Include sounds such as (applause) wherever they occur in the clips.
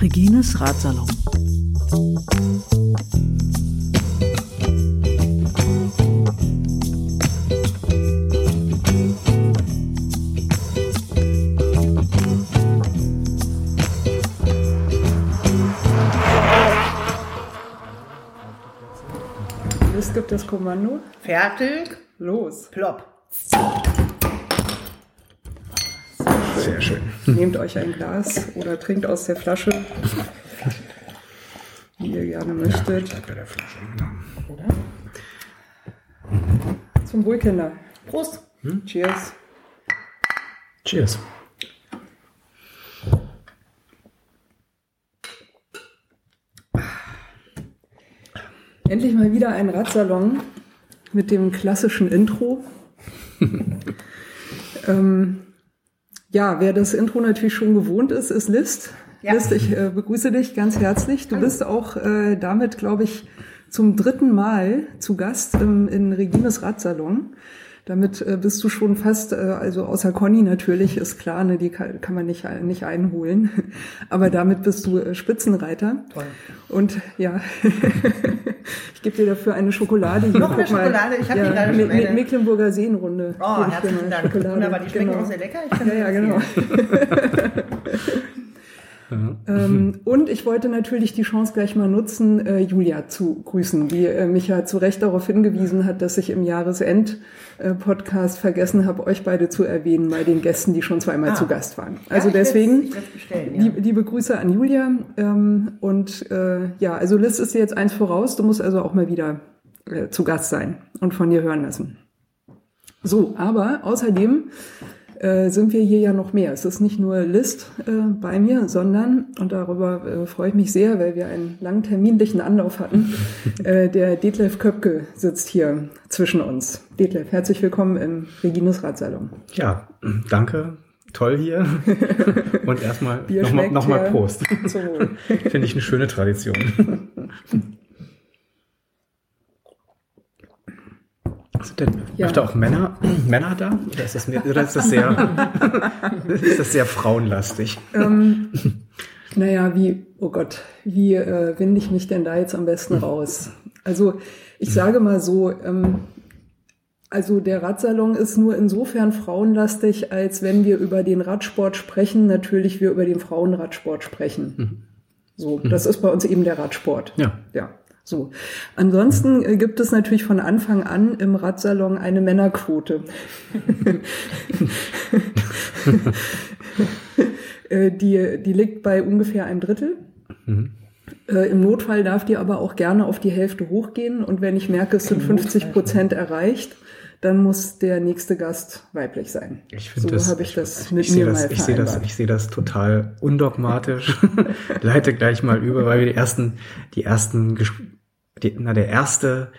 Regines Ratsalon. Es gibt das Kommando. Fertig, Los. plopp. Sehr schön. Nehmt euch ein Glas oder trinkt aus der Flasche, wie ihr gerne möchtet. Bleibt bei der Flasche. Oder? Zum Wohl, Kinder. Prost. Cheers. Cheers. Endlich mal wieder ein Radsalon mit dem klassischen Intro. (laughs) ähm, ja, wer das Intro natürlich schon gewohnt ist, ist List. Ja. List, ich äh, begrüße dich ganz herzlich. Du bist auch äh, damit, glaube ich, zum dritten Mal zu Gast im, in Regines Radsalon. Damit äh, bist du schon fast, äh, also außer Conny natürlich, ist klar, ne, die kann, kann man nicht, ein- nicht einholen. (laughs) Aber damit bist du äh, Spitzenreiter. Toll. Und ja, (laughs) ich gebe dir dafür eine Schokolade. Hier, Noch eine. Schokolade? Ich hab hier gerade Me- schon eine. Me- Mecklenburger Seenrunde. Oh, herzlichen Dank. Schokolade. Wunderbar, die schmecken Genau. auch sehr lecker. Ich (laughs) Ja, ja, genau. Ähm, (laughs) und ich wollte natürlich die Chance gleich mal nutzen, äh, Julia zu grüßen, die äh, mich ja zu Recht darauf hingewiesen hat, dass ich im Jahresend-Podcast vergessen habe, euch beide zu erwähnen bei den Gästen, die schon zweimal Ah. zu Gast waren. Also Ja, deswegen ja. liebe, liebe Grüße an Julia. Ähm, und äh, ja, also Liz ist dir jetzt eins voraus, du musst also auch mal wieder äh, zu Gast sein und von dir hören lassen. So, aber außerdem äh, sind wir hier ja noch mehr. Es ist nicht nur List äh, bei mir, sondern, und darüber äh, freue ich mich sehr, weil wir einen langen terminlichen Anlauf hatten, (laughs) äh, der Detlef Köpke sitzt hier zwischen uns. Detlef, herzlich willkommen im Regines Radsalon. Ja, danke. Toll hier. (laughs) Und erstmal nochmal noch mal ja Prost. Finde ich eine schöne Tradition. (laughs) Sind denn Ja. öfter auch Männer, (clears throat) Männer da? Oder ist das, mehr- oder ist das sehr, (laughs) ist das sehr frauenlastig? ähm, naja, wie, oh Gott, wie äh, winde ich mich denn da jetzt am besten raus? Also ich sage mal so, ähm, also der Radsalon ist nur insofern frauenlastig, als wenn wir über den Radsport sprechen, natürlich wir über den Frauenradsport sprechen. So, das ist bei uns eben der Radsport. Ja. Ja. So. Ansonsten äh, gibt es natürlich von Anfang an im Radsalon eine Männerquote. (laughs) Äh, die, die liegt bei ungefähr einem Drittel. Äh, Im Notfall darf die aber auch gerne auf die Hälfte hochgehen. Und wenn ich merke, es sind 50 Prozent erreicht, dann muss der nächste Gast weiblich sein. Ich finde so das, habe ich das mit ich sehe mir das, mal ich sehe das, ich sehe das total undogmatisch. (laughs) Leite gleich mal über, weil wir die ersten, die ersten, die, na, der erste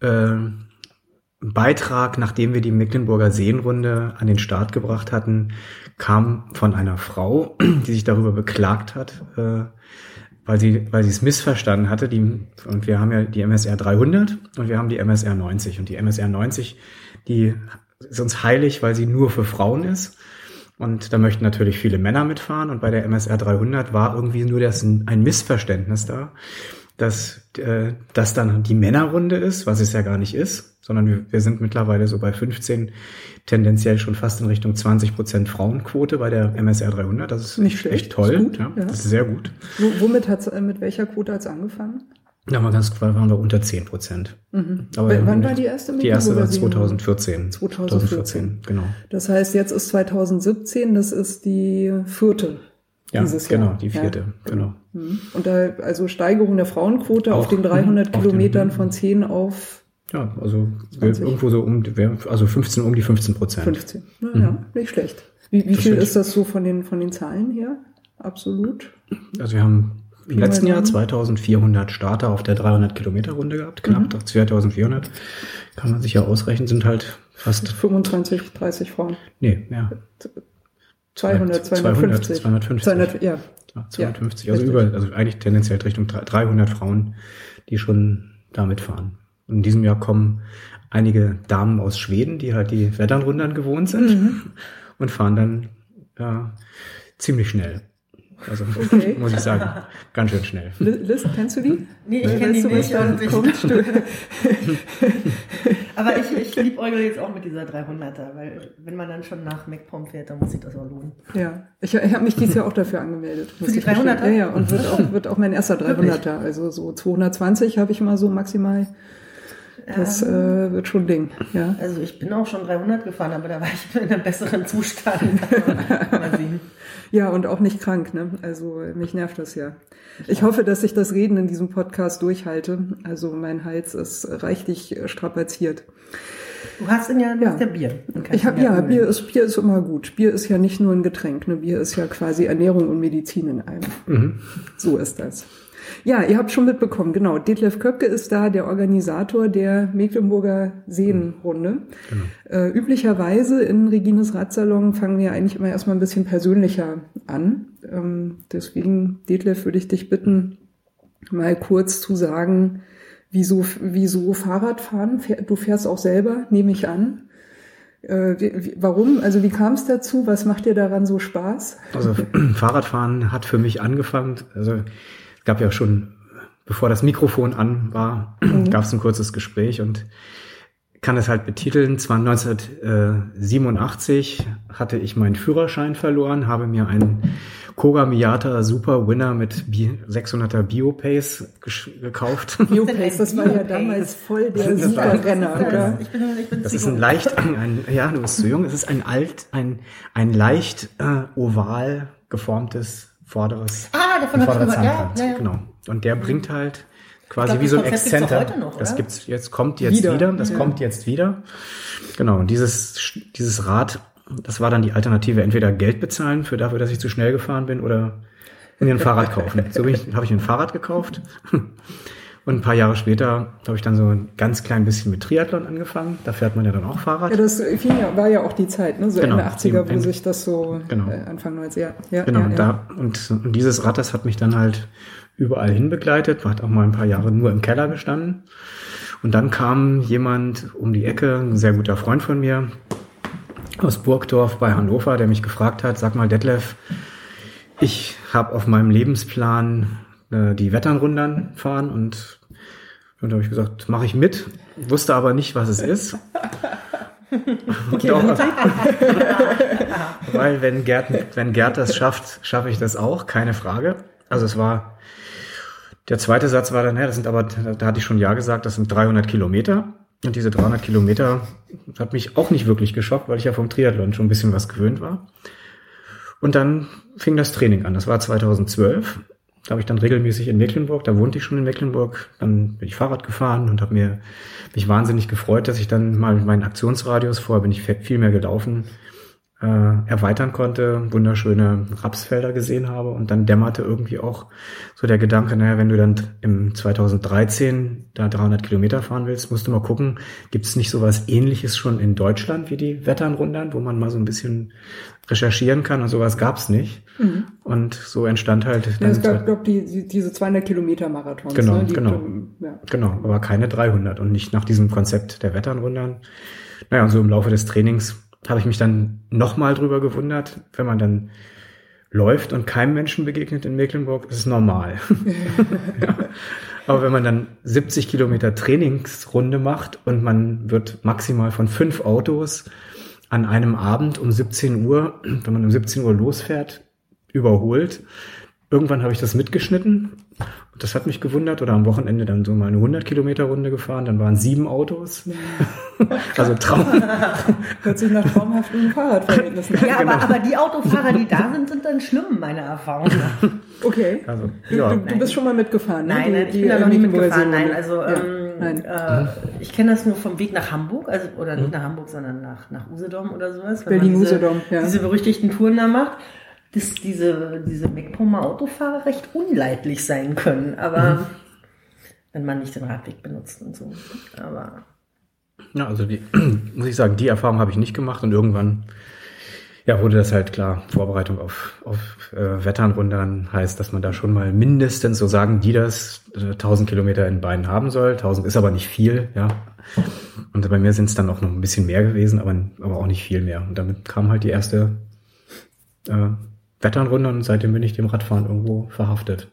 äh, Beitrag, nachdem wir die Mecklenburger Seenrunde an den Start gebracht hatten, kam von einer Frau, die sich darüber beklagt hat, äh, weil sie, weil sie es missverstanden hatte. Die, und wir haben ja die MSR 300 und wir haben die MSR 90 und die MSR 90, die ist uns heilig, weil sie nur für Frauen ist. Und da möchten natürlich viele Männer mitfahren. Und bei der MSR 300 war irgendwie nur das ein Missverständnis da, dass äh, das dann die Männerrunde ist, was es ja gar nicht ist, sondern wir, wir sind mittlerweile so bei 15, tendenziell schon fast in Richtung 20 Prozent Frauenquote bei der MSR 300. Das ist Nicht schlecht, echt toll. ist gut, ja, ja. Das ist sehr gut. Wo, womit hat's, äh, mit welcher Quote hat's angefangen? Waren wir ganz klar, waren wir unter 10 Prozent. Mhm. W- wann war die erste Die erste war Mecklenburger 2014. 2014. genau. Das heißt, jetzt ist 2017, das ist die vierte Ja, dieses genau, Jahr. die vierte, Ja, genau. Mhm. Und da, also Steigerung der Frauenquote auf Auch, den 300 mhm, auf Kilometern den- von 10 auf Ja, also wir 20. irgendwo so um, also 15, um die 15 Prozent. 15. Naja, nicht schlecht. Wie, wie Das viel ist das so von den, von den Zahlen her? Absolut. Also wir haben im letzten Jahr Daumen. 2400 Starter auf der 300 Kilometer Runde gehabt, knapp Mhm. 2400. Kann man sich ja ausrechnen, sind halt fast, 25, 30 Frauen. nee, ja, 200, 200, 250. 250. 200, ja. Ja 250. also richtig. über, also eigentlich tendenziell Richtung 300 Frauen, die schon damit fahren. Und in diesem Jahr kommen einige Damen aus Schweden, die halt die Wetternrundern gewohnt sind Mhm. und fahren dann ja, ziemlich schnell. Also Okay. (laughs) muss ich sagen, ganz schön schnell. Li- Liz, kennst du die? Nee, ich kenne die nicht. da Und (laughs) aber ich, ich liebäugle jetzt auch mit dieser 300er, weil wenn man dann schon nach MacPom fährt, dann muss sich das auch lohnen. Ja, ich, ich habe mich dieses Jahr auch dafür angemeldet. muss die ich gestehen. 300er? Ja, ja, und wird auch, (laughs) wird auch mein erster Wirklich? 300er. Also so 220 habe ich mal so maximal. Das äh, wird schon ein Ding, ja. Also ich bin auch schon 300 gefahren, aber da war ich in einem besseren Zustand. Mal sehen. Ja, und auch nicht krank, ne? Also mich nervt das ja. Ich hoffe, dass ich das Reden in diesem Podcast durchhalte. Also mein Hals ist reichlich strapaziert. Du hast denn ja, du Ja. hast ja Bier. Ich habe ihn ja, ölen. Bier ist, Bier ist immer gut. Bier ist ja nicht nur ein Getränk, ne? Bier ist ja quasi Ernährung und Medizin in einem. Mhm. So ist das. Ja, ihr habt schon mitbekommen, genau. Detlef Köpke ist da der Organisator der Mecklenburger Seenrunde. Äh, üblicherweise in Regines Radsalon fangen wir eigentlich immer erstmal ein bisschen persönlicher an. Ähm, deswegen, Detlef, würde ich dich bitten, mal kurz zu sagen, wieso, wieso Fahrradfahren? Du fährst auch selber, nehme ich an. Äh, wie, warum? Also wie kam es dazu? Was macht dir daran so Spaß? Also (clears throat) Fahrradfahren hat für mich angefangen. Also gab ja schon, bevor das Mikrofon an war, gab es ein kurzes Gespräch und kann es halt betiteln. Zwar 1987 hatte ich meinen Führerschein verloren, habe mir einen Koga Miata Super Winner mit Bi 600er Biopace gekauft. (laughs) Biopace, das war ja damals voll der Das ist Superrenner? Ich bin, ich bin Das ist ein leicht, ein, ja, du bist zu jung. Es ist ein alt, ein, ein leicht äh, oval geformtes vorderes, Ah, davon vorderer gehört. Ja, Zahnrad. ja, ja. Genau. Und der bringt halt quasi glaub, wie so ein gibt's Exzenter. das gibt's jetzt, kommt jetzt Wieder. wieder. Das Ja. kommt jetzt wieder. Genau. Und dieses, dieses Rad, das war dann die Alternative, entweder Geld bezahlen für dafür, dass ich zu schnell gefahren bin oder mir ein (laughs) Fahrrad kaufen. So habe ich mir ein Fahrrad gekauft. Und ein paar Jahre später habe ich dann so ein ganz klein bisschen mit Triathlon angefangen. Da fährt man ja dann auch Fahrrad. Ja, das war ja auch die Zeit, ne? so Genau, Ende 80er, wo sich das so Genau. äh, Anfang 90er. Ja, ja, Genau, ja, und, da, und, und dieses Rad, das hat mich dann halt überall hin begleitet, hat auch mal ein paar Jahre nur im Keller gestanden. Und dann kam jemand um die Ecke, ein sehr guter Freund von mir, aus Burgdorf bei Hannover, der mich gefragt hat, sag mal Detlef, ich habe auf meinem Lebensplan äh, die Wetternrundern fahren und, und da habe ich gesagt, mache ich mit, wusste aber nicht, was es ist. (laughs) Doch, (laughs) weil wenn Gerd, wenn Gerd das schafft, schaffe ich das auch, keine Frage. Also es war, der zweite Satz war dann, ja, das sind aber, da hatte ich schon Ja gesagt, das sind 300 Kilometer. Und diese 300 Kilometer hat mich auch nicht wirklich geschockt, weil ich ja vom Triathlon schon ein bisschen was gewöhnt war. Und dann fing das Training an. Das war 2012. Da habe ich dann regelmäßig in Mecklenburg, da wohnte ich schon in Mecklenburg, dann bin ich Fahrrad gefahren und habe mir mich wahnsinnig gefreut, dass ich dann mal meinen Aktionsradius, vorher bin ich viel mehr gelaufen, äh, erweitern konnte, wunderschöne Rapsfelder gesehen habe und dann dämmerte irgendwie auch so der Gedanke, naja, wenn du dann im 2013 da 300 Kilometer fahren willst, musst du mal gucken, gibt es nicht sowas ähnliches schon in Deutschland wie die Wetternrundern, wo man mal so ein bisschen recherchieren kann und sowas gab's nicht. Und so entstand halt Ja, es gab, glaub, die, die, diese 200 Kilometer Marathons. Genau, ne? die, genau. Ja. Genau, aber keine 300 und nicht nach diesem Konzept der Wetternrundern. Naja, und so im Laufe des Trainings habe ich mich dann nochmal drüber gewundert, wenn man dann läuft und keinem Menschen begegnet in Mecklenburg, ist es normal. (laughs) ja. Aber wenn man dann 70 Kilometer Trainingsrunde macht und man wird maximal von fünf Autos an einem Abend um 17 Uhr, wenn man um 17 Uhr losfährt, überholt. Irgendwann habe ich das mitgeschnitten und das hat mich gewundert. Oder am Wochenende dann so mal eine 100 Kilometer Runde gefahren. Dann waren sieben Autos. (laughs) also Traum. Hört sich nach traumhaften Fahrradverhältnissen. (laughs) Ja, Genau. aber, aber die Autofahrer, die da sind, sind dann schlimm, meiner Erfahrung nach. Okay. Also, Du, ja. du, du bist schon mal mitgefahren, ne? Nein, Die- nein, ich die bin da noch Mecklenburger mitgefahren. Nein, also Ja, ähm, nein. Äh, ich kenne das nur vom Weg nach Hamburg, also oder nicht nach Hamburg, sondern nach, nach Usedom oder sowas. Berlin-Usedom, diese, ja. Diese berüchtigten Touren da macht, dass diese, diese MacPomer Autofahrer recht unleidlich sein können, aber wenn man nicht den Radweg benutzt und so. Aber Ja, also die, (clears throat) muss ich sagen, die Erfahrung habe ich nicht gemacht und irgendwann ja, wurde das halt klar, Vorbereitung auf, auf äh, Wetternrundern heißt, dass man da schon mal mindestens, so sagen die das, äh, 1000 Kilometer in Beinen haben soll. 1000 ist aber nicht viel, ja. Und bei mir sind es dann auch noch ein bisschen mehr gewesen, aber, aber auch nicht viel mehr. Und damit kam halt die erste äh, Wetternrunde und seitdem bin ich dem Radfahren irgendwo verhaftet.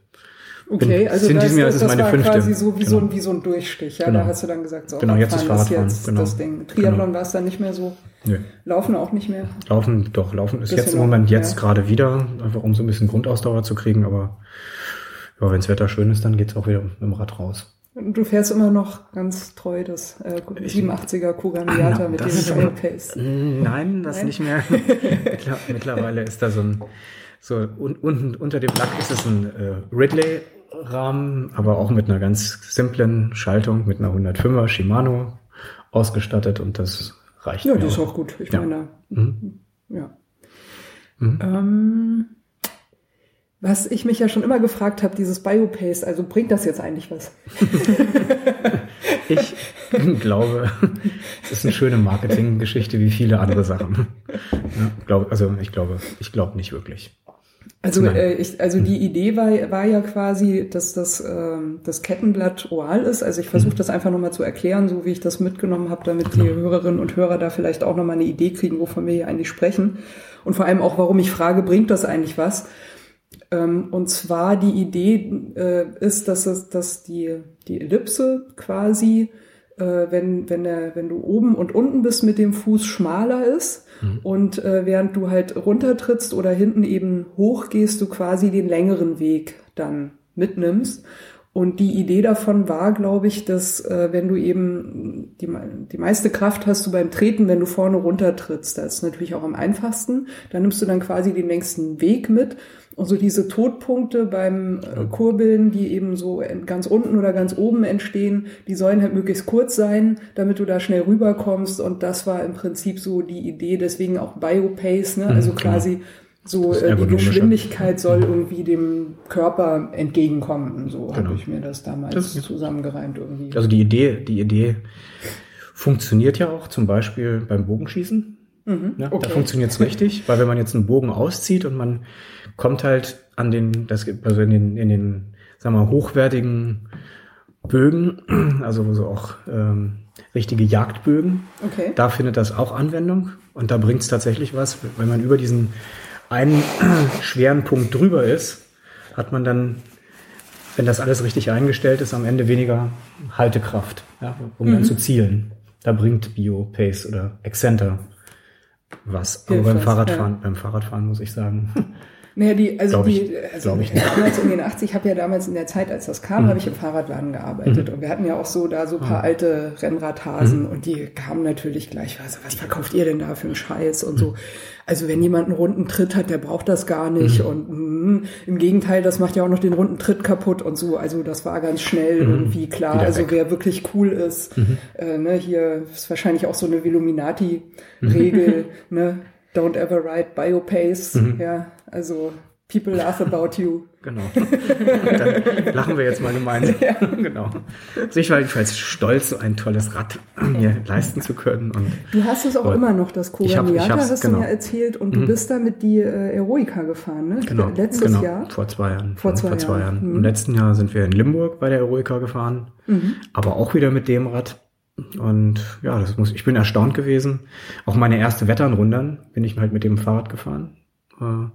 Okay, Bin- also in das, diesem Jahr das, ist es das meine war fünfte. quasi so wie, so, ein, Genau. wie so ein Durchstich. Ja, Genau. da hast du dann gesagt, so Genau, jetzt ist Radfahren Fahrradfahren, jetzt genau. das Ding. Triathlon Genau. war es dann nicht mehr so. Nö. Laufen auch nicht mehr. Laufen, doch, Laufen ist Bisschen jetzt im Moment jetzt ja. gerade wieder, einfach um so ein bisschen Grundausdauer zu kriegen, aber ja, wenn das Wetter schön ist, dann geht's auch wieder mit dem Rad raus. Und du fährst immer noch ganz treu das äh, 87er Kuga Miata mit Ah, das dem ist- Biopace. Nein, das Nein? nicht mehr. (laughs) Mittler- Mittlerweile ist da so ein, so un, unten unter dem Lack ist es ein äh, Ridley-Rahmen, aber auch mit einer ganz simplen Schaltung, mit einer 105er Shimano ausgestattet und das reicht Ja, mir das ist auch gut. Ich Ja. meine, Mhm. ja. Mhm. Ähm, was ich mich ja schon immer gefragt habe, dieses Biopace, also bringt das jetzt eigentlich was? (laughs) (laughs) Ich glaube, es ist eine schöne Marketinggeschichte wie viele andere Sachen. Ja, glaub, also ich glaube, ich glaube nicht wirklich. Also, äh, ich, also die Idee war, war ja quasi, dass das, ähm, das Kettenblatt oval ist. Also ich versuche das einfach nochmal zu erklären, so wie ich das mitgenommen habe, damit die Hörerinnen und Hörer da vielleicht auch nochmal eine Idee kriegen, wovon wir hier eigentlich sprechen. Und vor allem auch, warum ich frage, bringt das eigentlich was? Ähm, und zwar die Idee äh, ist, dass es, dass die, die Ellipse quasi, äh, wenn, wenn, der, wenn du oben und unten bist mit dem Fuß schmaler ist und äh, während du halt runtertrittst oder hinten eben hoch gehst, du quasi den längeren Weg dann mitnimmst. Und die Idee davon war, glaube ich, dass äh, wenn du eben die, die meiste Kraft hast du beim Treten, wenn du vorne runtertrittst, das ist natürlich auch am einfachsten, dann nimmst du dann quasi den längsten Weg mit. Und so diese Todpunkte beim äh, Kurbeln, die eben so ganz unten oder ganz oben entstehen, die sollen halt möglichst kurz sein, damit du da schnell rüberkommst. Und das war im Prinzip so die Idee, deswegen auch Biopace, ne? also genau. quasi so äh, die. Geschwindigkeit soll irgendwie dem Körper entgegenkommen. So habe Genau. ich mir das damals Das zusammengereimt irgendwie. Also die Idee, die Idee funktioniert ja auch zum Beispiel beim Bogenschießen. Mhm, Ja, okay. Da funktioniert es (laughs) richtig, weil wenn man jetzt einen Bogen auszieht und man kommt halt an den, das gibt also in den, in den, sagen wir, mal, hochwertigen Bögen, (clears throat) also so auch ähm, richtige Jagdbögen, Okay. da findet das auch Anwendung und da bringt es tatsächlich was, wenn man über diesen einen (clears throat) schweren Punkt drüber ist, hat man dann, wenn das alles richtig eingestellt ist, am Ende weniger Haltekraft, ja, um Mhm. dann zu zielen. Da bringt Bio-Pace oder Accenter was. Aber beim Fahrradfahren, ja. beim Fahrradfahren muss ich sagen, (laughs) Naja, die, also Glaub ich- die, also glaub ich nicht. damals in den 80, ich habe ja damals in der Zeit, als das kam, habe ich im Fahrradladen gearbeitet. Und wir hatten ja auch so da so ein paar alte Rennradhasen und die kamen natürlich gleich, was, was verkauft ihr denn da für einen Scheiß und so. Also wenn jemand einen runden Tritt hat, der braucht das gar nicht und mm, im Gegenteil, das macht ja auch noch den runden Tritt kaputt und so. Also das war ganz schnell irgendwie klar. Wieder also weg. wer wirklich cool ist, äh, ne, hier ist wahrscheinlich auch so eine Illuminati-Regel, ne, don't ever ride Biopace, ja, also people laugh about you. (laughs) Genau. Dann lachen wir jetzt mal gemeinsam. (laughs) (laughs) Genau. Also ich war jedenfalls stolz, so ein tolles Rad mir leisten zu können. Und Du hast es auch immer noch, das hab's, hast genau. du mir erzählt und du bist damit die äh, Eroica gefahren, ne? genau, Letztes genau, Jahr. Vor zwei Jahren. Vor zwei Jahren. Jahren. Mhm. Im letzten Jahr sind wir in Limburg bei der Eroica gefahren, Mhm. aber auch wieder mit dem Rad. Und ja, das muss, ich bin erstaunt gewesen. Auch meine erste Wetternrundern bin ich halt mit dem Fahrrad gefahren. Und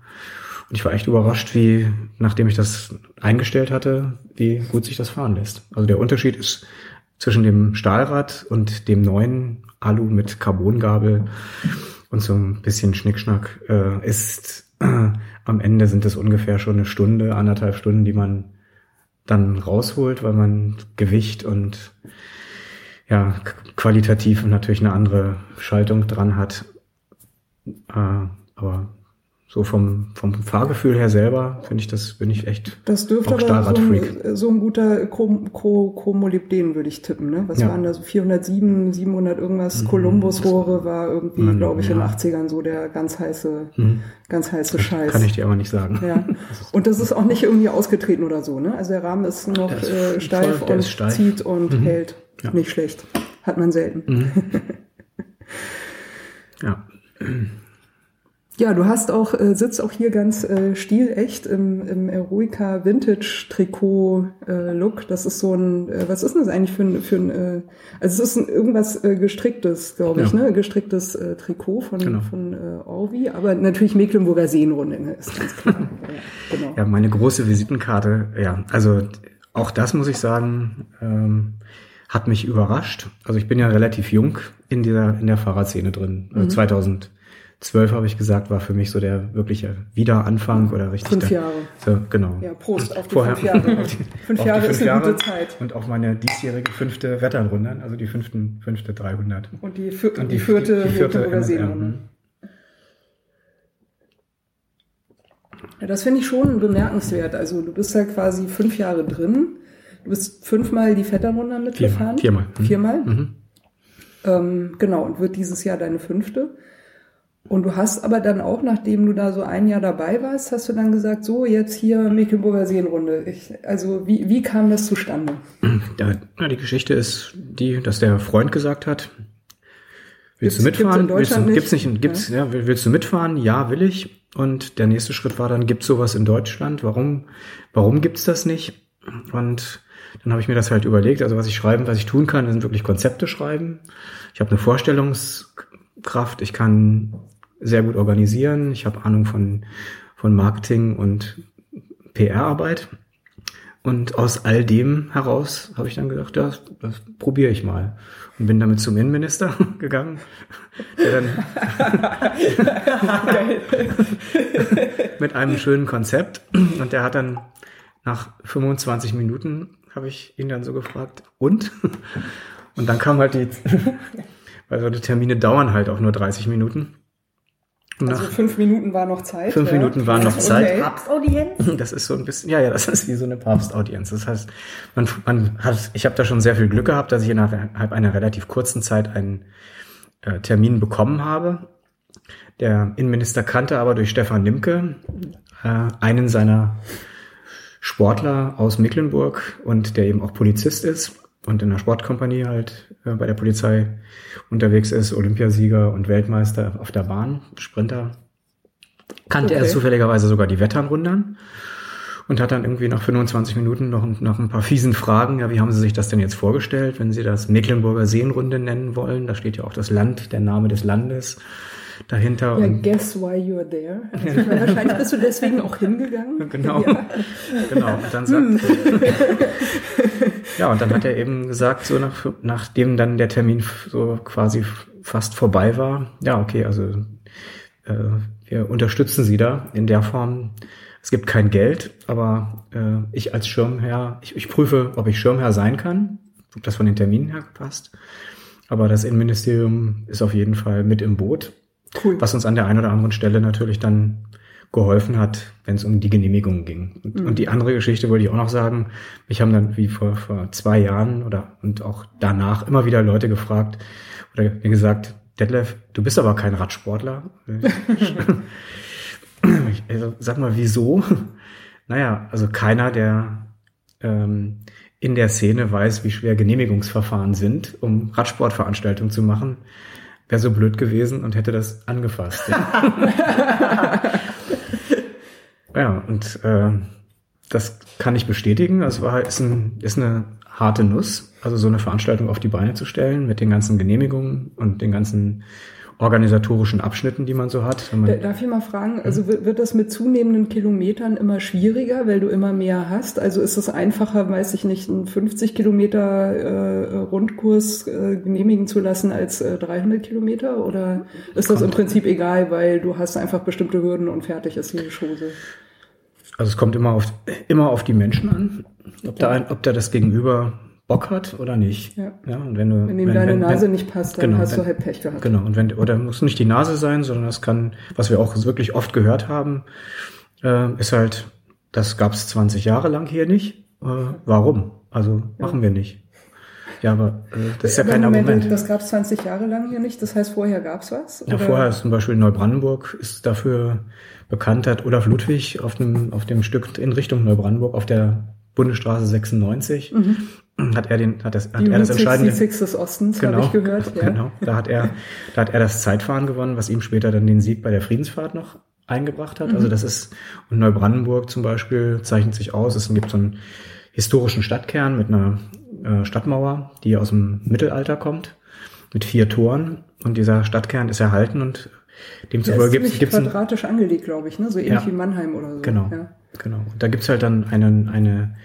ich war echt überrascht, wie, nachdem ich das eingestellt hatte, wie gut sich das fahren lässt. Also der Unterschied ist zwischen dem Stahlrad und dem neuen Alu mit Carbongabel und so ein bisschen Schnickschnack äh, ist äh, am Ende sind es ungefähr schon eine Stunde, anderthalb Stunden, die man dann rausholt, weil man Gewicht und ja, qualitativ natürlich eine andere Schaltung dran hat. Äh, aber so vom, vom Fahrgefühl her selber finde ich das, bin ich echt Das dürfte aber so ein, so ein guter Chrom- Chromolybden, würde ich tippen. Ne? Was Ja. waren da so 407, 700 irgendwas? Columbus-Rohre war irgendwie, glaube ich, in den ja. 80ern so der ganz heiße, Mhm. ganz heiße Scheiß. Kann ich dir aber nicht sagen. Ja. (laughs) Und das ist auch nicht irgendwie ausgetreten oder so, ne? Also der Rahmen ist noch ist äh, voll- steif der und steif. zieht und hält. Ja. Nicht schlecht. Hat man selten. (laughs) Ja. Ja, du hast auch, äh, sitzt auch hier ganz äh, stilecht im, im Eroica Vintage Trikot äh, Look. Das ist so ein, äh, was ist denn das eigentlich für ein, für ein äh, also es ist ein, irgendwas äh, gestricktes, glaube ich, ja. ne? Gestricktes äh, Trikot von, genau. von äh, Orvi, aber natürlich Mecklenburger Seenrunde, ne? ist ganz klar. (laughs) ja, genau. ja, meine große Visitenkarte, ja, also auch das muss ich sagen, ähm, hat mich überrascht. Also ich bin ja relativ jung in dieser, in der Fahrradszene drin, also mhm. 2000 zwölf habe ich gesagt, war für mich so der wirkliche Wiederanfang oder richtig. Fünf Jahre. So, genau. Ja, Prost auf die Vorher, fünf (laughs) Jahre. auf die, fünf Jahre fünf ist Jahre eine gute Zeit. Und auch meine diesjährige fünfte Wetternrunde, also die fünften, fünfte 300. Und die, vier, und die, die vierte, die, vierte oder Seenrunde. Mhm. Ja, das finde ich schon bemerkenswert. Also du bist halt quasi fünf Jahre drin. Du bist fünfmal die Vetternrunde mitgefahren. Viermal. Viermal. Mhm. Viermal. Mhm. Ähm, genau, und wird dieses Jahr deine fünfte. Und du hast aber dann auch, nachdem du da so ein Jahr dabei warst, hast du dann gesagt, so jetzt hier Mecklenburger Seenrunde. Ich, also wie, wie kam das zustande? Ja, ja, die Geschichte ist die, dass der Freund gesagt hat, willst Gibt's- du mitfahren? gibt's willst du, Deutschland gibt's nicht? nicht, gibt's, ja. will- willst du mitfahren? Ja, will ich. Und der nächste Schritt war dann, gibt's sowas in Deutschland? Warum, warum gibt's das nicht? Und dann habe ich mir das halt überlegt. Also was ich schreiben, was ich tun kann, sind wirklich Konzepte schreiben. Ich habe eine Vorstellungskraft. Ich kann sehr gut organisieren. Ich habe Ahnung von, von Marketing und PR-Arbeit. Und aus all dem heraus habe ich dann gedacht, ja, das, das probiere ich mal. Und bin damit zum Innenminister (laughs) gegangen, der dann (laughs) mit einem schönen Konzept. Und der hat dann nach 25 Minuten, habe ich ihn dann so gefragt, und? Und dann kam halt die, (laughs) weil so die Termine dauern halt auch nur 30 Minuten. Also fünf Minuten war noch Zeit. Fünf ja. Minuten waren noch Okay. Zeit. Papstaudienz? (laughs) Das ist so ein bisschen, ja, ja, das ist wie so eine Papstaudienz. Das heißt, man, man hat, ich habe da schon sehr viel Glück gehabt, dass ich innerhalb einer relativ kurzen Zeit einen äh, Termin bekommen habe. Der Innenminister kannte aber durch Stefan Nimke äh, einen seiner Sportler aus Mecklenburg und der eben auch Polizist ist und in der Sportkompanie halt äh, bei der Polizei unterwegs ist, Olympiasieger und Weltmeister auf der Bahn, Sprinter. Kannte er Okay. zufälligerweise sogar die Wetternrundern und hat dann irgendwie nach 25 Minuten noch, noch ein paar fiesen Fragen. Ja, wie haben Sie sich das denn jetzt vorgestellt, wenn Sie das Mecklenburger Seenrunde nennen wollen? Da steht ja auch das Land, der Name des Landes dahinter. Ja, und guess why you're there. Also meine, wahrscheinlich bist du deswegen auch hingegangen. (laughs) Genau. Ja. Genau. Und dann sagt, ja, und dann hat er eben gesagt, so nach, nachdem dann der Termin so quasi fast vorbei war, ja, okay, also äh, wir unterstützen Sie da in der Form. Es gibt kein Geld, aber äh, ich als Schirmherr, ich, ich prüfe, ob ich Schirmherr sein kann, ob das von den Terminen her passt. Aber das Innenministerium ist auf jeden Fall mit im Boot Cool. was uns an der einen oder anderen Stelle natürlich dann geholfen hat, wenn es um die Genehmigung ging. Und, und die andere Geschichte wollte ich auch noch sagen. Mich haben dann wie vor, vor zwei Jahren oder und auch danach immer wieder Leute gefragt oder mir gesagt, Detlef, du bist aber kein Radsportler. (laughs) Also, sag mal, wieso? Naja, also keiner, der ähm, in der Szene weiß, wie schwer Genehmigungsverfahren sind, um Radsportveranstaltungen zu machen, wäre so blöd gewesen und hätte das angefasst. Ja, (laughs) ja und äh, das kann ich bestätigen. Es war ist, ein, ist eine harte Nuss, also so eine Veranstaltung auf die Beine zu stellen mit den ganzen Genehmigungen und den ganzen organisatorischen Abschnitten, die man so hat. Man, Da- Darf ich mal fragen, also wird, das mit zunehmenden Kilometern immer schwieriger, weil du immer mehr hast? Also ist es einfacher, weiß ich nicht, einen 50 Kilometer äh, Rundkurs äh, genehmigen zu lassen als äh, 300 Kilometer? Oder ist das im Prinzip egal, weil du hast einfach bestimmte Hürden und fertig ist die Chose? Also es kommt immer auf, immer auf die Menschen an, ob da, ein, ob da das Gegenüber Bock hat oder nicht. Ja. ja und wenn du, Wenn ihm deine Nase nicht passt, dann hast du halt Pech gehabt. Genau. Und wenn, oder muss nicht die Nase sein, sondern das kann, was wir auch wirklich oft gehört haben, äh, ist halt, das gab es 20 Jahre lang hier nicht. Äh, warum? Also machen wir nicht. Ja, aber äh, das ist ja Aber kein Moment, Argument. Das gab es 20 Jahre lang hier nicht. Das heißt, vorher gab es was? Ja, Oder- vorher ist zum Beispiel Neubrandenburg ist dafür bekannt, hat Olaf Ludwig auf dem, auf dem Stück in Richtung Neubrandenburg auf der Bundesstraße 96 hat er den, hat das, hat Mhm. Die er das entscheidende, 66 des Ostens, habe ich gehört. (laughs) Ja. Genau, da hat er, da hat er das Zeitfahren gewonnen, was ihm später dann den Sieg bei der Friedensfahrt noch eingebracht hat. Mhm. Also das ist, und Neubrandenburg zum Beispiel zeichnet sich aus. Es gibt so einen historischen Stadtkern mit einer äh, Stadtmauer, die aus dem Mittelalter kommt, mit vier Toren. Und dieser Stadtkern ist erhalten und demzufolge gibt es quadratisch angelegt, glaube ich, ne? so ähnlich Ja. wie Mannheim oder so. Genau, Ja. Genau. Und da gibt's halt dann einen, eine,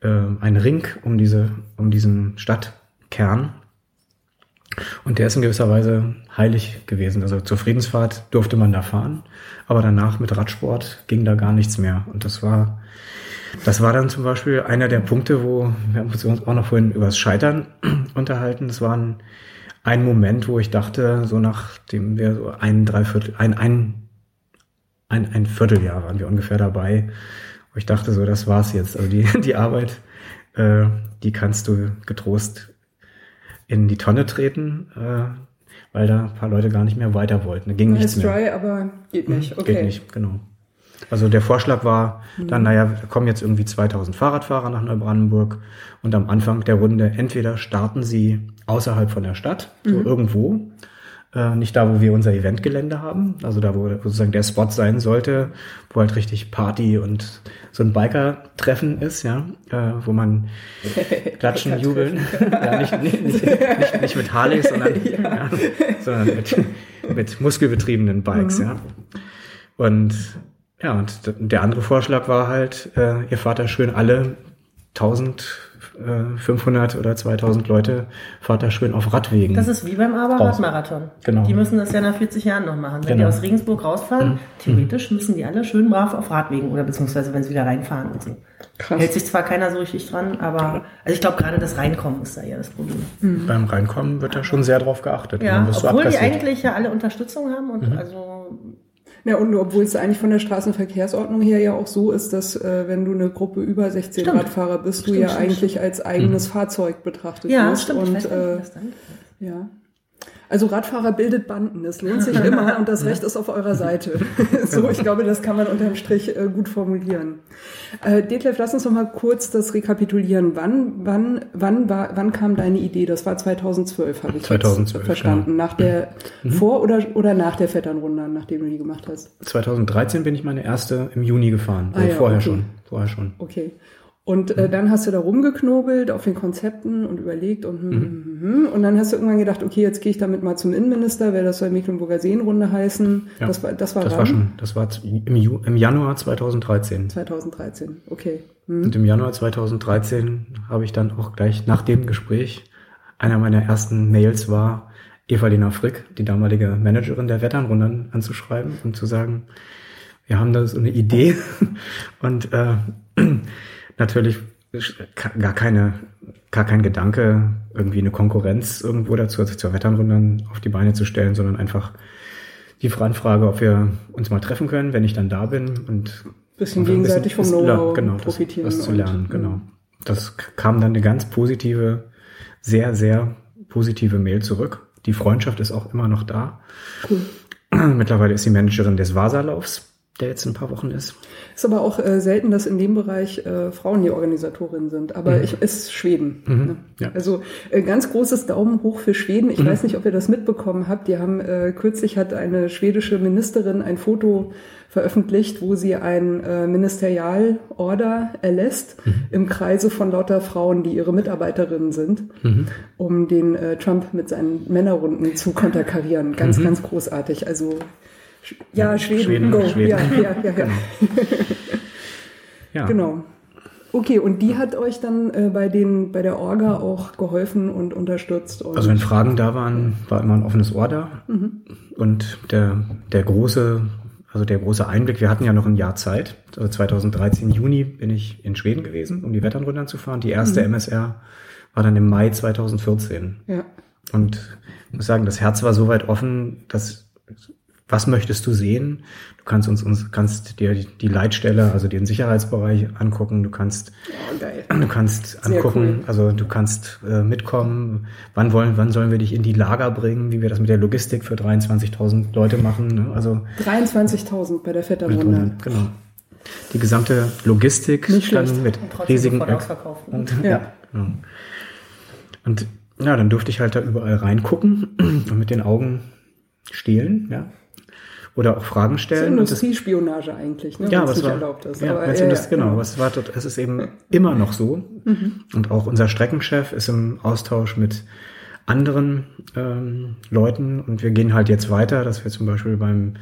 äh, einen Ring um diese, um diesen Stadtkern. Und der ist in gewisser Weise heilig gewesen. Also zur Friedensfahrt durfte man da fahren, aber danach mit Radsport ging da gar nichts mehr. Und das war, das war dann zum Beispiel einer der Punkte, wo wir haben uns auch noch vorhin über das Scheitern (clears throat) unterhalten. Das war ein, ein Moment, wo ich dachte, so nachdem wir so ein, dreiviertel, ein, ein, ein, ein Vierteljahr waren wir ungefähr dabei, wo ich dachte so, das war's jetzt. Also die, die Arbeit, äh, die kannst du getrost in die Tonne treten, äh, weil da ein paar Leute gar nicht mehr weiter wollten. Da ging nichts mehr. dry, aber geht nicht. Okay. Geht nicht, genau. Also der Vorschlag war dann, naja, da kommen jetzt irgendwie 2000 Fahrradfahrer nach Neubrandenburg und am Anfang der Runde entweder starten sie außerhalb von der Stadt, so irgendwo, äh, nicht da, wo wir unser Eventgelände haben, also da, wo sozusagen der Spot sein sollte, wo halt richtig Party und so ein Biker-Treffen ist, ja, äh, wo man (laughs) klatschen, jubeln, ja, nicht, nicht, nicht, nicht, mit Harleys, (laughs) sondern, ja. sondern mit, mit muskelbetriebenen Bikes, ja. Und ja, und der andere Vorschlag war halt, äh, ihr fahrt da schön alle 1500 oder 2000 Leute, fahrt da schön auf Radwegen. Das ist wie beim Aber-Radmarathon. Genau. Die müssen das ja nach 40 Jahren noch machen. Wenn Genau. die aus Regensburg rausfahren, theoretisch müssen die alle schön brav auf Radwegen oder beziehungsweise wenn sie wieder reinfahren und so. Krass. Hält sich zwar keiner so richtig dran, aber also ich glaube gerade das Reinkommen ist da ja das Problem. Beim Reinkommen wird da schon sehr drauf geachtet. Ja, wirst du obwohl die eigentlich ja alle Unterstützung haben und also Ja, und obwohl es eigentlich von der Straßenverkehrsordnung her ja auch so ist, dass äh, wenn du eine Gruppe über 16 Stimmt. Radfahrer bist, du Stimmt, ja stimmt, eigentlich als eigenes Fahrzeug betrachtet ja, wirst. stimmt. ich Und weiß gar nicht, äh, ja. Also Radfahrer bildet Banden, das lohnt sich (laughs) immer und das Recht ist auf eurer Seite. (laughs) (laughs) so, ich glaube, das kann man unterm Strich äh, gut formulieren. Äh, Detlef, lass uns noch mal kurz das rekapitulieren. Wann, wann, wann war, wann kam deine Idee? Das war 2012, habe ich 2012, jetzt verstanden. genau. Nach der, vor oder, oder nach der Vetternrunde, nachdem du die gemacht hast? 2013 bin ich meine erste im Juni gefahren. Ah Also ja, vorher okay. schon. Vorher schon. Okay. Und äh, dann hast du da rumgeknobelt auf den Konzepten und überlegt und, hm, hm, hm, hm. und dann hast du irgendwann gedacht, okay, jetzt gehe ich damit mal zum Innenminister, wer das soll Mecklenburger Seenrunde heißen. Ja. Das war, das war, Das war schon, das war im, Ju, im Januar 2013. 2013. Okay. Hm. Und im Januar 2013 habe ich dann auch gleich nach dem Gespräch, einer meiner ersten Mails war, Evalina Frick, die damalige Managerin der Wetternrunden, anzuschreiben und zu sagen, wir haben da so eine Idee (laughs) und äh, natürlich gar keine, gar kein Gedanke, irgendwie eine Konkurrenz irgendwo dazu, also zur Wetternrunden auf die Beine zu stellen, sondern einfach die Anfrage, ob wir uns mal treffen können, wenn ich dann da bin und Bisschen gegenseitig vom bisschen- Know-how genau, das, profitieren das zu und- lernen, genau. Das kam dann eine ganz positive, sehr, sehr positive Mail zurück. Die Freundschaft ist auch immer noch da. Cool. (clears throat) Mittlerweile ist sie Managerin des Vasalaufs, der jetzt in ein paar Wochen ist. Ist aber auch äh, selten, dass in dem Bereich äh, Frauen die Organisatorinnen sind. Aber ich ist Schweden. ne? ja. Mhm. Also äh, ganz großes Daumen hoch für Schweden. Ich weiß nicht, ob ihr das mitbekommen habt. Die haben äh, kürzlich hat eine schwedische Ministerin ein Foto veröffentlicht, wo sie ein äh, Ministerialorder erlässt Mhm. im Kreise von lauter Frauen, die ihre Mitarbeiterinnen sind, Mhm. um den äh, Trump mit seinen Männerrunden zu konterkarieren. Ganz, ganz großartig. Also ja, Schweden, Schweden, go. Schweden. Ja, ja, ja, ja. (laughs) Ja. Genau. Okay, und die hat euch dann äh, bei den bei der Orga auch geholfen und unterstützt. Und Also wenn Fragen da waren, war immer ein offenes Ohr da. Und der, der große, also der große Einblick, wir hatten ja noch ein Jahr Zeit. Also 2013 Juni bin ich in Schweden gewesen, um die Wetternrunden zu fahren. Die erste MSR war dann im Mai 2014. ja. Und ich muss sagen, das Herz war so weit offen, dass was möchtest du sehen? Du kannst uns, uns kannst dir die- Leitstelle, also den Sicherheitsbereich angucken. Du kannst geil. Du kannst angucken, cool. also du kannst äh, mitkommen. Wann wollen, wann sollen wir dich in die Lager bringen? Wie wir das mit der Logistik für 23.000 Leute machen? Ne? Also 23.000 bei der Vetternrunde. genau. die gesamte Logistik Nicht dann schlecht. mit Und riesigen und, Ja. ja. ja. Und ja, dann durfte ich halt da überall reingucken (clears throat) und mit den Augen stehlen, ja. Oder auch Fragen Das ist stellen. Das, Industriespionage eigentlich, ne? ja, was nicht war, erlaubt ist. ja, Aber, ja, ja, genau, was war dort, es ist eben immer noch so. Und auch unser Streckenchef ist im Austausch mit anderen ähm, Leuten und wir gehen halt jetzt weiter, dass wir zum Beispiel beim,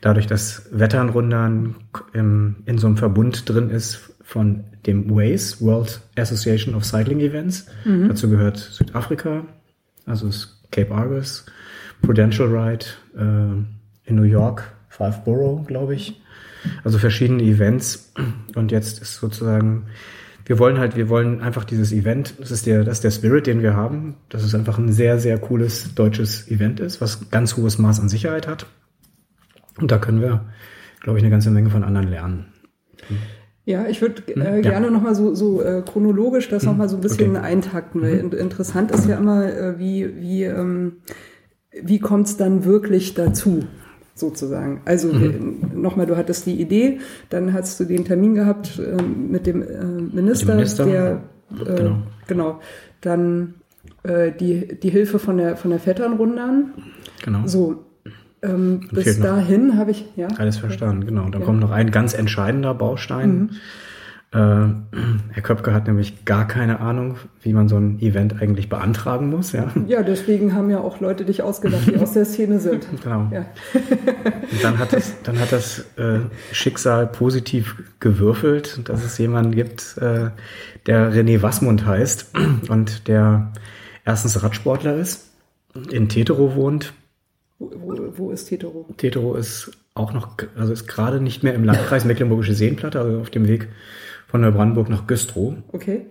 dadurch, dass Wetternrundern im, in so einem Verbund drin ist von dem WACE, World Association of Cycling Events. Dazu gehört Südafrika, also Cape Argus, Prudential Ride, äh, in New York, Five Borough, glaube ich. Also verschiedene Events. Und jetzt ist sozusagen, wir wollen halt, wir wollen einfach dieses Event, das ist der, das ist der Spirit, den wir haben, dass es einfach ein sehr, sehr cooles deutsches Event ist, was ganz hohes Maß an Sicherheit hat. Und da können wir, glaube ich, eine ganze Menge von anderen lernen. Ja, ich würde äh, Hm, ja. Hm, gerne nochmal so, so äh, chronologisch das noch nochmal so ein bisschen okay. eintakten, weil in, interessant ist ja immer, äh, wie, wie, ähm, wie kommt es dann wirklich dazu, sozusagen. Also Mhm. äh, nochmal, du hattest die Idee, dann hast du den Termin gehabt äh, mit dem äh, Minister, Minister, der äh, genau. genau. Dann äh, die, die Hilfe von der von der Vetternrundern. Genau. So. Ähm, bis dahin habe ich, ja. Alles verstanden, genau. Da Ja. kommt noch ein ganz entscheidender Baustein. Äh, (clears throat) Herr Köpke hat nämlich gar keine Ahnung, wie man so ein Event eigentlich beantragen muss. Ja, Ja, deswegen haben ja auch Leute dich ausgedacht, die aus der (laughs) Szene sind. genau. Ja. (laughs) Und dann hat das, dann hat das äh, Schicksal positiv gewürfelt, dass es jemanden gibt, äh, der René Wassmund heißt (clears throat) und der erstens Radsportler ist, in Tetero wohnt. Wo, wo, wo ist Hetero? Tetero ist auch noch, also ist gerade nicht mehr im Landkreis Mecklenburgische Seenplatte, also auf dem Weg von Neubrandenburg nach Güstrow. Okay.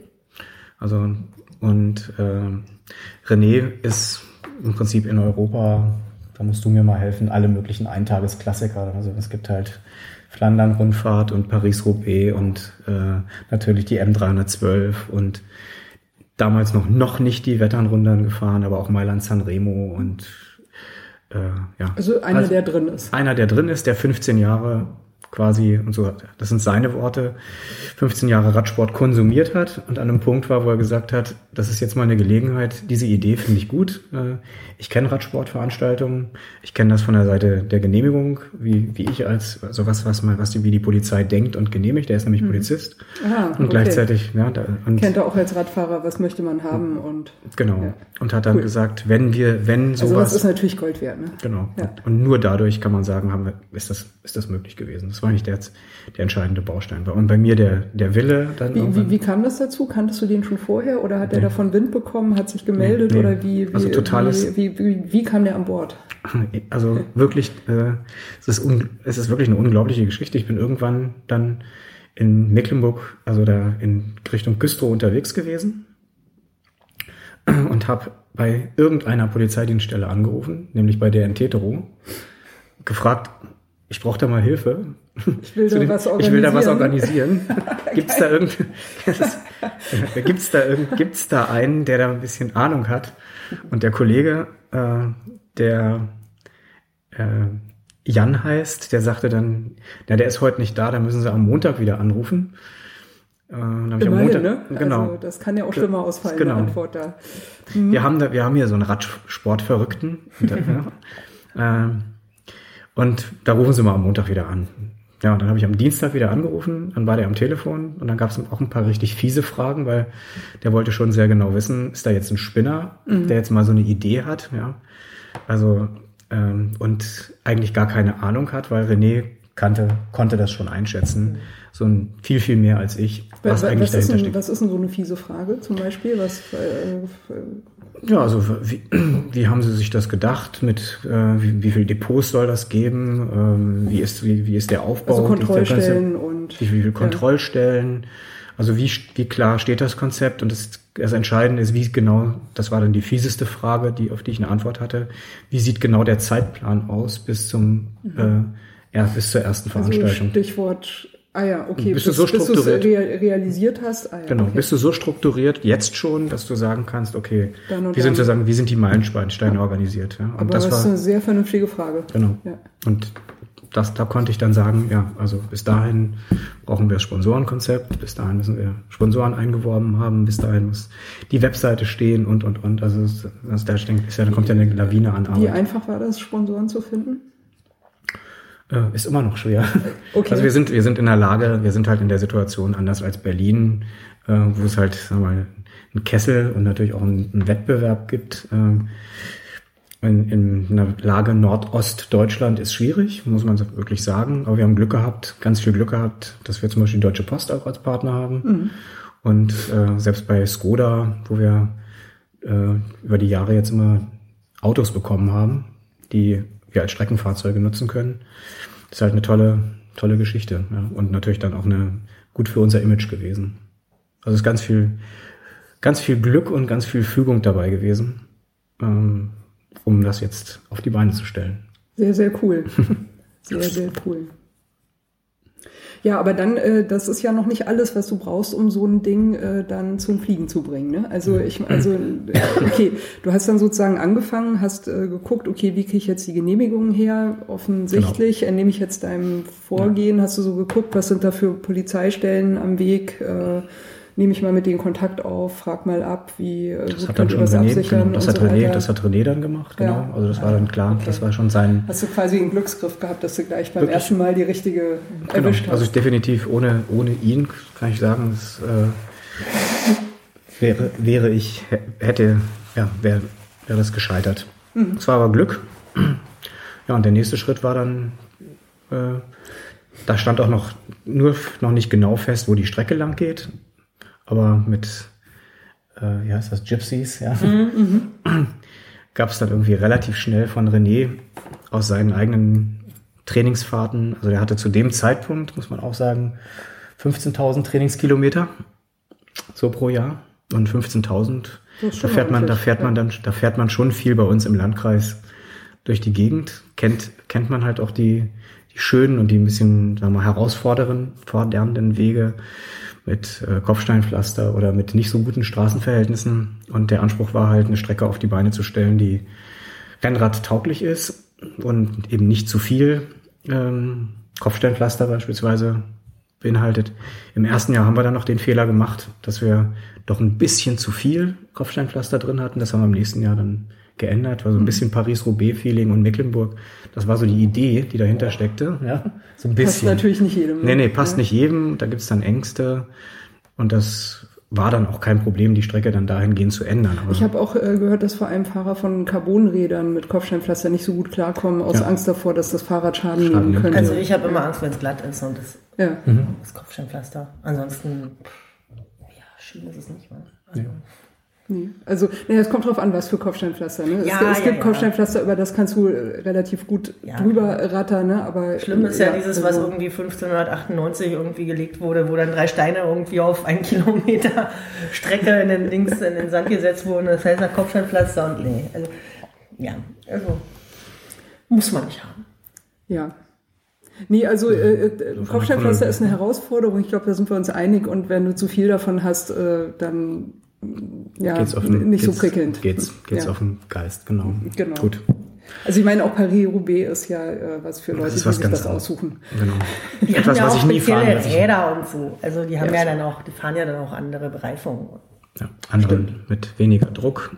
Also und äh, René ist im Prinzip in Europa, da musst du mir mal helfen, alle möglichen Eintagesklassiker. Also es gibt halt Flandern-Rundfahrt und Paris-Roubaix und äh, natürlich die M312 und damals noch noch nicht die Wetternrundern gefahren, aber auch Mailand-San Remo und äh, ja. Also einer, der drin ist. Einer, der drin ist, der 15 Jahre quasi, und so, das sind seine Worte, 15 Jahre Radsport konsumiert hat und an einem Punkt war, wo er gesagt hat, das ist jetzt mal eine Gelegenheit, diese Idee finde ich gut. Äh, Ich kenne Radsportveranstaltungen, ich kenne das von der Seite der Genehmigung, wie, wie ich als sowas, was mal, was die, wie die Polizei denkt und genehmigt, der ist nämlich Polizist Ah, und okay. gleichzeitig, ja, da, und Kennt er auch als Radfahrer, was möchte man haben und genau, Ja. und hat dann Cool. gesagt, wenn wir, wenn also sowas, was ist natürlich Gold wert, ne? Genau. Ja. Und nur dadurch kann man sagen, haben wir, ist das, ist das möglich gewesen. Das war nicht der, der entscheidende Baustein. Und bei mir der, der Wille dann Wie, wie, wie kam das dazu? Kanntest du den schon vorher oder hat er davon Wind bekommen, hat sich gemeldet Nee, nee. oder wie, wie, Also totales- wie, wie, wie, kam der an Bord? (laughs) Also wirklich, äh, es, ist un, es ist wirklich eine unglaubliche Geschichte. Ich bin irgendwann dann in Mecklenburg, also da in Richtung Güstrow unterwegs gewesen und habe bei irgendeiner Polizeidienststelle angerufen, nämlich bei der in gefragt, ich brauche da mal Hilfe. Ich will da den- was ich will da was organisieren. organisieren. (laughs) gibt's da irgend, (laughs) gibt's da irgend, gibt's da einen, der da ein bisschen Ahnung hat? Und der Kollege, äh, der äh, Jan heißt, der sagte dann, na, der ist heute nicht da, da müssen Sie am Montag wieder anrufen. Äh, ich am Immerhin, Montag, ne? genau. Also das kann ja auch schlimmer ausfallen, genau. die Antwort da. Wir haben da, wir haben hier so einen Radsportverrückten. (laughs) ähm, und da rufen Sie mal am Montag wieder an. Ja, und dann habe ich am Dienstag wieder angerufen, dann war der am Telefon und dann gab es auch ein paar richtig fiese Fragen, weil der wollte schon sehr genau wissen, ist da jetzt ein Spinner, der jetzt mal so eine Idee hat, ja. Also ähm, und eigentlich gar keine Ahnung hat, weil René kannte, konnte das schon einschätzen. So ein viel, viel mehr als ich, was, Was, eigentlich was, ist dahinter denn, steckt. was ist denn so eine fiese Frage zum Beispiel? Was, äh, Ja, also wie, (clears throat) wie haben Sie sich das gedacht? Mit äh, wie, wie viel Depots soll das geben? Ähm, wie ist wie, wie ist der Aufbau? also Kontrollstellen ganze- und Wie, wie viele Kontrollstellen? Also wie wie klar steht das Konzept? Und das, das Entscheidende ist, wie genau. Das war dann die fieseste Frage, die auf die ich eine Antwort hatte. Wie sieht genau der Zeitplan aus bis zum äh, ja, bis zur ersten also Veranstaltung? Stichwort, ah ja, okay, Bist du so bis du es strukturiert? rea realisiert hast. Ah ja, Genau, okay. bist du so strukturiert jetzt schon, dass du sagen kannst, okay, wie sind sozusagen, wie sind die Meilensteine organisiert? Ja? Und Aber das das war ist eine sehr vernünftige Frage. Genau. Ja. Und das, da konnte ich dann sagen, ja, also bis dahin brauchen wir das Sponsorenkonzept, bis dahin müssen wir Sponsoren eingeworben haben, bis dahin muss die Webseite stehen und, und, und. Also das, das, da denke ist ja, da kommt ja eine Lawine an Wie Arbeit. einfach war das, Sponsoren zu finden? Äh, ist immer noch schwer. Okay. Also wir sind, wir sind in der Lage, wir sind halt in der Situation anders als Berlin, äh, wo es halt, sagen wir mal, einen Kessel und natürlich auch einen, einen Wettbewerb gibt. Ähm, in, in einer Lage Nordostdeutschland ist schwierig, muss man wirklich sagen. Aber wir haben Glück gehabt, ganz viel Glück gehabt, dass wir zum Beispiel die Deutsche Post auch als Partner haben. Und äh, selbst bei Skoda, wo wir äh, über die Jahre jetzt immer Autos bekommen haben, die wir als Streckenfahrzeuge nutzen können, ist halt eine tolle, tolle Geschichte. Ja. Und natürlich dann auch eine gut für unser Image gewesen. Also es ist ganz viel, ganz viel Glück und ganz viel Fügung dabei gewesen, ähm, um das jetzt auf die Beine zu stellen. Sehr, sehr cool. (laughs) Sehr, sehr cool. Ja, aber dann, äh, das ist ja noch nicht alles, was du brauchst, um so ein Ding äh, dann zum Fliegen zu bringen. Ne? Also ich, also äh, okay, du hast dann sozusagen angefangen, hast äh, geguckt, okay, wie kriege ich jetzt die Genehmigungen her? Offensichtlich Genau. entnehme ich jetzt deinem Vorgehen, hast du so geguckt, was sind da für Polizeistellen am Weg? Äh, nehme ich mal mit denen Kontakt auf, frag mal ab, wie äh, Das hat dann schon René, genau, das hat so René, weiter. das hat René dann gemacht, genau. Ja. Also das war dann klar, Okay. das war schon sein, Hast du quasi einen Glücksgriff gehabt, dass du gleich beim Wirklich? ersten Mal die richtige Genau. erwischt hast? Also definitiv ohne, ohne ihn kann ich sagen, es, äh, wäre, wäre ich, hätte, ja, wäre, wäre das gescheitert. Es war aber Glück. Ja, und der nächste Schritt war dann, äh, da stand auch noch, nur noch nicht genau fest, wo die Strecke lang geht, aber mit, äh, ja, ist das Gypsies, ja. (clears throat) Gab es dann irgendwie relativ schnell von René aus seinen eigenen Trainingsfahrten, also der hatte zu dem Zeitpunkt, muss man auch sagen, 15.000 Trainingskilometer so pro Jahr. Und 15.000 Das ist da fährt man da fährt man dann da fährt man schon viel bei uns im Landkreis durch die Gegend. Kennt kennt man halt auch die die schönen und die ein bisschen sagen wir mal herausfordernden fordernden Wege mit äh, Kopfsteinpflaster oder mit nicht so guten Straßenverhältnissen und der Anspruch war halt eine Strecke auf die Beine zu stellen, die Rennrad tauglich ist und eben nicht zu viel ähm, Kopfsteinpflaster beispielsweise beinhaltet. Im ersten Jahr haben wir dann noch den Fehler gemacht, dass wir doch ein bisschen zu viel Kopfsteinpflaster drin hatten. Das haben wir im nächsten Jahr dann geändert. War so ein bisschen Paris-Roubaix-Feeling und Mecklenburg. Das war so die Idee, die dahinter steckte. Ja, so ein Passt bisschen. natürlich nicht jedem. ne? Nee, nee, passt Ja. nicht jedem. Da gibt's dann Ängste. Und das war dann auch kein Problem, die Strecke dann dahingehend zu ändern. Aber Ich habe auch äh, gehört, dass vor allem Fahrer von Carbonrädern mit Kopfsteinpflaster nicht so gut klarkommen, aus Ja. Angst davor, dass das Fahrrad Schaden, Schaden nehmen könnte. Also ich habe immer Angst, wenn es glatt ist und das, ja. das Kopfsteinpflaster. Ansonsten, ja, schön ist es nicht. Mal. Also, Nee. Also, nee, es kommt drauf an, was für Kopfsteinpflaster. Ne? Ja, es, es ja, gibt ja. Kopfsteinpflaster, über das kannst du äh, relativ gut Ja, drüber rattern, ne? aber Schlimm ist ja, dieses, was also- irgendwie 1598 irgendwie gelegt wurde, wo dann drei Steine irgendwie auf einen Kilometer (laughs) Strecke in den Links in den Sand gesetzt wurden. Das heißt, der Kopfsteinpflaster und nee. Also, ja, also muss man nicht haben. Ja. Nee, also äh, äh, Kopfsteinpflaster ist eine Herausforderung. Ich glaube, da sind wir uns einig. Und wenn du zu viel davon hast, äh, dann ja, geht's auf den, nicht geht's, so prickelnd. Geht's, geht's Ja. auf den Geist, genau. Genau. Gut. Also ich meine, auch Paris-Roubaix ist ja äh, was für Leute, die sich das aussuchen. Genau. Die (laughs) Etwas, haben ja was auch ich nie fahren. Räder und so. Also die haben Ja. ja, dann auch, die fahren ja dann auch andere Bereifungen. Ja, andere mit weniger Druck.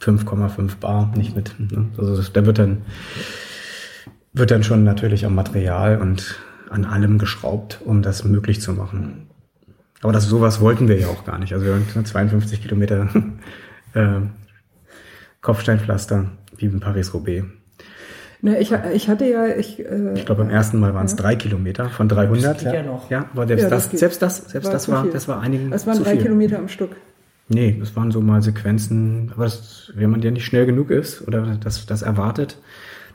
5,5 Bar, nicht mit. Ne? Also das, da wird dann, wird dann schon natürlich am Material und an allem geschraubt, um das möglich zu machen. Aber das sowas wollten wir ja auch gar nicht. Also wir wollten 52 Kilometer (laughs) äh, Kopfsteinpflaster wie in Paris-Roubaix. Ne, ich, ich hatte ja, ich, äh, Ich glaube, beim ersten Mal waren es drei Kilometer von 300. Das geht ja noch. ja aber selbst, Ja, das das, selbst das, selbst War das war, viel. das war einigen es waren zu drei viel. Kilometer am Stück. Nee, das waren so mal Sequenzen, aber das, wenn man ja nicht schnell genug ist oder das, das erwartet,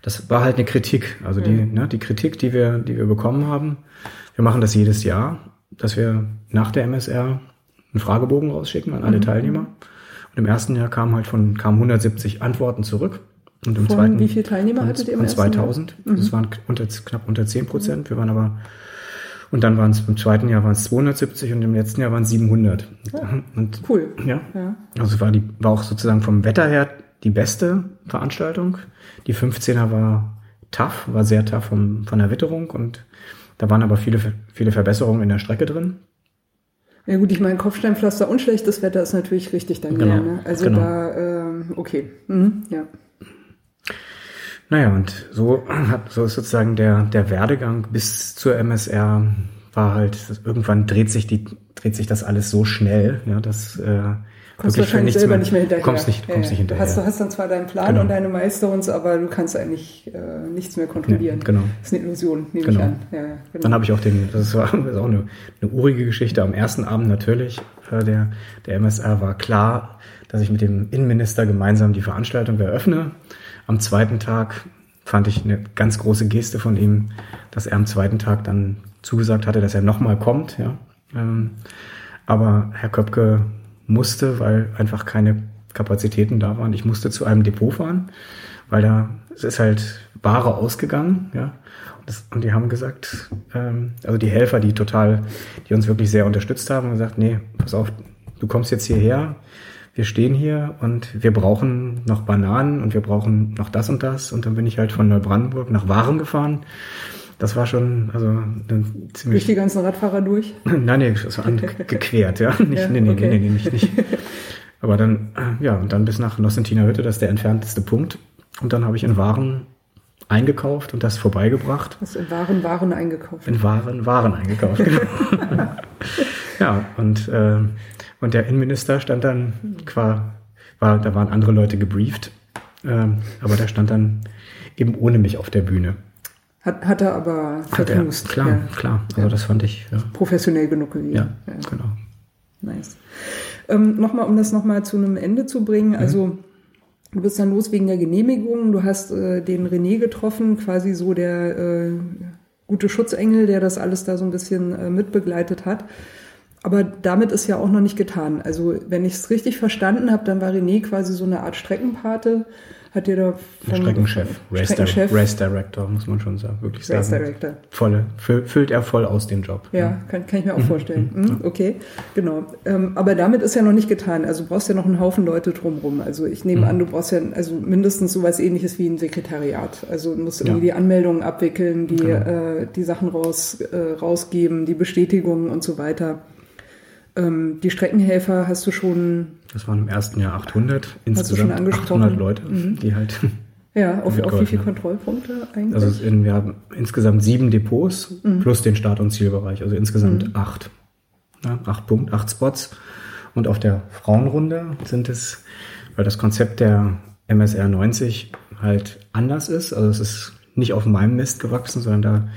das war halt eine Kritik. Also die, ne, die Kritik, die wir, die wir bekommen haben, wir machen das jedes Jahr, dass wir nach der MSR einen Fragebogen rausschicken an alle Teilnehmer. Und im ersten Jahr kamen halt von, kamen 170 Antworten zurück. Und im Von zweiten, wie viele Teilnehmer von, hattet ihr im von ersten Jahr? 2000. Das waren unter, knapp unter 10 Prozent. Wir waren aber, und dann waren es, im zweiten Jahr waren es 270 und im letzten Jahr waren es 700. Und Cool. ja. Ja. Also war die war auch sozusagen vom Wetter her die beste Veranstaltung. Die 15er war tough, war sehr tough vom, von der Witterung und da waren aber viele, viele Verbesserungen in der Strecke drin. Ja gut, ich meine, Kopfsteinpflaster und schlechtes Wetter ist natürlich richtig dann Genau, ne? Also genau. da, ähm, okay. Mhm, ja. Naja, und so hat, so ist sozusagen der, der Werdegang bis zur MSR war halt, irgendwann dreht sich die, dreht sich das alles so schnell, ja, dass, äh, Kommst wirklich wahrscheinlich selber mehr- nicht mehr hinterher. Kommst nicht, kommst ja. nicht hinterher. Du hast, du hast dann zwar deinen Plan Genau. und deine Milestones, aber du kannst eigentlich äh, nichts mehr kontrollieren. Ja, genau. Das ist eine Illusion, nehme Genau. ich an. Ja, ja, genau. Dann habe ich auch den, das war das ist auch eine, eine urige Geschichte. Am ersten Abend natürlich äh, der, der MSR war klar, dass ich mit dem Innenminister gemeinsam die Veranstaltung eröffne. Am zweiten Tag fand ich eine ganz große Geste von ihm, dass er am zweiten Tag dann zugesagt hatte, dass er nochmal kommt. Ja. Ähm, aber Herr Köpke musste, weil einfach keine Kapazitäten da waren. Ich musste zu einem Depot fahren, weil da es ist halt Ware ausgegangen, ja. Und, das, und die haben gesagt, ähm, also die Helfer, die total, die uns wirklich sehr unterstützt haben, haben gesagt, nee, pass auf, du kommst jetzt hierher, wir stehen hier und wir brauchen noch Bananen und wir brauchen noch das und das. Und dann bin ich halt von Neubrandenburg nach Waren gefahren. Das war schon, also Durch ziemlich die ganzen Radfahrer durch. (clears throat) Nein, nee, das war (laughs) gequert, ja. Nicht, Ja, nee, nee, okay. nee, nee, nicht, nicht. (laughs) Aber dann, äh, ja, und dann bis nach Nostentiner Hütte, das ist der entfernteste Punkt. Und dann habe ich in Waren eingekauft und das vorbeigebracht. Hast in Waren Waren eingekauft. In Waren, Waren eingekauft, genau. (laughs) ja, und, äh, und der Innenminister stand dann qua, war, da waren andere Leute gebrieft, ähm, aber der stand dann eben ohne mich auf der Bühne. Hat, hat er aber Hat er, verknust. klar, Ja. klar. Also das fand ich, ja, Professionell genug gewesen. ja, genau. Nice. Ähm, nochmal, um das nochmal zu einem Ende zu bringen. Mhm. Also, du bist dann los wegen der Genehmigung. Du hast äh, den René getroffen, quasi so der äh, gute Schutzengel, der das alles da so ein bisschen äh, mitbegleitet hat. Aber damit ist ja auch noch nicht getan. Also, wenn ich es richtig verstanden habe, dann war René quasi so eine Art Streckenpate. Hat dir da vom Streckenchef, Race, Streckenchef, Di Race Director, muss man schon sagen, wirklich Race sagen. Director. Volle, fü- füllt er voll aus den Job. Ja, kann, kann ich mir auch vorstellen. Mhm, okay, genau. Ähm, aber damit ist ja noch nicht getan. Also du brauchst ja noch einen Haufen Leute drumrum. Also ich Mhm. nehme an, du brauchst ja also mindestens sowas ähnliches wie ein Sekretariat. Also du musst irgendwie Ja. die Anmeldungen abwickeln, die, Genau. äh, die Sachen raus, äh, rausgeben, die Bestätigungen und so weiter. Ähm, die Streckenhelfer hast du schon, Das waren im ersten Jahr 800, Hast du insgesamt schon angesprochen? 800 Leute, Mhm. die halt, ja, auf, auf wie viele. Kontrollpunkte eigentlich? also in, wir haben insgesamt sieben Depots Mhm. plus den Start- und Zielbereich, also insgesamt acht. Ja, acht Punkt, acht Spots. Und auf der Frauenrunde sind es, weil das Konzept der MSR 90 halt anders ist, also es ist nicht auf meinem Mist gewachsen, sondern da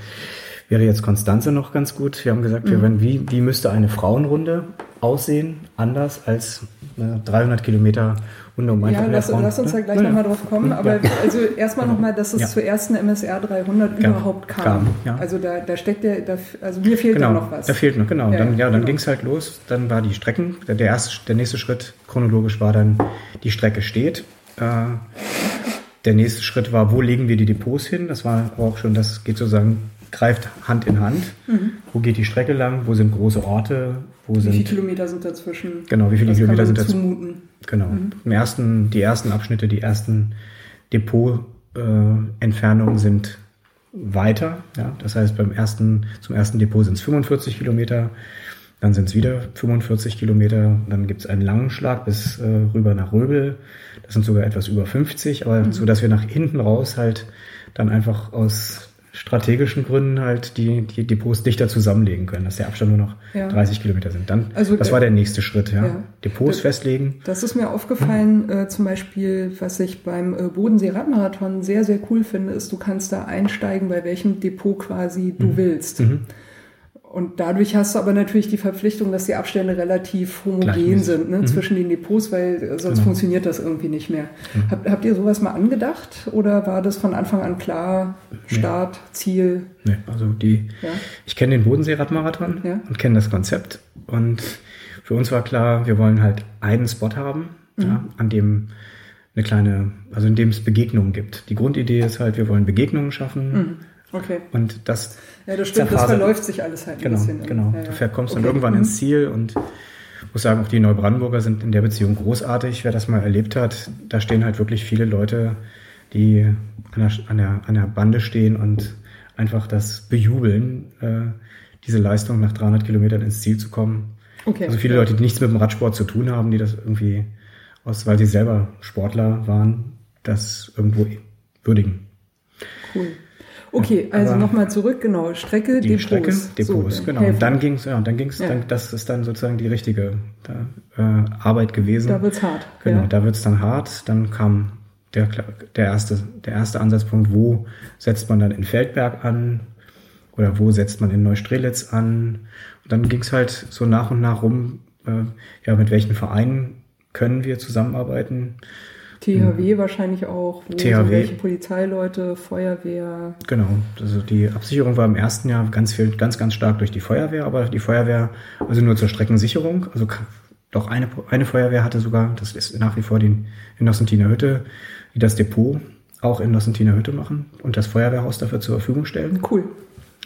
wäre jetzt Konstanze noch ganz gut. Wir haben gesagt, Mhm. wir werden, wie, wie müsste eine Frauenrunde aussehen, anders als äh, 300 Kilometer Runde um Ja, lass, lass uns da gleich Ja, nochmal drauf kommen. Aber Ja. also erstmal nochmal, dass es Ja. zur ersten MSR 300 Ja, überhaupt kam. kam. Also da, da steckt ja, da, also mir fehlt Genau, ja noch was. da fehlt noch, genau. Ja, dann, ja, dann genau. ging es halt los. Dann war die Strecken, der, der, erste, der nächste Schritt chronologisch war dann, die Strecke steht. Äh, der nächste Schritt war, wo legen wir die Depots hin? Das war auch schon, das geht sozusagen, greift Hand in Hand. Mhm. Wo geht die Strecke lang? Wo sind große Orte? Wo Wie sind, viele Kilometer sind dazwischen? genau, wie viele Das Kilometer kann sind zumuten. Genau. Im ersten, die ersten Abschnitte, die ersten Depot-Entfernungen äh, sind weiter. Ja? Das heißt, beim ersten, zum ersten Depot sind es 45 Kilometer, dann sind es wieder 45 Kilometer, dann gibt es einen langen Schlag bis äh, rüber nach Röbel. Das sind sogar etwas über 50, aber so, dass wir nach hinten raus halt dann einfach aus strategischen Gründen halt die, die Depots dichter zusammenlegen können, dass der Abstand nur noch Ja. 30 Kilometer sind. Dann, Also, das war der nächste Schritt, ja. ja. Depots Das- festlegen. Das ist mir aufgefallen, äh, zum Beispiel, was ich beim äh, Bodensee-Radmarathon sehr, sehr cool finde, ist, du kannst da einsteigen, bei welchem Depot quasi du willst. Mhm. Und dadurch hast du aber natürlich die Verpflichtung, dass die Abstände relativ homogen sind ne, Mhm. zwischen den Depots, weil äh, sonst Genau. funktioniert das irgendwie nicht mehr. Habt, habt ihr sowas mal angedacht oder war das von Anfang an klar, Start, Ziel? Nee, also die, Ja. ich kenne den Bodensee-Radmarathon Ja. und kenne das Konzept. Und für uns war klar, wir wollen halt einen Spot haben, Mhm. ja, an dem eine kleine, also in dem es Begegnungen gibt. Die Grundidee ist halt, wir wollen Begegnungen schaffen Okay. und das Ja, das stimmt, das verläuft sich alles halt ein Genau, bisschen. genau. Ja, ja. Du kommst dann Okay. irgendwann Mhm. ins Ziel und muss sagen, auch die Neubrandenburger sind in der Beziehung großartig. Wer das mal erlebt hat, da stehen halt wirklich viele Leute die an der, an der, an der Bande stehen und einfach das bejubeln, äh, diese Leistung nach 300 Kilometern ins Ziel zu kommen. Okay. Also viele Leute, die nichts mit dem Radsport zu tun haben, die das irgendwie aus, weil sie selber Sportler waren, das irgendwo würdigen. Cool. Okay, also aber nochmal zurück, genau, Strecke, Die Depots. Strecke, Depots, So, genau. helfen. Und dann ging's, ja, und dann ging's, Ja. dann, das ist dann sozusagen die richtige äh, Arbeit gewesen. Da wird's hart. Genau, Ja. da wird's dann hart. Dann kam der, der, erste, der erste Ansatzpunkt, wo setzt man dann in Feldberg an oder wo setzt man in Neustrelitz an. Und dann ging's halt so nach und nach rum, äh, ja, mit welchen Vereinen können wir zusammenarbeiten. THW wahrscheinlich auch, wo THW. so welche Polizeileute, Feuerwehr. Genau, also die Absicherung war im ersten Jahr ganz viel, ganz, ganz stark durch die Feuerwehr, aber die Feuerwehr, also nur zur Streckensicherung, also doch eine, eine Feuerwehr hatte sogar, das ist nach wie vor die in Nossentiner Hütte, die das Depot auch in Nossentiner Hütte machen und das Feuerwehrhaus dafür zur Verfügung stellen. Cool.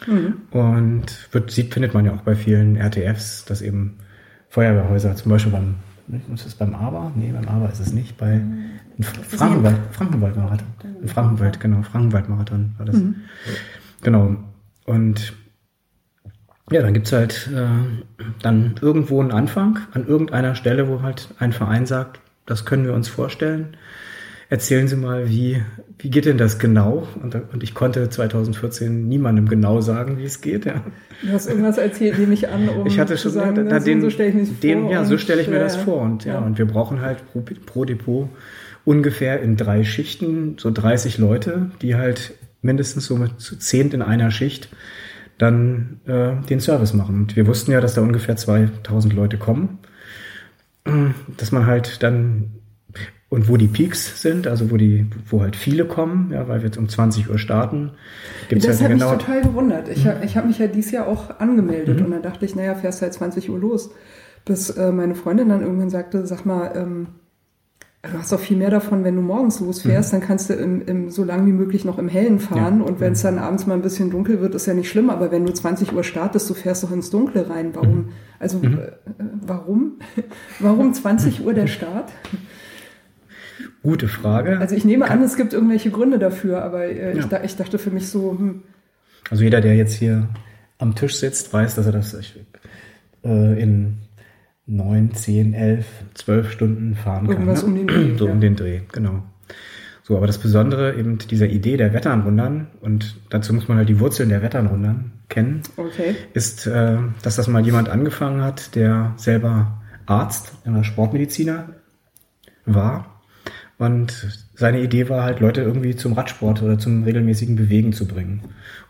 Mhm. Und wird, sieht, findet man ja auch bei vielen RTFs, dass eben Feuerwehrhäuser, zum Beispiel beim, ist es beim Aber? Nee, beim Aber ist es nicht, bei in Frankenwald, Frankenwald-Marathon. In Frankenwald, genau, Frankenwald-Marathon war das. Genau. Und ja, dann gibt's halt äh, dann irgendwo einen Anfang an irgendeiner Stelle, wo halt ein Verein sagt, das können wir uns vorstellen. Erzählen Sie mal, wie, wie geht denn das genau? Und, und ich konnte 2014 niemandem genau sagen, wie es geht. Ja. Du hast irgendwas erzählt, nehme ich an, um Ich hatte zu schon sagen, da, na, da so, den, so stelle ich mir das den vor. ja, so stelle ich mir äh, das vor und ja, ja. und wir brauchen halt pro, pro Depot ungefähr in drei Schichten so 30 Leute, die halt mindestens so mit zu zehnt in einer Schicht dann äh, den Service machen. Und wir wussten ja, dass da ungefähr 2000 Leute kommen, dass man halt dann und wo die Peaks sind, also wo die, wo halt viele kommen, ja, weil wir jetzt um 20 Uhr starten, gibt's Das halt hat eine mich total gewundert. Ich, Mhm. hab- ich habe mich ja dieses Jahr auch angemeldet und dann dachte ich, naja, fährst halt 20 Uhr los. Bis äh, meine Freundin dann irgendwann sagte, sag mal, ähm, du hast doch viel mehr davon, wenn du morgens losfährst, Mhm. dann kannst du im, im, so lang wie möglich noch im Hellen fahren und wenn es dann abends mal ein bisschen dunkel wird, ist ja nicht schlimm, aber wenn du 20 Uhr startest, du fährst doch ins Dunkle rein. Mhm. Warum? Also äh, äh, warum? (laughs) warum 20 Uhr der Start? Gute Frage. Also ich nehme an, es gibt irgendwelche Gründe dafür, aber äh, ich, Ja. da, ich dachte für mich so, hm, Also jeder, der jetzt hier am Tisch sitzt, weiß, dass er das äh, in neun, zehn, elf, zwölf Stunden fahren Irgendwas kann. um den Dreh, So ja. um den Dreh, genau. So, aber das Besondere eben dieser Idee der Wetternrundern, und dazu muss man halt die Wurzeln der Wetternrundern kennen, okay. ist, äh, dass das mal jemand angefangen hat, der selber Arzt, einer Sportmediziner war. Und seine Idee war halt, Leute irgendwie zum Radsport oder zum regelmäßigen Bewegen zu bringen.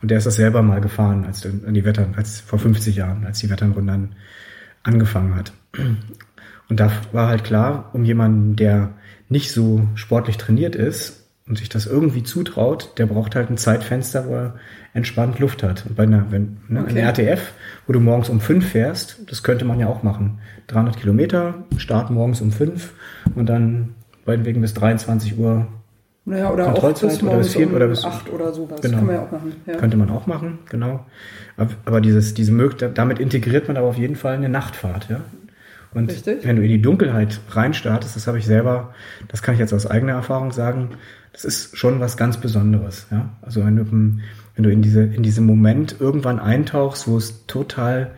Und der ist das selber mal gefahren, als dann die Wettern, als vor 50 Jahren, als die Wetternrundern angefangen hat. Und da war halt klar, um jemanden, der nicht so sportlich trainiert ist und sich das irgendwie zutraut, der braucht halt ein Zeitfenster, wo er entspannt Luft hat. Und bei einer, wenn, ne, Okay. einer RTF, wo du morgens um fünf fährst, das könnte man ja auch machen. 300 Kilometer, Start morgens um fünf und dann meinetwegen bis 23 Uhr Naja, oder auch Kontrollzeit bis oder bis vier um oder bis- acht oder sowas. Genau. Kann man ja auch machen. Ja. könnte man auch machen, genau. Aber- dieses, diese Möglichkeit, damit integriert man aber auf jeden Fall eine Nachtfahrt, ja. Und Richtig. wenn du in die Dunkelheit reinstartest, das habe ich selber, das kann ich jetzt aus eigener Erfahrung sagen, das ist schon was ganz Besonderes, ja. Also wenn du, wenn du in diese, in diesem Moment irgendwann eintauchst, wo es total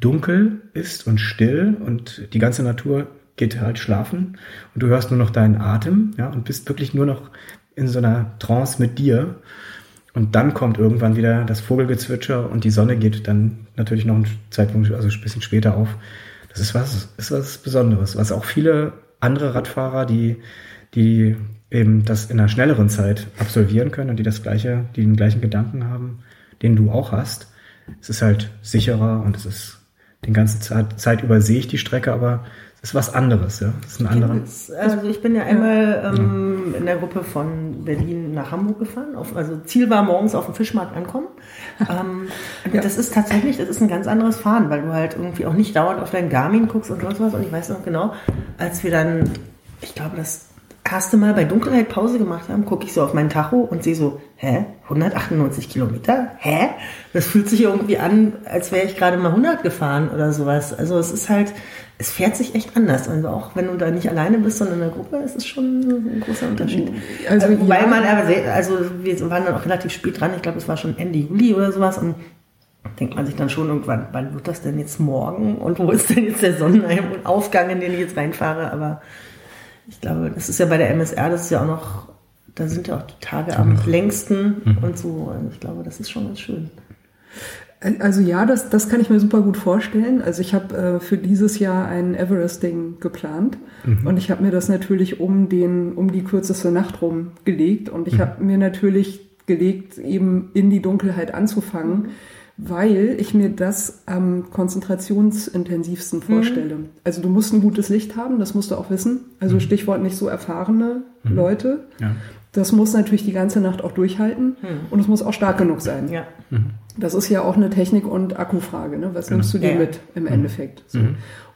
dunkel ist und still und die ganze Natur geht halt schlafen und du hörst nur noch deinen Atem, ja, und bist wirklich nur noch in so einer Trance mit dir. Und dann kommt irgendwann wieder das Vogelgezwitscher und die Sonne geht dann natürlich noch einen Zeitpunkt, also ein bisschen später auf. Das ist was, ist was Besonderes, was auch viele andere Radfahrer, die, die eben das in einer schnelleren Zeit absolvieren können und die das gleiche, die den gleichen Gedanken haben, den du auch hast. Es ist halt sicherer und es ist den ganzen Zeit, Zeit über sehe ich die Strecke, aber es ist was anderes, ja. Es ist ein anderer. Also ich bin ja einmal ähm, in der Gruppe von Berlin nach Hamburg gefahren. Auf, also Ziel war morgens auf dem Fischmarkt ankommen. (laughs) ähm, und Das ist tatsächlich, das ist ein ganz anderes Fahren, weil du halt irgendwie auch nicht dauernd auf dein Garmin guckst und sonst was. Und ich weiß noch genau, als wir dann, ich glaube, das erste Mal bei Dunkelheit Pause gemacht haben, gucke ich so auf mein Tacho und sehe so, hä, 198 Kilometer? Hä? Das fühlt sich irgendwie an, als wäre ich gerade mal 100 gefahren oder sowas. Also es ist halt, es fährt sich echt anders. Also auch wenn du da nicht alleine bist, sondern in der Gruppe, ist es schon ein großer Unterschied. Also, Also, weil ja. man aber, sehr- also wir waren dann auch relativ spät dran. Ich glaube, es war schon Ende Juli oder sowas und denkt man sich dann schon irgendwann, wann wird das denn jetzt morgen und wo ist denn jetzt der Sonnenaufgang, in den ich jetzt reinfahre? Aber ich glaube, das ist ja bei der MSR, das ist ja auch noch, da sind ja auch die Tage am längsten und so. Also ich glaube, das ist schon ganz schön. Also ja, das, das kann ich mir super gut vorstellen. Also ich habe äh, für dieses Jahr ein Everesting geplant. Und ich habe mir das natürlich um den um die kürzeste Nacht rum gelegt. Und ich habe mir natürlich gelegt, eben in die Dunkelheit anzufangen, weil ich mir das am konzentrationsintensivsten vorstelle. Also du musst ein gutes Licht haben, das musst du auch wissen. Also Stichwort nicht so erfahrene Leute. Ja. Das muss natürlich die ganze Nacht auch durchhalten und es muss auch stark genug sein. Ja. Das ist ja auch eine Technik- und Akkufrage. Ne? Was nimmst du dir Ja, ja. mit im Endeffekt? So.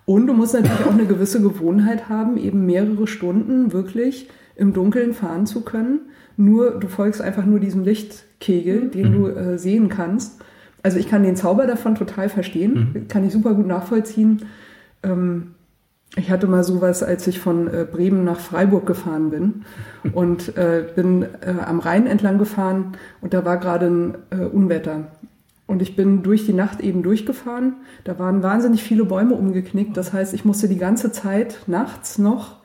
Und du musst natürlich auch eine gewisse Gewohnheit haben, eben mehrere Stunden wirklich im Dunkeln fahren zu können. Nur, du folgst einfach nur diesem Lichtkegel, den du äh, sehen kannst. Also ich kann den Zauber davon total verstehen, kann ich super gut nachvollziehen. Ähm, ich hatte mal sowas, als ich von äh, Bremen nach Freiburg gefahren bin (laughs) und äh, bin äh, am Rhein entlang gefahren und da war gerade ein äh, Unwetter. Und ich bin durch die Nacht eben durchgefahren. Da waren wahnsinnig viele Bäume umgeknickt. Das heißt, ich musste die ganze Zeit nachts noch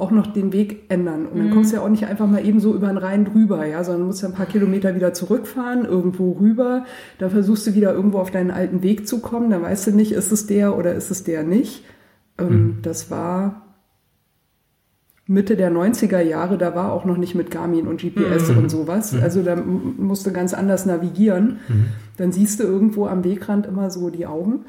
auch noch den Weg ändern. Und dann kommst du ja auch nicht einfach mal eben so über den Rhein drüber, ja, sondern musst ja ein paar Kilometer wieder zurückfahren, irgendwo rüber. Dann versuchst du wieder irgendwo auf deinen alten Weg zu kommen. Dann weißt du nicht, ist es der oder ist es der nicht. Ähm, Das war Mitte der 90er Jahre, da war auch noch nicht mit Garmin und GPS und sowas. Also da musst du ganz anders navigieren. Dann siehst du irgendwo am Wegrand immer so die Augen.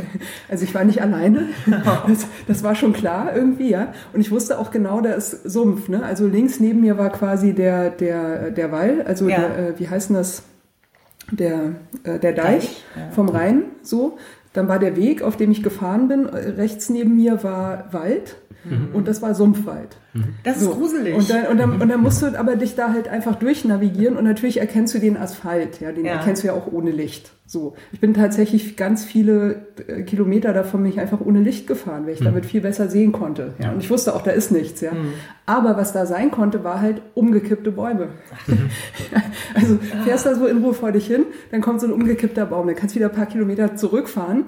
(laughs) also ich war nicht alleine. (laughs) Das, das war schon klar irgendwie, ja. Und ich wusste auch genau, da ist Sumpf. Ne? Also links neben mir war quasi der, der, der Wall, also Ja. der, äh, wie heißt denn das? Der, äh, der Deich Deich, ja. vom Rhein, so. Dann war der Weg, auf dem ich gefahren bin. Äh, Rechts neben mir war Wald und das war Sumpfwald. Das ist So. gruselig. Und dann, und, dann, und dann musst du aber dich da halt einfach durchnavigieren und natürlich erkennst du den Asphalt, ja, den Ja. erkennst du ja auch ohne Licht. So. Ich bin tatsächlich ganz viele äh, Kilometer davon mich einfach ohne Licht gefahren, weil ich damit viel besser sehen konnte. Ja. Und ich wusste auch, da ist nichts, ja. Aber was da sein konnte, war halt umgekippte Bäume. (laughs) also fährst da so in Ruhe vor dich hin, dann kommt so ein umgekippter Baum, dann kannst du wieder ein paar Kilometer zurückfahren,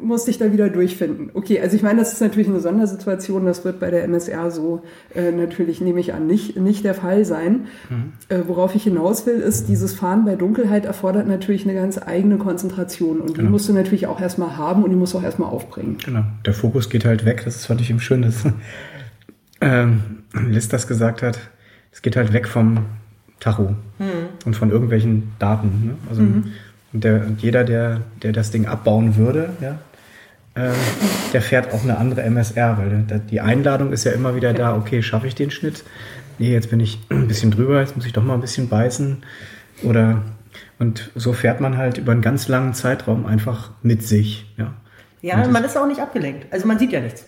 musst dich da wieder durchfinden. Okay, also ich meine, das ist natürlich eine Sondersituation, das wird bei der MSR so äh, natürlich, nehme ich an, nicht, nicht der Fall sein. Äh, worauf ich hinaus will, ist, dieses Fahren bei Dunkelheit erfordert natürlich eine ganz eigene Konzentration und die Genau. musst du natürlich auch erstmal haben und die musst du auch erstmal aufbringen. Genau. Der Fokus geht halt weg. Das fand ich eben schön, dass ähm, Liz das gesagt hat. Es geht halt weg vom Tacho und von irgendwelchen Daten. Ne? Also und der, und jeder, der, der das Ding abbauen würde, ja, äh, der fährt auch eine andere MSR, weil die Einladung ist ja immer wieder da, okay, schaffe ich den Schnitt? Nee, jetzt bin ich (clears throat) ein bisschen drüber, jetzt muss ich doch mal ein bisschen beißen. Oder und so fährt man halt über einen ganz langen Zeitraum einfach mit sich. Ja. Ja, man ist auch nicht abgelenkt. Also man sieht ja nichts.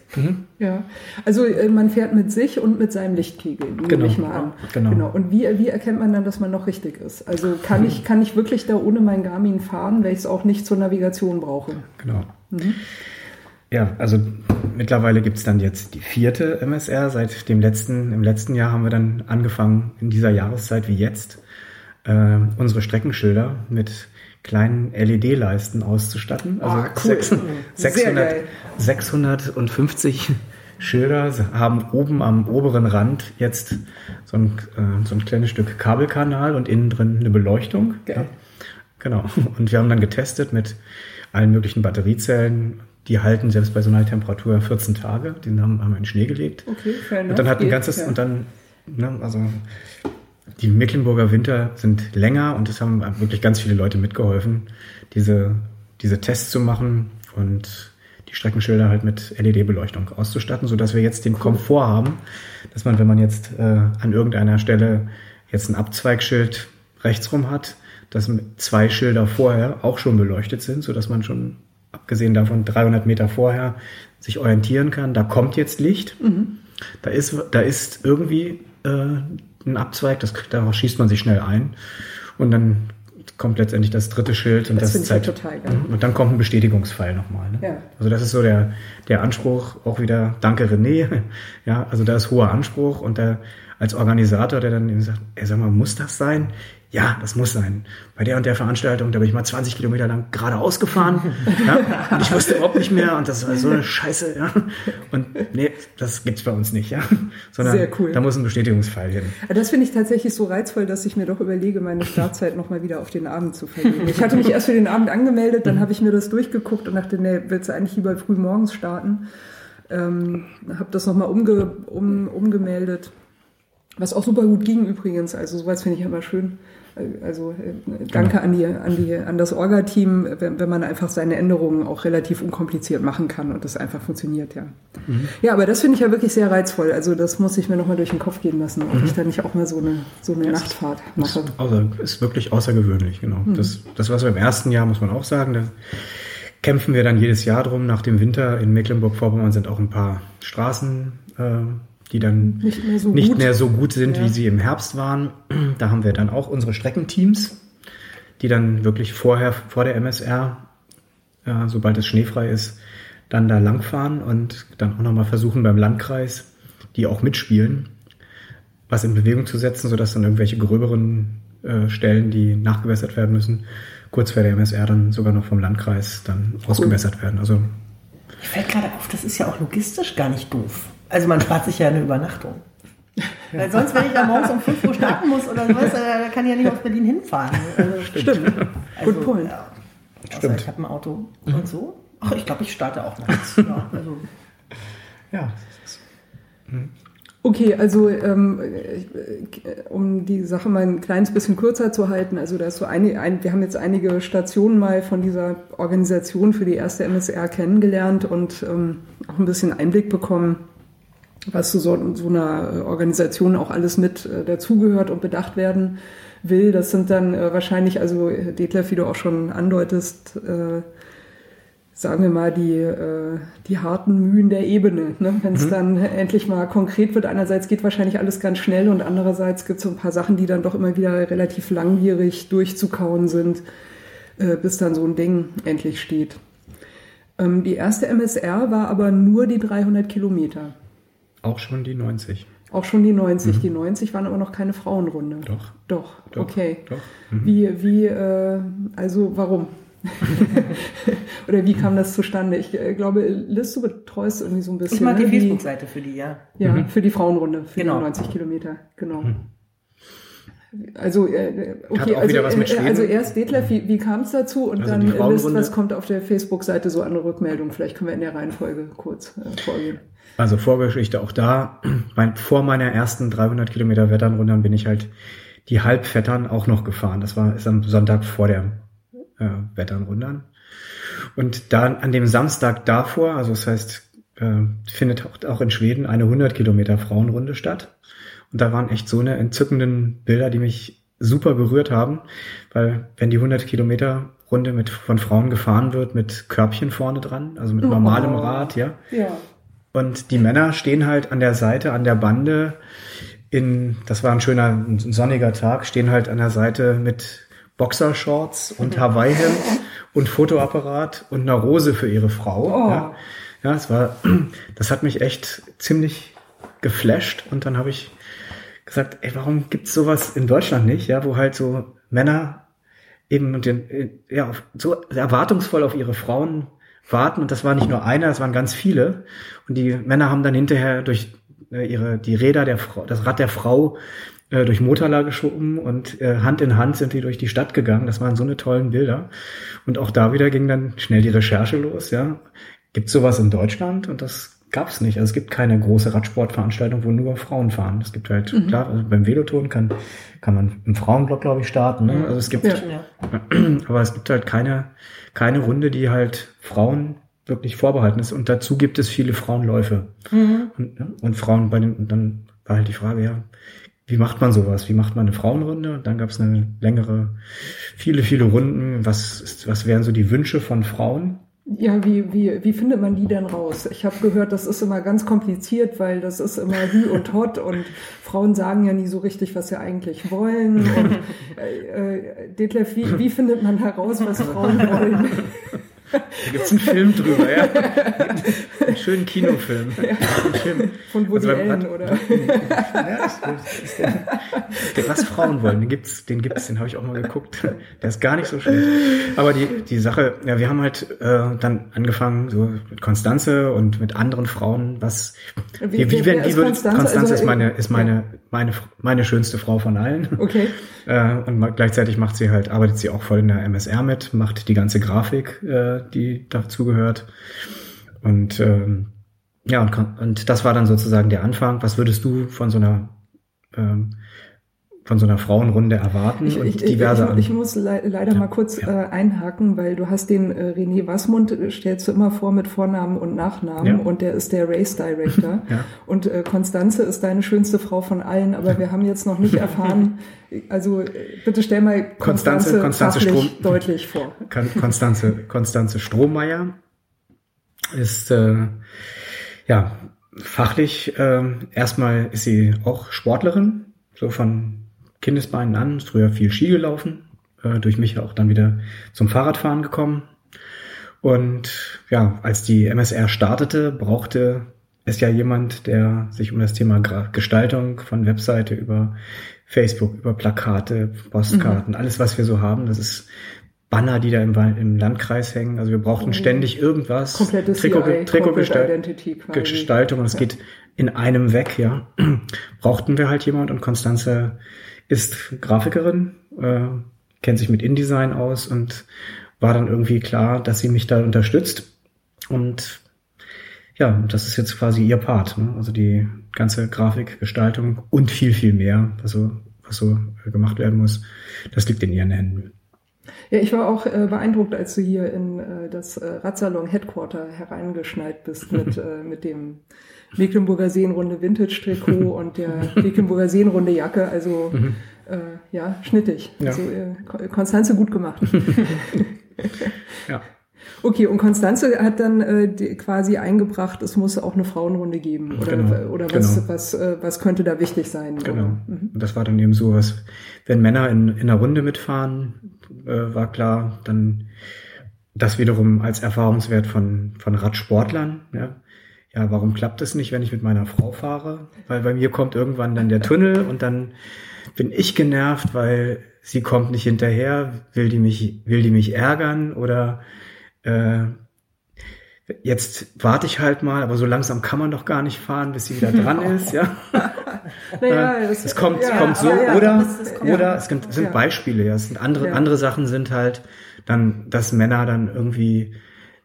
Ja, also äh, man fährt mit sich und mit seinem Lichtkegel, nehme Genau. ich mal an. Genau. Und wie, wie erkennt man dann, dass man noch richtig ist? Also kann ich, kann ich wirklich da ohne mein Garmin fahren, weil ich es auch nicht zur Navigation brauche? Genau. Ja, also mittlerweile gibt's dann jetzt die vierte MSR. Seit dem letzten, im letzten Jahr haben wir dann angefangen, in dieser Jahreszeit wie jetzt, äh, unsere Streckenschilder mit kleinen LED-Leisten auszustatten. Also Ah, cool. sechs- Sehr 600, geil. 650 Schilder haben oben am oberen Rand jetzt so ein, äh, so ein kleines Stück Kabelkanal und innen drin eine Beleuchtung. Geil. Genau. Und wir haben dann getestet mit allen möglichen Batteriezellen. Die halten selbst bei so einer Temperatur 14 Tage. Die haben, haben wir in den Schnee gelegt. Okay, fair enough. Und dann hat ein ganzes, ja. und dann, ne, also die Mecklenburger Winter sind länger und es haben wirklich ganz viele Leute mitgeholfen, diese, diese Tests zu machen und die Streckenschilder halt mit LED-Beleuchtung auszustatten, sodass wir jetzt den Komfort haben, dass man, wenn man jetzt äh, an irgendeiner Stelle jetzt ein Abzweigschild rechtsrum hat, dass zwei Schilder vorher auch schon beleuchtet sind, sodass man schon, abgesehen davon 300 Meter vorher, sich orientieren kann. Da kommt jetzt Licht. Da ist, da ist irgendwie äh, ein Abzweig, das, darauf schießt man sich schnell ein. Und dann kommt letztendlich das dritte Schild und Das das, zeigt, total geil. und dann kommt ein Bestätigungsfall nochmal. Ne? Ja. Also das ist so der, der Anspruch, auch wieder, danke René. (laughs) Ja, also da ist hoher Anspruch und der, als Organisator, der dann eben sagt, ey, sag mal, muss das sein? Ja, das muss sein. Bei der und der Veranstaltung, da bin ich mal 20 Kilometer lang geradeaus gefahren. ja, und ich wusste überhaupt nicht mehr und das war so eine Scheiße. Ja. Und nee, das gibt's bei uns nicht. Ja. Sondern Sehr cool. da muss ein Bestätigungsfall hin. Das finde ich tatsächlich so reizvoll, dass ich mir doch überlege, meine Startzeit nochmal wieder auf den Abend zu verlegen. Ich hatte mich erst für den Abend angemeldet, dann habe ich mir das durchgeguckt und dachte, nee, willst du eigentlich lieber früh morgens starten? Ähm, habe das nochmal umge, um, umgemeldet. Was auch super gut ging übrigens. Also sowas finde ich immer schön. Also äh, danke an, die, an, die, an das Orga-Team, wenn, wenn man einfach seine Änderungen auch relativ unkompliziert machen kann und das einfach funktioniert, ja. Ja, aber das finde ich ja wirklich sehr reizvoll. Also das muss ich mir nochmal durch den Kopf gehen lassen, ob ich da nicht auch mal so eine, so eine Nachtfahrt mache. Außer, ist wirklich außergewöhnlich, genau. Hm. Das, das war so im ersten Jahr, muss man auch sagen. Da kämpfen wir dann jedes Jahr drum. Nach dem Winter in Mecklenburg-Vorpommern sind auch ein paar Straßen, äh, die dann Nicht mehr so nicht gut. mehr so gut sind, Ja. wie sie im Herbst waren. Da haben wir dann auch unsere Streckenteams, die dann wirklich vorher, vor der MSR, äh, sobald es schneefrei ist, dann da langfahren und dann auch nochmal versuchen beim Landkreis, die auch mitspielen, was in Bewegung zu setzen, sodass dann irgendwelche gröberen äh, Stellen, die nachgewässert werden müssen, kurz vor der MSR dann sogar noch vom Landkreis dann ausgewässert werden. Also Mir fällt gerade auf, das ist ja auch logistisch gar nicht doof. Also man spart sich ja eine Übernachtung. Weil sonst, wenn ich da morgens um 5 Uhr starten muss oder sowas, äh, da kann ich ja nicht aus Berlin hinfahren. Also, Stimmt. also, Good point. Ja. Außer Stimmt. ich habe ein Auto und so. Ach, ich glaube, ich starte auch nachts. (laughs) Ja, also, ja, Okay, also ähm, äh, um die Sache mal ein kleines bisschen kürzer zu halten, also da ist so eine, ein, wir haben jetzt einige Stationen mal von dieser Organisation für die erste MSR kennengelernt und ähm, auch ein bisschen Einblick bekommen, was zu so, so einer Organisation auch alles mit äh, dazugehört und bedacht werden will. Das sind dann äh, wahrscheinlich, also äh, Detlef, wie du auch schon andeutest, äh, sagen wir mal, die, äh, die harten Mühen der Ebene. Ne? Wenn es dann endlich mal konkret wird, einerseits geht wahrscheinlich alles ganz schnell und andererseits gibt es so ein paar Sachen, die dann doch immer wieder relativ langwierig durchzukauen sind, äh, bis dann so ein Ding endlich steht. Ähm, die erste MSR war aber nur die 300 Kilometer. Auch schon die 90. Auch schon die 90. Die 90 waren aber noch keine Frauenrunde. Doch. Doch, Doch, okay. doch. Wie, wie, äh, also warum? (laughs) (laughs) Oder wie kam das zustande? Ich äh, glaube, Liz, du betreust irgendwie so ein bisschen. ich mag die ne? Facebook-Seite für die, ja. Ja, für die Frauenrunde, für Genau. die 90 Kilometer, genau. Also, äh, okay, auch also, wieder was mit äh, also erst Detlef, wie, wie kam es dazu? Und Also dann Frauenrunde- was kommt auf der Facebook-Seite so an Rückmeldung? Vielleicht können wir in der Reihenfolge kurz äh, vorgehen. Also Vorgeschichte auch da. Mein, vor meiner ersten 300 Kilometer Wetternrunde bin ich halt die Halbvettern auch noch gefahren. Das war ist am Sonntag vor der äh, Wetternrunde. Und dann an dem Samstag davor, also das heißt, äh, findet auch, auch in Schweden eine 100 Kilometer Frauenrunde statt. Und da waren echt so eine entzückenden Bilder, die mich super berührt haben, weil wenn die 100 Kilometer Runde mit von Frauen gefahren wird mit Körbchen vorne dran, also mit normalem Oh. Rad, ja, Ja. und die Männer stehen halt an der Seite, an der Bande in, das war ein schöner, ein sonniger Tag, stehen halt an der Seite mit Boxershorts und Hawaii-Hemd und Fotoapparat und einer Rose für ihre Frau. Oh. Ja. ja, es war, (clears throat) das hat mich echt ziemlich geflasht und dann habe ich gesagt, ey, warum gibt's sowas in Deutschland nicht, ja, wo halt so Männer eben den, äh, ja, so erwartungsvoll auf ihre Frauen warten und das war nicht nur einer, das waren ganz viele und die Männer haben dann hinterher durch äh, ihre die Räder der Frau, das Rad der Frau äh, durch Motorla geschoben und äh, Hand in Hand sind die durch die Stadt gegangen. Das waren so eine tollen Bilder und auch da wieder ging dann schnell die Recherche los. Ja, gibt sowas in Deutschland und das gab's nicht. Also es gibt keine große Radsportveranstaltung, wo nur Frauen fahren. Es gibt halt klar also beim Veloton kann kann man im Frauenblock glaube ich starten. Ne? Also es gibt Ja. Ja. (clears throat) aber es gibt halt keine, keine Runde, die halt Frauen wirklich vorbehalten ist. Und dazu gibt es viele Frauenläufe. Und, ne, und Frauen bei den, und dann war halt die Frage, ja, wie macht man sowas? Wie macht man eine Frauenrunde? Und dann gab es eine längere, viele, viele Runden. Was ist, was wären so die Wünsche von Frauen? Ja, wie, wie, wie findet man die denn raus? Ich habe gehört, das ist immer ganz kompliziert, weil das ist immer Hü und Hot und Frauen sagen ja nie so richtig, was sie eigentlich wollen. Und, äh, äh, Detlef, wie, wie findet man heraus, was Frauen wollen? (laughs) Da gibt's einen Film drüber, ja. (laughs) Einen schönen Kinofilm. Ja. Film. Von Woody Also, Allen, oder? Ja, ist der, der, was Frauen wollen, den gibt's, den gibt's, den habe ich auch mal geguckt. Der ist gar nicht so schlecht. Aber die, die Sache, ja, wir haben halt äh, dann angefangen so mit Konstanze und mit anderen Frauen, was Wie- wie, wie, wie ist würde Konstanze? Konstanze, Also, ist meine ist meine meine meine schönste Frau von allen. Okay. Äh, und gleichzeitig macht sie halt, arbeitet sie auch voll in der MSR mit, macht die ganze Grafik, äh, die dazugehört. Und ähm, ja, und, und das war dann sozusagen der Anfang. Was würdest du von so einer ähm, von so einer Frauenrunde erwarten? Ich, und ich, diverse ich, ich muss le leider mal kurz Ja. äh, einhaken, weil du hast den äh, René Wassmund, äh, stellst du immer vor mit Vornamen und Nachnamen Ja. und der ist der Race Director. (laughs) Ja. Und äh, Konstanze ist deine schönste Frau von allen, aber wir haben jetzt noch nicht erfahren, (laughs) also äh, bitte stell mal Konstanze- Konstanze, Strom- deutlich vor. (laughs) Kon- Konstanze, Konstanze Strohmeier ist äh, ja fachlich ähm, erstmal ist sie auch Sportlerin, so von Kindesbeinen an, früher viel Ski gelaufen, äh, durch mich auch dann wieder zum Fahrradfahren gekommen. Und ja, als die MSR startete, brauchte es ja jemand, der sich um das Thema Gra Gestaltung von Webseite über Facebook, über Plakate, Postkarten, alles was wir so haben, das ist Banner, die da im, im Landkreis hängen. Also wir brauchten ständig irgendwas. Komplette Trikot, CI, Trikot Gestalt-. Gestaltung und es Ja. geht in einem weg, ja. (clears throat) Brauchten wir halt jemand und Konstanze ist Grafikerin, äh, kennt sich mit InDesign aus und war dann irgendwie klar, dass sie mich da unterstützt. Und ja, das ist jetzt quasi ihr Part. Ne? Also die ganze Grafikgestaltung und viel, viel mehr, was so, was so äh, gemacht werden muss, das liegt in ihren Händen. Ja, ich war auch äh, beeindruckt, als du hier in äh, das äh, Radsalon Headquarter hereingeschneit bist mit, (laughs) äh, mit dem Mecklenburger Seenrunde Vintage Trikot (laughs) und der Mecklenburger Seenrunde Jacke. Also äh, ja, schnittig. Ja. Also äh, Ko- Konstanze gut gemacht. (laughs) Ja. Okay, und Konstanze hat dann äh, quasi eingebracht, es muss auch eine Frauenrunde geben. Oder, Genau, oder was, genau. was, äh, was könnte da wichtig sein? Genau. Mhm. Und das war dann eben so, was, wenn Männer in, in einer Runde mitfahren, äh, war klar, dann das wiederum als Erfahrungswert von, von Radsportlern, ja. Ja, warum klappt es nicht, wenn ich mit meiner Frau fahre? Weil bei mir kommt irgendwann dann der Tunnel und dann bin ich genervt, weil sie kommt nicht hinterher, will die mich, will die mich ärgern oder äh, jetzt warte ich halt mal, aber so langsam kann man doch gar nicht fahren, bis sie wieder (laughs) dran ist, ja. (laughs) Naja, Äh, das- es kommt, ja, kommt so, ja, oder, das- das kommt- oder es sind, es sind. Beispiele, ja. Es sind andere, Ja. andere Sachen sind halt dann, dass Männer dann irgendwie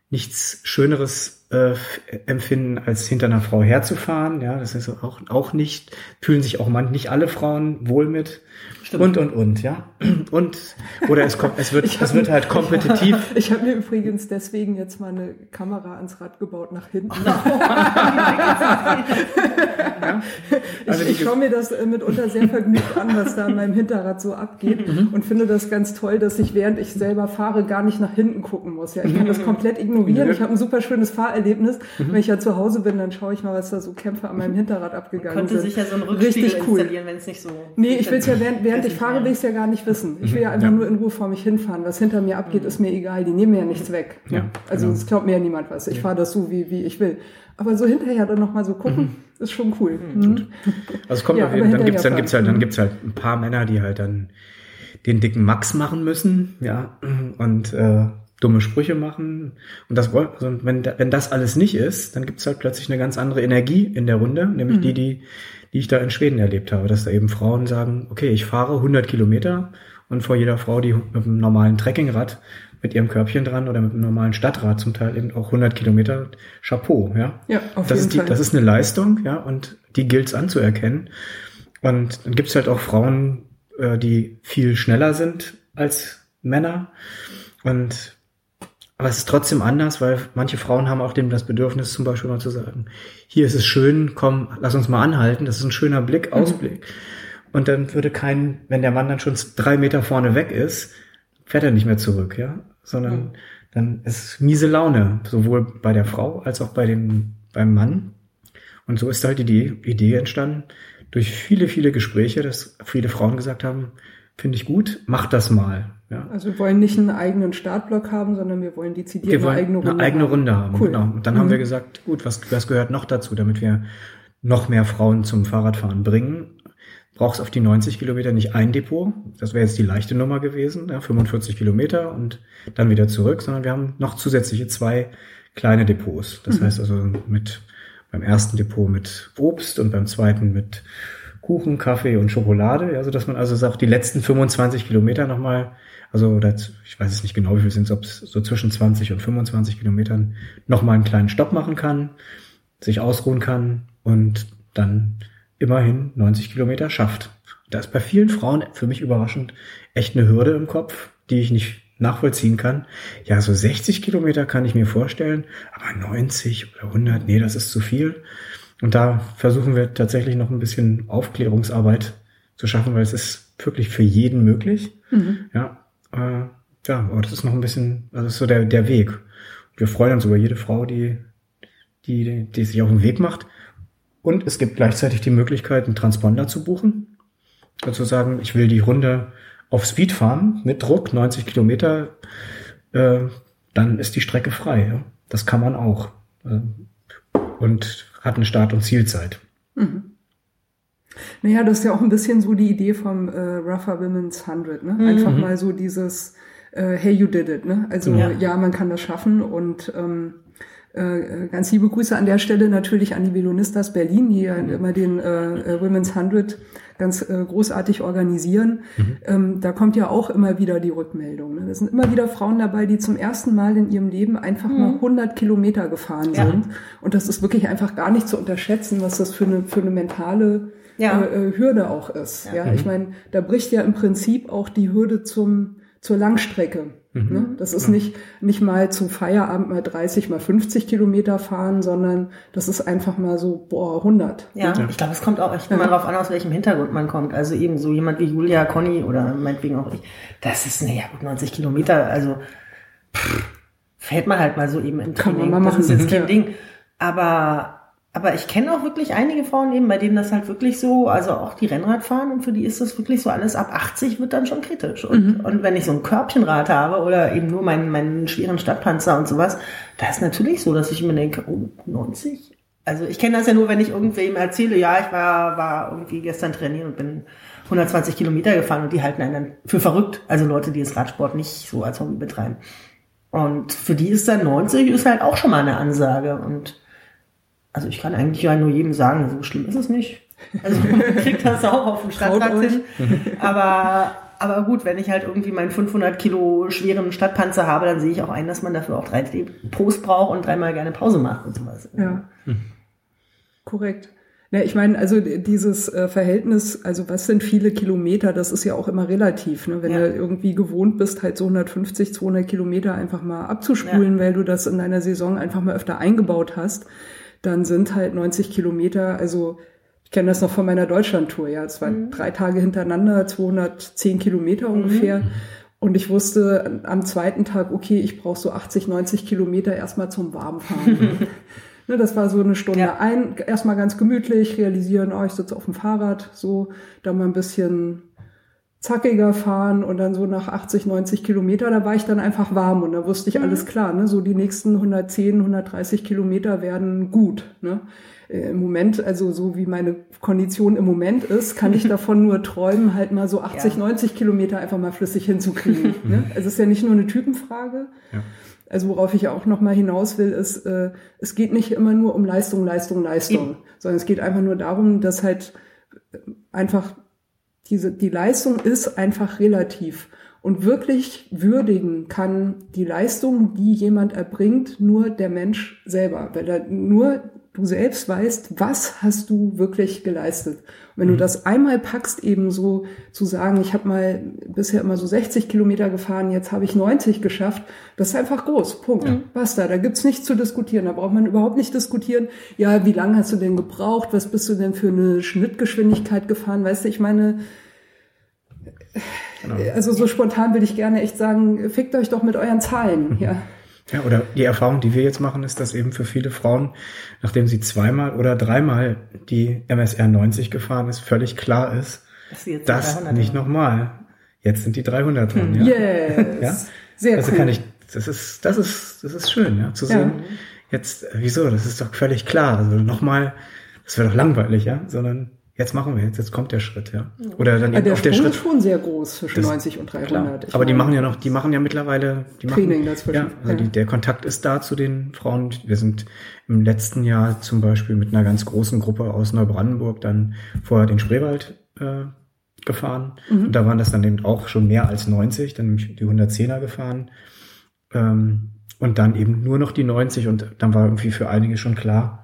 nichts Schöneres äh, empfinden, als hinter einer Frau herzufahren, ja. Das ist auch, auch nicht, fühlen sich auch man, nicht alle Frauen wohl mit. Und, und, und, ja. (clears throat) Und, oder es kommt, es wird, (laughs) Ich es hab- wird halt kompetitiv. (laughs) Ich habe mir übrigens deswegen jetzt mal eine Kamera ans Rad gebaut nach hinten. (laughs) Also ich ich schaue mir das äh, mitunter sehr vergnügt an, was da an meinem Hinterrad so abgeht Mhm. und finde das ganz toll, dass ich während ich selber fahre gar nicht nach hinten gucken muss. Ja, ich kann das komplett ignorieren. Ich habe ein super schönes Fahrerlebnis. Mhm. Wenn ich ja zu Hause bin, dann schaue ich mal, was da so Kämpfe an meinem Hinterrad abgegangen Könnte sind. sich ja so ein Rückspiegel Richtig cool. installieren, wenn es nicht so. Nee, ich will es ja während, während ich Weiß fahre, will ich ja gar nicht wissen. Ich will ja einfach Ja. nur in Ruhe vor mich hinfahren. Was hinter mir abgeht, ist mir egal. Die nehmen mir ja nichts weg. Ja, also genau. es glaubt mir ja niemand was. Ich fahre das so, wie, wie ich will. Aber so hinterher dann nochmal so gucken, ist schon cool. Mhm. Also es kommt Ja, jeden, dann gibt's dann gibt's halt dann Mhm. gibt's halt ein paar Männer, die halt dann den dicken Max machen müssen, ja, und äh, dumme Sprüche machen und das woll- also wenn wenn das alles nicht ist, dann gibt's halt plötzlich eine ganz andere Energie in der Runde, nämlich Mhm. die die die ich da in Schweden erlebt habe, dass da eben Frauen sagen, okay, ich fahre 100 Kilometer und vor jeder Frau, die mit einem normalen Trekkingrad mit ihrem Körbchen dran oder mit einem normalen Stadtrad zum Teil eben auch 100 Kilometer Chapeau, ja. Ja, auf das jeden ist die, Fall. das ist eine Leistung, ja, und die gilt's anzuerkennen. Und dann gibt's halt auch Frauen, äh, die viel schneller sind als Männer. Und aber es ist trotzdem anders, weil manche Frauen haben auch dem das Bedürfnis, zum Beispiel mal zu sagen, hier ist es schön, komm, lass uns mal anhalten, das ist ein schöner Blick, Ausblick. Und dann würde kein, wenn der Mann dann schon drei Meter vorne weg ist, fährt er nicht mehr zurück, ja, sondern dann ist miese Laune, sowohl bei der Frau als auch bei dem, beim Mann. Und so ist halt die Idee entstanden, durch viele, viele Gespräche, dass viele Frauen gesagt haben, finde ich gut, mach das mal. Ja. Also wir wollen nicht einen eigenen Startblock haben, sondern wir wollen dezidiert Wir wollen eine eigene Runde eine eigene haben. Runde haben. Cool. Genau. Und dann Mhm. haben wir gesagt, gut, was, was gehört noch dazu, damit wir noch mehr Frauen zum Fahrradfahren bringen? Brauchst auf die 90 Kilometer nicht ein Depot. Das wäre jetzt die leichte Nummer gewesen, ja, 45 Kilometer und dann wieder zurück, sondern wir haben noch zusätzliche zwei kleine Depots. Das heißt also mit beim ersten Depot mit Obst und beim zweiten mit Kuchen, Kaffee und Schokolade, ja, so dass man also sagt, die letzten 25 Kilometer nochmal, also z- ich weiß es nicht genau, wie viel sind es, ob es so zwischen 20 und 25 Kilometern nochmal einen kleinen Stopp machen kann, sich ausruhen kann und dann immerhin 90 Kilometer schafft. Da ist bei vielen Frauen für mich überraschend echt eine Hürde im Kopf, die ich nicht nachvollziehen kann. Ja, so 60 Kilometer kann ich mir vorstellen, aber 90 oder 100, nee, das ist zu viel. Und da versuchen wir tatsächlich noch ein bisschen Aufklärungsarbeit zu schaffen, weil es ist wirklich für jeden möglich. Ja, äh, ja, aber das ist noch ein bisschen, also das ist so der, der Weg. Wir freuen uns über jede Frau, die, die, die sich auf den Weg macht. Und es gibt gleichzeitig die Möglichkeit, einen Transponder zu buchen. Also sagen, ich will die Runde auf Speed fahren mit Druck, 90 Kilometer, äh, dann ist die Strecke frei. Ja? Das kann man auch. Äh, und hat eine Start- und Zielzeit. Naja, das ist ja auch ein bisschen so die Idee vom äh, Rougher Women's 100, ne? Einfach mal so dieses äh, Hey, you did it, ne? Also Ja. ja, man kann das schaffen und ähm, äh, ganz liebe Grüße an der Stelle natürlich an die Velonistas Berlin, die ja immer den äh, äh, Women's 100 ganz äh, großartig organisieren. Ähm, da kommt ja auch immer wieder die Rückmeldung. Ne? Da sind immer wieder Frauen dabei, die zum ersten Mal in ihrem Leben einfach mal 100 Kilometer gefahren Ja. sind. Und das ist wirklich einfach gar nicht zu unterschätzen, was das für eine, für eine mentale Ja. äh, äh, Hürde auch ist. Ja, ich meine, da bricht ja im Prinzip auch die Hürde zum zur Langstrecke. Ne? Das ist nicht nicht mal zum Feierabend mal 30 mal 50 Kilometer fahren, sondern das ist einfach mal so boah 100. Ja, ich glaube, es kommt auch echt immer darauf an, aus welchem Hintergrund man kommt. Also eben so jemand wie Julia, Conny oder meinetwegen auch ich. Das ist, naja, gut, 90 Kilometer, also pff, fällt man halt mal so eben im Kann man Training. mal das ist machen. jetzt kein Ja. Ding. Aber, aber ich kenne auch wirklich einige Frauen eben, bei denen das halt wirklich so, also auch die Rennrad fahren und für die ist das wirklich so alles ab 80 wird dann schon kritisch. Und, und wenn ich so ein Körbchenrad habe oder eben nur meinen, meinen schweren Stadtpanzer und sowas, da ist natürlich so, dass ich mir denke, oh, 90? Also ich kenne das ja nur, wenn ich irgendwem erzähle, ja, ich war, war irgendwie gestern trainieren und bin 120 Kilometer gefahren und die halten einen dann für verrückt. Also Leute, die das Radsport nicht so als Hobby betreiben. Und für die ist dann 90 ist halt auch schon mal eine Ansage. Und also ich kann eigentlich ja nur jedem sagen, so schlimm ist es nicht. Also (laughs) man kriegt das auch auf dem euch. hin. Aber, aber gut, wenn ich halt irgendwie meinen 500 Kilo schweren Stadtpanzer habe, dann sehe ich auch ein, dass man dafür auch drei Post braucht und dreimal gerne Pause macht und sowas. Ja. Korrekt. Ja, ich meine, also dieses äh, Verhältnis, also was sind viele Kilometer, das ist ja auch immer relativ. Ne? Wenn Ja. du irgendwie gewohnt bist, halt so 150, 200 Kilometer einfach mal abzuspulen, weil du das in deiner Saison einfach mal öfter eingebaut hast, dann sind halt 90 Kilometer, also ich kenne das noch von meiner Deutschlandtour, ja, es waren drei Tage hintereinander, 210 Kilometer ungefähr. Und ich wusste am zweiten Tag, okay, ich brauche so 80, 90 Kilometer erstmal zum Warmfahren. (laughs) ne, das war so eine Stunde Ja. ein, erstmal ganz gemütlich, realisieren, oh, ich sitze auf dem Fahrrad, so, dann mal ein bisschen zackiger fahren und dann so nach 80, 90 Kilometer, da war ich dann einfach warm und da wusste ich alles klar, ne, so die nächsten 110, 130 Kilometer werden gut, ne. Äh, Im Moment, also so wie meine Kondition im Moment ist, kann ich (laughs) davon nur träumen, halt mal so 80, Ja. 90 Kilometer einfach mal flüssig hinzukriegen. (laughs) ne? Also es ist ja nicht nur eine Typenfrage. Ja. Also worauf ich auch noch mal hinaus will, ist, äh, es geht nicht immer nur um Leistung, Leistung, Leistung, sondern es geht einfach nur darum, dass halt einfach diese, die Leistung ist einfach relativ. Und wirklich würdigen kann die Leistung, die jemand erbringt, nur der Mensch selber, weil er nur du selbst weißt, was hast du wirklich geleistet. Wenn du das einmal packst, eben so zu sagen, ich habe mal bisher immer so 60 Kilometer gefahren, jetzt habe ich 90 geschafft, das ist einfach groß. Punkt. Basta. Da gibt's nichts zu diskutieren. Da braucht man überhaupt nicht diskutieren. Ja, wie lange hast du denn gebraucht? Was bist du denn für eine Schnittgeschwindigkeit gefahren? Weißt du, ich meine, also so spontan will ich gerne echt sagen, fickt euch doch mit euren Zahlen. Ja. Ja, oder die Erfahrung, die wir jetzt machen, ist, dass eben für viele Frauen, nachdem sie zweimal oder dreimal die MSR 90 gefahren ist, völlig klar ist, Dass sie jetzt das 300 nicht nochmal. Jetzt sind die 300 dran. Ja. Yes. Ja? Sehr also cool. kann ich, das ist, das ist, das ist schön, ja, zu Ja. sehen. Jetzt, äh, wieso? Das ist doch völlig klar. Also nochmal, das wäre doch langweilig, ja, sondern jetzt machen wir jetzt, jetzt kommt der Schritt, ja. Oder dann Ah, eben der auf der Schritt. ist schon sehr groß zwischen Das- 90 und 300. Klar. Ich Aber die machen ja noch, die machen ja mittlerweile die Training machen, dazwischen. Ja, also Ja. Die, der Kontakt ist da zu den Frauen. Wir sind im letzten Jahr zum Beispiel mit einer ganz großen Gruppe aus Neubrandenburg dann vorher den Spreewald äh, gefahren. Mhm. Und da waren das dann eben auch schon mehr als 90, dann nämlich die 110er gefahren. Ähm, und dann eben nur noch die 90 und dann war irgendwie für einige schon klar,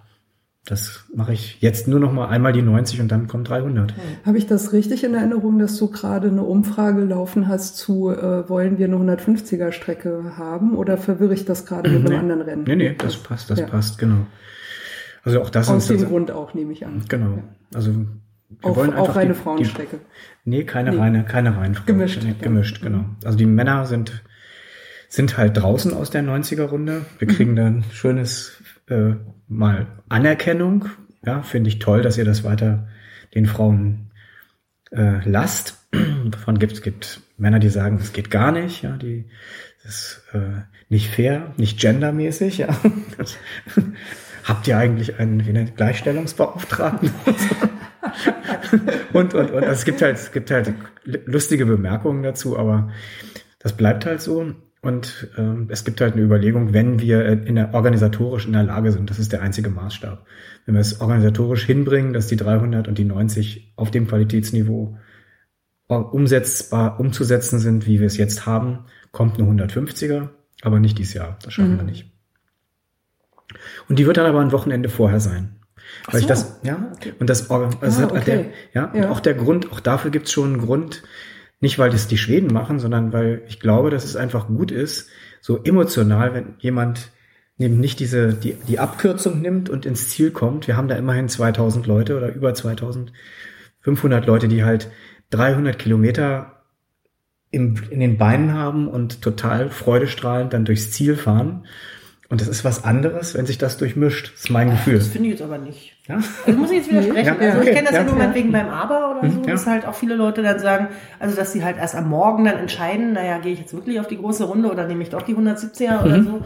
das mache ich jetzt nur noch mal einmal die 90 und dann kommt 300. Habe ich das richtig in Erinnerung, dass du gerade eine Umfrage laufen hast zu, äh, wollen wir eine 150er Strecke haben oder verwirre ich das gerade mit einem Nee. anderen Rennen? Nee, nee, das passt, das Ja. passt, genau. Also auch das Aus ist dem also- Grund auch, nehme ich an. Genau. Also wir Auch, wollen auch einfach reine die, Frauenstrecke. Die, nee, keine Nee. reine, keine reine Frauen. Gemischt, Nee, ja. gemischt, genau. Also die Männer sind sind halt draußen aus der 90er Runde. Wir kriegen dann schönes äh, mal Anerkennung. Ja, finde ich toll, dass ihr das weiter den Frauen äh, lasst. (clears throat) Davon gibt es Männer, die sagen, das geht gar nicht. Ja, die das ist äh, nicht fair, nicht gendermäßig. Ja, (laughs) habt ihr eigentlich einen wie nennt- Gleichstellungsbeauftragten? (laughs) und, und, und. Also es gibt halt, es gibt halt lustige Bemerkungen dazu, aber das bleibt halt so. Und ähm, es gibt halt eine Überlegung, wenn wir in der, organisatorisch in der Lage sind, das ist der einzige Maßstab. Wenn wir es organisatorisch hinbringen, dass die 300 und die 90 auf dem Qualitätsniveau umsetzbar, umzusetzen sind, wie wir es jetzt haben, kommt eine 150er, aber nicht dieses Jahr. Das schaffen Mhm. wir nicht. Und die wird dann aber ein Wochenende vorher sein. Weil ich so. das, ja, und das, also Ah, hat der, okay. ja, und Ja. auch der Grund, auch dafür gibt's schon einen Grund, nicht weil das die Schweden machen, sondern weil ich glaube, dass es einfach gut ist, so emotional, wenn jemand eben nicht diese, die, die Abkürzung nimmt und ins Ziel kommt. Wir haben da immerhin 2000 Leute oder über 2500 Leute, die halt 300 Kilometer im, in den Beinen haben und total freudestrahlend dann durchs Ziel fahren. Und das ist was anderes, wenn sich das durchmischt. Das ist mein Gefühl. Das finde ich jetzt aber nicht. Ja? Also muss ich jetzt widersprechen. Ja, also ich kenne das ja, ja. nur meinetwegen beim Aber oder so, Mhm, ja. dass halt auch viele Leute dann sagen, also dass sie halt erst am Morgen dann entscheiden, naja, gehe ich jetzt wirklich auf die große Runde oder nehme ich doch die 170er oder Mhm. so.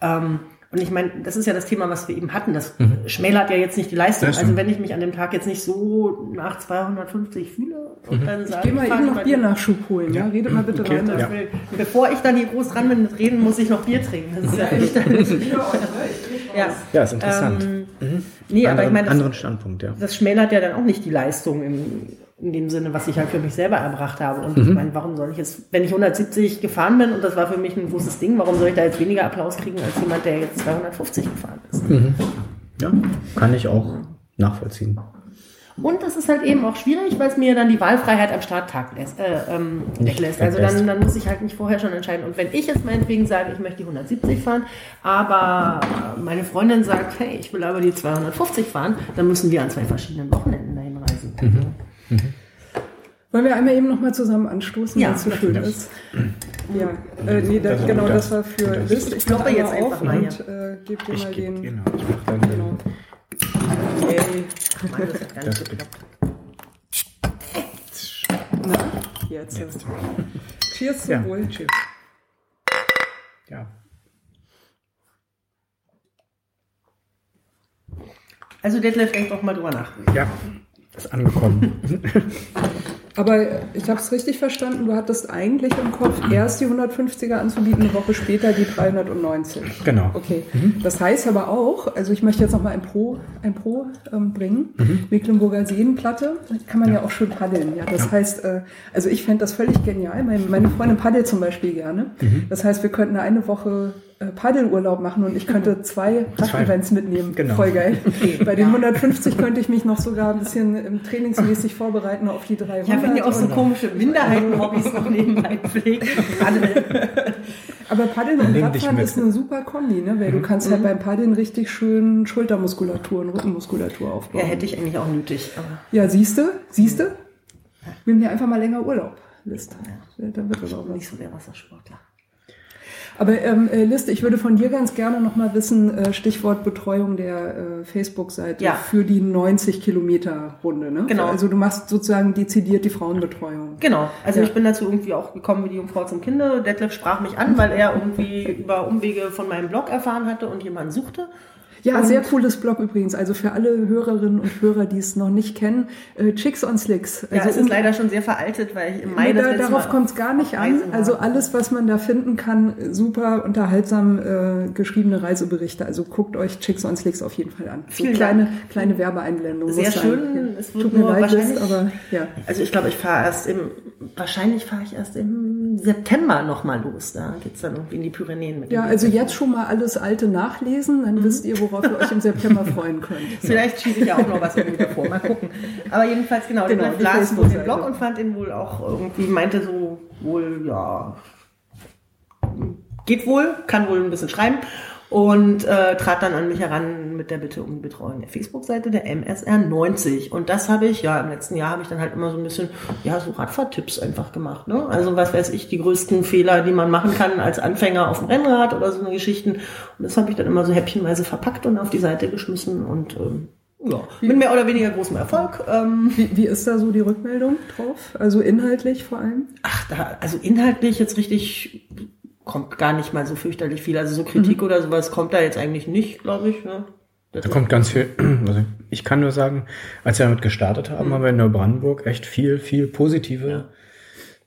Ähm, und ich meine, das ist ja das Thema, was wir eben hatten. Das schmälert ja jetzt nicht die Leistung. Mhm. Also wenn ich mich an dem Tag jetzt nicht so nach 250 fühle und dann sage Geh mal fahr eben noch Bier die- Nachschub holen, ja? Redet mal bitte Okay, weiter. ja. Bevor ich dann hier groß dran bin mit Reden, muss ich noch Bier trinken. Das ist ja echt. (laughs) ja. Ja, ist interessant. Ähm, nee, aber ich anderen, meine, das, anderen Standpunkt, ja. das schmälert ja dann auch nicht die Leistung im, in dem Sinne, was ich halt für mich selber erbracht habe. Und ich meine, warum soll ich jetzt, wenn ich 170 gefahren bin und das war für mich ein großes Ding, warum soll ich da jetzt weniger Applaus kriegen als jemand, der jetzt 250 gefahren ist? Ja, kann ich auch nachvollziehen. Und das ist halt eben auch schwierig, weil es mir dann die Wahlfreiheit am Starttag lässt, äh, ähm, Nicht weglässt. Also dann, dann muss ich halt nicht vorher schon entscheiden. Und wenn ich jetzt meinetwegen sage, ich möchte die 170 fahren, aber meine Freundin sagt, hey, ich will aber die 250 fahren, dann müssen wir an zwei verschiedenen Wochenenden dahin reisen. Mhm. Wollen wir einmal eben noch mal zusammen anstoßen, Ja, wenn es so schön natürlich. ist? Ja, äh, nee, das, Das genau, das war für List. Ich kloppe mache jetzt einmal einfach auf mal und äh, gebe dir Ich mal geb, den. genau, ich mach dann Genau. Ey, Mann, das hat gar Das nicht geklappt. Na, jetzt. Jetzt. Cheers zum Ja, Wohl. cheers. Ja. Also Detlef, denk doch mal drüber nach. Ja, ist angekommen. (laughs) Aber ich habe es richtig verstanden, du hattest eigentlich im Kopf, erst die 150er anzubieten, eine Woche später die 390. genau. Okay, das heißt aber auch, also ich möchte jetzt noch mal ein Pro, ein Pro ähm, bringen. Mhm. Mecklenburger Seenplatte kann man ja. auch schön paddeln. Ja, das heißt, äh, also ich fände das völlig genial. Meine, meine Freundin paddelt zum Beispiel gerne. Mhm. Das heißt, wir könnten eine Woche Paddelurlaub machen und ich könnte zwei Rad-Events mitnehmen. Genau. Voll geil. (laughs) Bei den 150 könnte ich mich noch sogar ein bisschen ähm, trainingsmäßig vorbereiten auf die 300. Ja, wenn ihr auch so komische Minderheiten-Hobbys noch nebenbei pflegt. Paddeln. (laughs) Aber Paddeln und Radfahren ist eine super Kombi, ne? weil du kannst halt beim Paddeln richtig schön Schultermuskulatur und Rückenmuskulatur aufbauen. Ja, hätte ich eigentlich auch nötig. Aber Ja, siehst du? Siehst du? Nimm dir einfach mal länger Urlaub, List. Ja, dann wird das auch nicht so der Wassersportler. Aber ähm, äh, Liste, ich würde von dir ganz gerne nochmal wissen, äh, Stichwort Betreuung der äh, Facebook-Seite Ja. für die 90 Kilometer Runde. Ne? Genau. Also du machst sozusagen dezidiert die Frauenbetreuung. Genau, also Ja. ich bin dazu irgendwie auch gekommen wie die Jungfrau zum Kinde. Detlef sprach mich an, weil er irgendwie (laughs) über Umwege von meinem Blog erfahren hatte und jemanden suchte. Ja, Und- sehr cooles Blog übrigens. Also für alle Hörerinnen und Hörer, die es noch nicht kennen, äh, Chicks on Slicks. Ja, Also es ist leider schon sehr veraltet, weil ich im Mai Nee, da, letzte darauf kommt es gar nicht an. Also alles, was man da finden kann, super unterhaltsam äh, geschriebene Reiseberichte. Also guckt euch Chicks on Slicks auf jeden Fall an. So Vielen kleine, kleine Werbeeinblendung. Sehr sein. schön. Ja. Es wird Tut mir leid, wahrscheinlich- aber ja. Also ich glaube, ich fahre erst im, wahrscheinlich fahre ich erst im September nochmal los. Da geht's dann irgendwie in die Pyrenäen mit dem Ja, also jetzt schon mal alles Alte nachlesen, Mhm. dann wisst ihr, worauf ihr euch im September freuen könnt. (laughs) Vielleicht schieße ich ja auch noch was irgendwie davor. Mal gucken. Aber jedenfalls, genau, Genau, die las wohl den. Blog und fand ihn wohl auch irgendwie, meinte so wohl, ja, geht wohl, kann wohl ein bisschen schreiben. Und äh, trat dann an mich heran mit der Bitte um die Betreuung der Facebook-Seite der MSR 90. Und das habe ich, ja, im letzten Jahr habe ich dann halt immer so ein bisschen, ja, so Radfahrtipps einfach gemacht. Ne? Also was weiß ich, die größten Fehler, die man machen kann als Anfänger auf dem Rennrad oder so eine Geschichten. Und das habe ich dann immer so häppchenweise verpackt und auf die Seite geschmissen und ähm, ja, mit mehr oder weniger großem Erfolg. Ähm, Wie, wie ist da so die Rückmeldung drauf? Also inhaltlich vor allem? ach, da, also inhaltlich jetzt richtig kommt gar nicht mal so fürchterlich viel. Also so Kritik oder sowas kommt da jetzt eigentlich nicht, glaube ich. Ne? Das Da kommt ganz viel, (clears throat) also ich kann nur sagen, als wir damit gestartet haben, haben wir in Neubrandenburg echt viel, viel positive, po-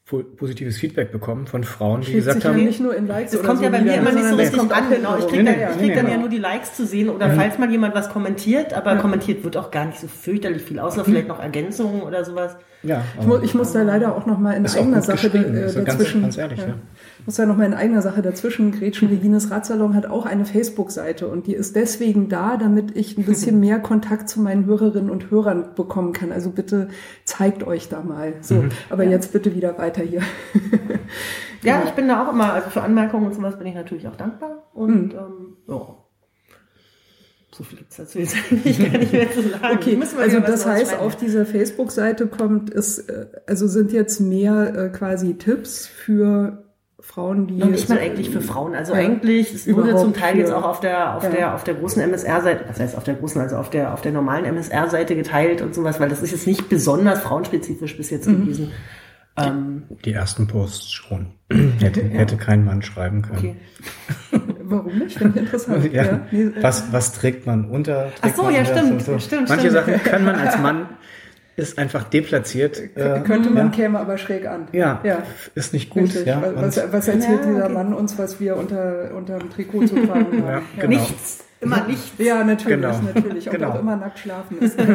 positives Feedback bekommen von Frauen, die Schlägt gesagt sich ja haben, nicht nur in Likes Das oder kommt so ja bei mir immer nicht so es richtig auch an. Genau. Ich kriege Nee, dann, nee, krieg nee, dann nee. ja nur die Likes zu sehen oder falls mal jemand was kommentiert, aber kommentiert wird auch gar nicht so fürchterlich viel, außer vielleicht noch Ergänzungen oder sowas. ja, Ich muss, ich muss da leider auch noch mal in eigener Sache äh, also ganz, dazwischen. ganz ehrlich, ja. Ich muss da noch mal in eigener Sache dazwischen. Gretchen Regines Radsalon hat auch eine Facebook-Seite und die ist deswegen da, damit ich ein bisschen (laughs) mehr Kontakt zu meinen Hörerinnen und Hörern bekommen kann. Also bitte zeigt euch da mal. So, Mhm. aber jetzt bitte wieder weiter hier. Ja, ich bin da auch immer, also für Anmerkungen und sowas bin ich natürlich auch dankbar. Und ähm, ja. So viel gibt's dazu jetzt eigentlich gar nicht mehr zu sagen. (laughs) Okay, Müssen wir also das heißt, auf dieser Facebook-Seite kommt es, äh, also sind jetzt mehr äh, quasi Tipps für Frauen, die Noch nicht mal so- eigentlich für Frauen. Also Ja. eigentlich, es wurde zum Teil für- jetzt auch auf der, auf Ja. der, auf der großen MSR-Seite, was heißt auf der großen, also auf der, auf der normalen MSR-Seite geteilt und sowas, weil das ist jetzt nicht besonders frauenspezifisch bis jetzt Mhm. gewesen. Ähm, die ersten Posts schon. (clears throat) hätte, hätte kein Mann schreiben können. okay. (laughs) Warum nicht? Finde ich interessant. (laughs) Ja. äh, Was, was trägt man unter? Ach trägt so, man ja, stimmt, So, so. stimmt, Manche stimmt. Sachen kann man als Mann, (laughs) ist einfach deplatziert. Äh, könnte man, ja. käme aber schräg an. Ja, ja. ist nicht gut. Richtig. Ja, was, was erzählt Ja, dieser okay. Mann uns, was wir unter, unter dem Trikot zu tragen haben? Ja, Ja. genau. Nichts, immer nichts. Ja, natürlich, Genau. natürlich. Und Genau. auch immer nackt schlafen ist. (laughs)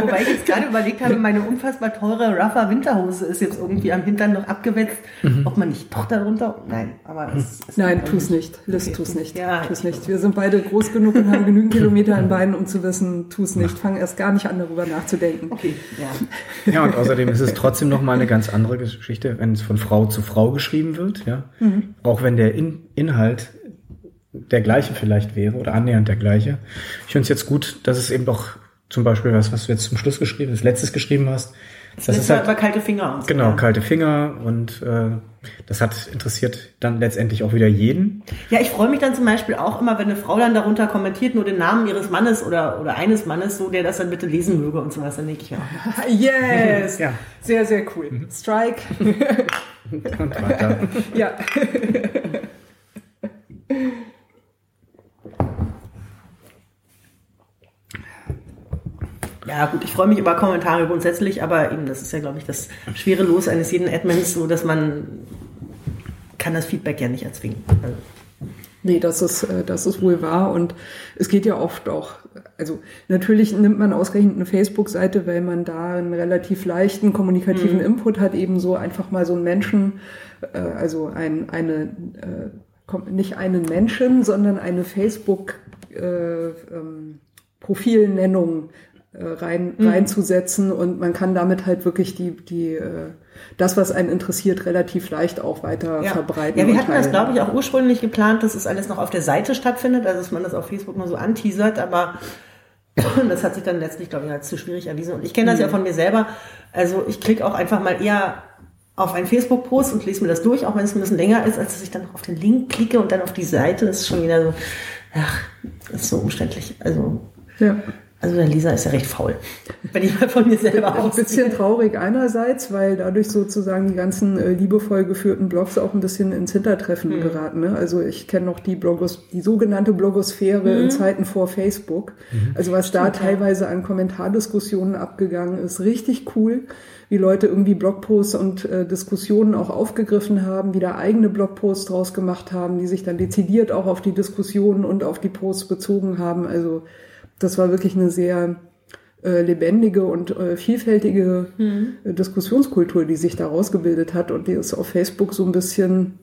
Wobei ich jetzt gerade überlegt habe, meine unfassbar teure Ruffer Winterhose ist jetzt irgendwie am Hintern noch abgewetzt. Mhm. Ob man nicht doch darunter? Nein, aber es ist Nein, tu's nicht. Liz, Okay, tu- nicht. ja, tu's ich nicht. Wir sind beide groß genug und haben genügend Kilometer in Beinen, um zu wissen, tu's nicht. Fang erst gar nicht an, darüber nachzudenken. Okay, ja. Ja, und außerdem ist es trotzdem noch mal eine ganz andere Geschichte, wenn es von Frau zu Frau geschrieben wird, ja. Auch wenn der In Inhalt der gleiche vielleicht wäre oder annähernd der gleiche. Ich finde es jetzt gut, dass es eben doch zum Beispiel was, was du jetzt zum Schluss geschrieben, das letztes geschrieben hast. Das, Das ist halt halt, über kalte Finger und so. genau, ja. kalte Finger und äh, das hat interessiert dann letztendlich auch wieder jeden. Ja, ich freue mich dann zum Beispiel auch immer, wenn eine Frau dann darunter kommentiert, nur den Namen ihres Mannes oder, oder eines Mannes, so der das dann bitte lesen möge und sowas. Dann denke ich auch, (laughs) Yes! Ja. Sehr, sehr cool. Strike. (laughs) Und weiter. ja. (laughs) ja gut, ich freue mich über Kommentare grundsätzlich, aber eben, das ist ja, glaube ich, das schwere Los eines jeden Admins, so dass man kann das Feedback ja nicht erzwingen. Also, Nee, das ist, äh, das ist wohl wahr. Und es geht ja oft auch, also natürlich nimmt man ausgerechnet eine Facebook-Seite, weil man da einen relativ leichten kommunikativen Input hat, ebenso einfach mal so einen Menschen, äh, also ein, eine, äh, nicht einen Menschen, sondern eine Facebook äh, ähm, Profilnennung äh, rein, reinzusetzen und man kann damit halt wirklich die, die äh, das, was einen interessiert, relativ leicht auch weiter ja. verbreiten. ja, wir hatten das, glaube ich, auch ursprünglich geplant, dass es alles noch auf der Seite stattfindet, also dass man das auf Facebook nur so anteasert, aber (clears throat) das hat sich dann letztlich, glaube ich, als zu schwierig erwiesen. Und ich kenne das ja von mir selber. Also ich klicke auch einfach mal eher auf einen Facebook-Post und lese mir das durch, auch wenn es ein bisschen länger ist, als dass ich dann noch auf den Link klicke und dann auf die Seite. Das ist schon wieder so, ach, das ist so umständlich. Also, Ja. Also der Leser ist ja recht faul. Wenn ich mal von mir selber Ein bisschen traurig einerseits, weil dadurch sozusagen die ganzen äh, liebevoll geführten Blogs auch ein bisschen ins Hintertreffen Mhm. geraten. Ne? Also ich kenne noch die Blogos, die sogenannte Blogosphäre Mhm. in Zeiten vor Facebook. Also was da teilweise an Kommentardiskussionen abgegangen ist, richtig cool. Wie Leute irgendwie Blogposts und äh, Diskussionen auch aufgegriffen haben, wieder eigene Blogposts draus gemacht haben, die sich dann dezidiert auch auf die Diskussionen und auf die Posts bezogen haben. Also das war wirklich eine sehr äh, lebendige und äh, vielfältige äh, Diskussionskultur, die sich da rausgebildet hat und die ist auf Facebook so ein bisschen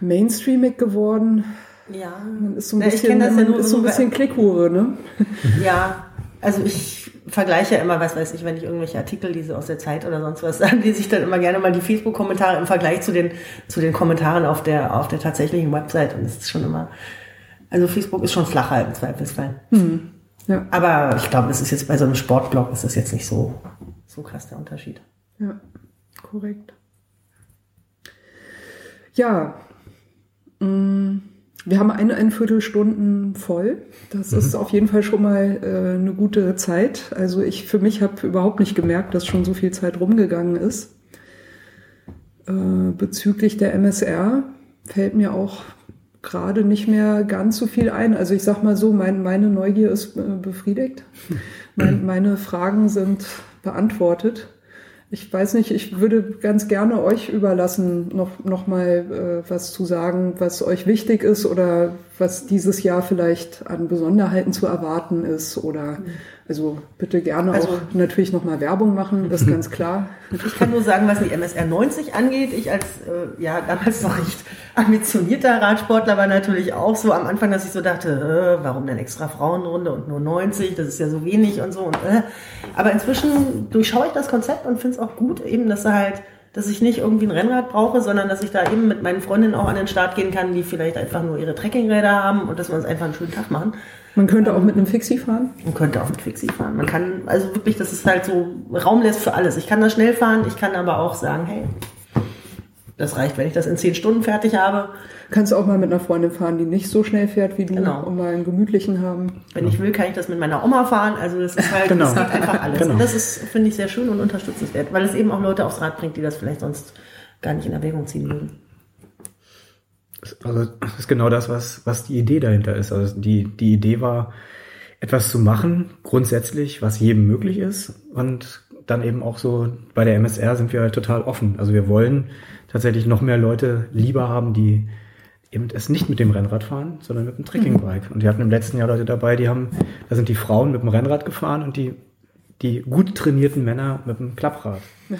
mainstreamig geworden. Ja, Man ist so ein Na, bisschen, das ja ist so ein bisschen Klickhure, ne? (laughs) Ja, also ich vergleiche ja immer, was weiß ich, wenn ich irgendwelche Artikel lese aus der Zeit oder sonst was, (laughs) dann lese ich dann immer gerne mal die Facebook-Kommentare im Vergleich zu den, zu den Kommentaren auf der, auf der tatsächlichen Website. Und es ist schon immer, also Facebook ist schon flacher im Zweifelsfall. Ja, Aber ich glaube, das ist jetzt bei so einem Sportblog ist das jetzt nicht so, so krass der Unterschied. ja, korrekt. Ja, mh, wir haben eine, ein Viertelstunden voll. Das ist auf jeden Fall schon mal äh, eine gute Zeit. Also ich für mich habe überhaupt nicht gemerkt, dass schon so viel Zeit rumgegangen ist. Äh, bezüglich der MSR fällt mir auch gerade nicht mehr ganz so viel ein. Also ich sag mal so, mein, meine Neugier ist äh, befriedigt. (clears throat) Mein, meine Fragen sind beantwortet. Ich weiß nicht, ich würde ganz gerne euch überlassen, noch, noch mal äh, was zu sagen, was euch wichtig ist oder was dieses Jahr vielleicht an Besonderheiten zu erwarten ist oder also bitte gerne Also- auch natürlich noch mal Werbung machen, das (laughs) ist ganz klar. Ich kann nur sagen, was die MSR 90 angeht. Ich als, äh, ja, damals noch recht ambitionierter Radsportler war natürlich auch so am Anfang, dass ich so dachte, äh, warum denn extra Frauenrunde und nur 90? Das ist ja so wenig und so. Und, äh. Aber inzwischen durchschaue ich das Konzept und finde es auch gut, eben, dass er halt, dass ich nicht irgendwie ein Rennrad brauche, sondern dass ich da eben mit meinen Freundinnen auch an den Start gehen kann, die vielleicht einfach nur ihre Trekkingräder haben und dass wir uns einfach einen schönen Tag machen. Man könnte auch mit einem Fixie fahren. Man könnte auch mit Fixie fahren. Man kann, also wirklich, das ist halt so Raum lässt für alles. Ich kann das schnell fahren, ich kann aber auch sagen, hey, das reicht, wenn ich das in zehn Stunden fertig habe. Kannst auch mal mit einer Freundin fahren, die nicht so schnell fährt wie du Genau. und mal einen gemütlichen haben. Wenn ich will, kann ich das mit meiner Oma fahren. Also das ist halt, Genau. das geht einfach alles. Genau. Und das ist, finde ich, sehr schön und unterstützenswert, weil es eben auch Leute aufs Rad bringt, die das vielleicht sonst gar nicht in Erwägung ziehen würden. Also das ist genau das, was, was die Idee dahinter ist. Also die, die Idee war, etwas zu machen, grundsätzlich, was jedem möglich ist. Und dann eben auch so, bei der MSR sind wir halt total offen. Also wir wollen tatsächlich noch mehr Leute lieber haben, die eben es nicht mit dem Rennrad fahren, sondern mit dem Trekkingbike. Und wir hatten im letzten Jahr Leute dabei, die haben, da sind die Frauen mit dem Rennrad gefahren und die, die gut trainierten Männer mit dem Klapprad. (laughs)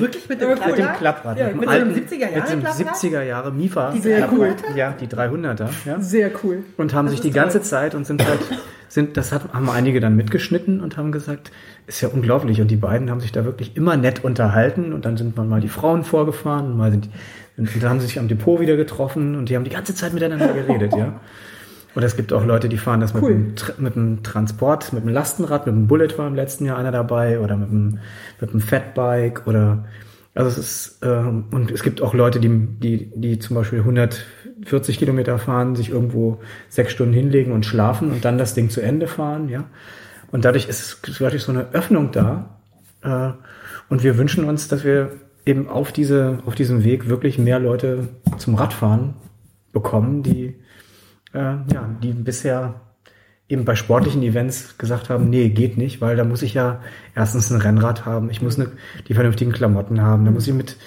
Wirklich mit dem Mit dem Klapprad? Klapprad. Ja, dem mit so einem 70er Jahre Mit dem Klapprad? 70er Jahre Mifa. Die Sehr cool. Ja, die 300er. Ja. Sehr cool. Und haben sich die ganze Zeit und sind halt, sind, das hat, haben einige dann mitgeschnitten und haben gesagt, ist ja unglaublich. Und die beiden haben sich da wirklich immer nett unterhalten und dann sind man mal die Frauen vorgefahren und mal sind, und dann haben sie sich am Depot wieder getroffen und die haben die ganze Zeit miteinander geredet, ja. Und es gibt auch Leute, die fahren das mit, Cool. dem, Tr- mit dem Transport, mit dem Lastenrad, mit dem Bullet war im letzten Jahr einer dabei oder mit dem, mit dem Fatbike oder also es ist ähm, und es gibt auch Leute, die, die, die zum Beispiel 140 Kilometer fahren, sich irgendwo sechs Stunden hinlegen und schlafen und dann das Ding zu Ende fahren, ja. Und dadurch ist dadurch so eine Öffnung da. Äh, und wir wünschen uns, dass wir eben auf diese, auf diesem Weg wirklich mehr Leute zum Radfahren bekommen, die äh, ja, die bisher eben bei sportlichen Events gesagt haben, nee, geht nicht, weil da muss ich ja erstens ein Rennrad haben, ich muss eine, die vernünftigen Klamotten haben, da muss ich mit,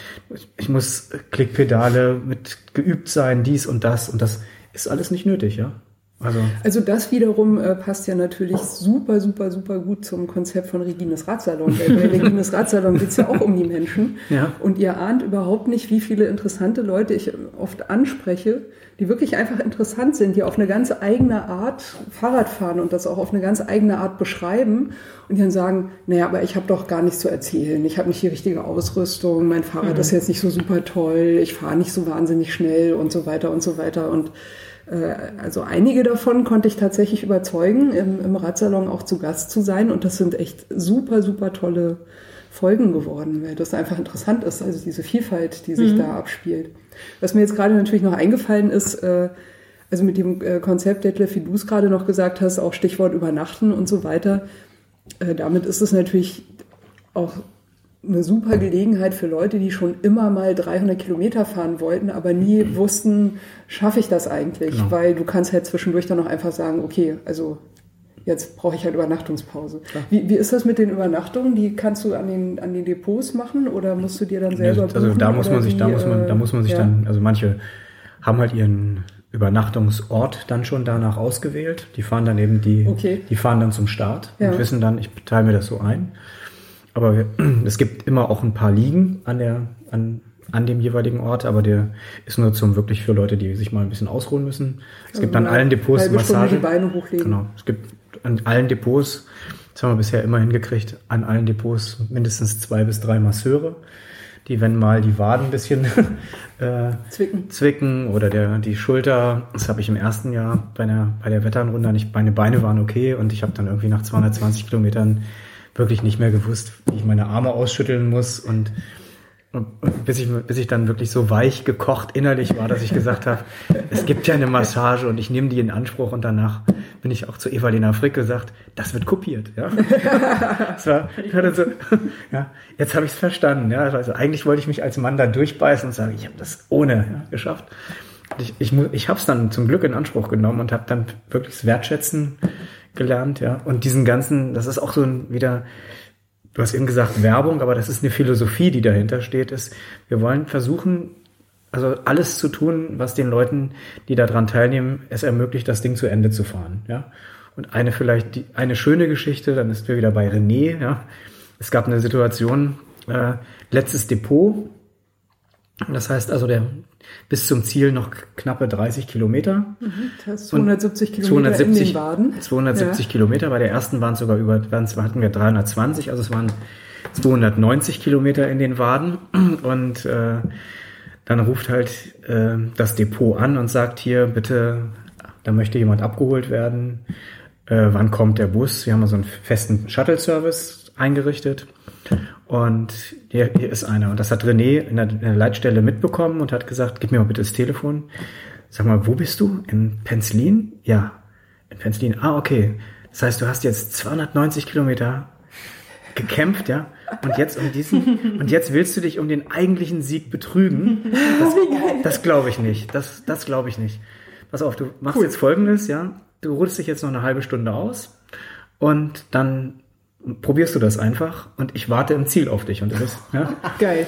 ich muss Klickpedale mit geübt sein, dies und das und das ist alles nicht nötig, ja. Also Also das wiederum äh, passt ja natürlich super, super, super gut zum Konzept von Regines Radsalon. Weil bei (laughs) Regines Radsalon geht es ja auch um die Menschen. Ja. Und ihr ahnt überhaupt nicht, wie viele interessante Leute ich oft anspreche, die wirklich einfach interessant sind, die auf eine ganz eigene Art Fahrrad fahren und das auch auf eine ganz eigene Art beschreiben und dann sagen, naja, aber ich habe doch gar nichts zu erzählen. Ich habe nicht die richtige Ausrüstung, mein Fahrrad ist jetzt nicht so super toll, ich fahre nicht so wahnsinnig schnell und so weiter und so weiter. Und also einige davon konnte ich tatsächlich überzeugen, im, im Radsalon auch zu Gast zu sein. Und das sind echt super, super tolle Folgen geworden, weil das einfach interessant ist, also diese Vielfalt, die sich mhm. da abspielt. Was mir jetzt gerade natürlich noch eingefallen ist, äh, also mit dem äh, Konzept, Detlef, wie du es gerade noch gesagt hast, auch Stichwort Übernachten und so weiter, äh, damit ist es natürlich auch eine super Gelegenheit für Leute, die schon immer mal 300 Kilometer fahren wollten, aber nie wussten, schaffe ich das eigentlich? Genau. Weil du kannst halt zwischendurch dann noch einfach sagen, okay, also jetzt brauche ich halt Übernachtungspause. Wie, wie ist das mit den Übernachtungen? Die kannst du an den, an den Depots machen oder musst du dir dann selber Also, also da muss man sich, da muss man, da muss man sich ja. dann, also manche haben halt ihren Übernachtungsort dann schon danach ausgewählt. Die fahren dann eben die, okay. die fahren dann zum Start ja. und wissen dann, ich teile mir das so ein. Aber wir, (clears throat) es gibt immer auch ein paar Liegen an der, an, an dem jeweiligen Ort, aber der ist nur zum wirklich für Leute, die sich mal ein bisschen ausruhen müssen. Es also gibt an allen Depots Massage. Die Beine hochlegen. Genau. Es gibt an allen Depots, das haben wir bisher immer hingekriegt, an allen Depots mindestens zwei bis drei Masseure, die, wenn mal die Waden ein bisschen (laughs) äh, zwicken. zwicken oder der, die Schulter, das habe ich im ersten Jahr bei der, bei der Wetternrunde nicht, meine Beine waren okay und ich habe dann irgendwie nach 220 Kilometern wirklich nicht mehr gewusst, wie ich meine Arme ausschütteln muss und und bis ich, bis ich dann wirklich so weich gekocht innerlich war, dass ich gesagt habe, (laughs) es gibt ja eine Massage und ich nehme die in Anspruch und danach bin ich auch zu Evalina Frick gesagt, das wird kopiert. Ja, (laughs) das war, so, (laughs) ja jetzt habe ich es verstanden. Ja, also eigentlich wollte ich mich als Mann da durchbeißen und sagen, ich habe das ohne ja, geschafft. Ich, ich, ich habe es dann zum Glück in Anspruch genommen und habe dann wirklich das Wertschätzen gelernt. Ja, und diesen ganzen, das ist auch so ein wieder du hast eben gesagt Werbung, aber das ist eine Philosophie, die dahinter steht, ist, wir wollen versuchen, also alles zu tun, was den Leuten, die daran teilnehmen, es ermöglicht, das Ding zu Ende zu fahren, ja. Und eine vielleicht, die, eine schöne Geschichte, dann ist wir wieder bei René, ja. Es gab eine Situation, äh, letztes Depot, das heißt also, der bis zum Ziel noch knappe 30 Kilometer. Mhm, das 270 Kilometer 270, in den Waden. 270 ja. Kilometer, bei der ersten waren es sogar über, hatten wir 320, also es waren 290 Kilometer in den Waden. Und äh, dann ruft halt äh, das Depot an und sagt hier, bitte, da möchte jemand abgeholt werden. Äh, wann kommt der Bus? Wir haben so einen festen Shuttle-Service eingerichtet. Und hier, hier ist einer. Und das hat René in der, in der Leitstelle mitbekommen und hat gesagt, gib mir mal bitte das Telefon. Sag mal, wo bist du? In Penzlin? Ja, in Penzlin. Ah, okay. Das heißt, du hast jetzt 290 Kilometer gekämpft, ja? Und jetzt um diesen, und jetzt willst du dich um den eigentlichen Sieg betrügen? Das, (laughs) das glaube ich nicht. Das, das glaube ich nicht. Pass auf, du machst cool. jetzt Folgendes, ja? Du ruhst dich jetzt noch eine halbe Stunde aus und dann probierst du das einfach und ich warte im Ziel auf dich. Und das ist, (laughs) ja. Geil.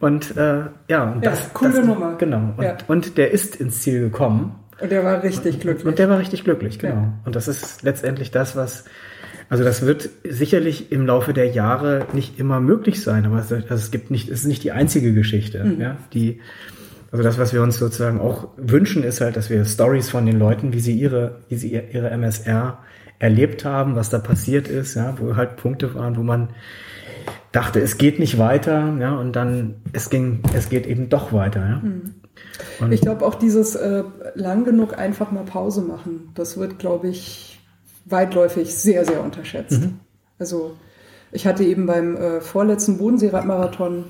Und äh, ja, und das, coole das, Nummer. Genau. Und, ja. und der ist ins Ziel gekommen. Und der war richtig glücklich. Und der war richtig glücklich, genau. Ja. Und das ist letztendlich das, was, also das wird sicherlich im Laufe der Jahre nicht immer möglich sein, aber es, also es gibt nicht, es ist nicht die einzige Geschichte, mhm. ja, die, also das, was wir uns sozusagen auch wünschen, ist halt, dass wir Stories von den Leuten, wie sie ihre, wie sie ihre MSR erlebt haben, was da passiert ist, ja, wo halt Punkte waren, wo man dachte, es geht nicht weiter, ja, und dann es ging, es geht eben doch weiter, ja. Hm. ich glaube auch dieses äh, lang genug einfach mal Pause machen, das wird, glaube ich, weitläufig sehr, sehr unterschätzt. Mhm. Also ich hatte eben beim äh, vorletzten Bodenseeradmarathon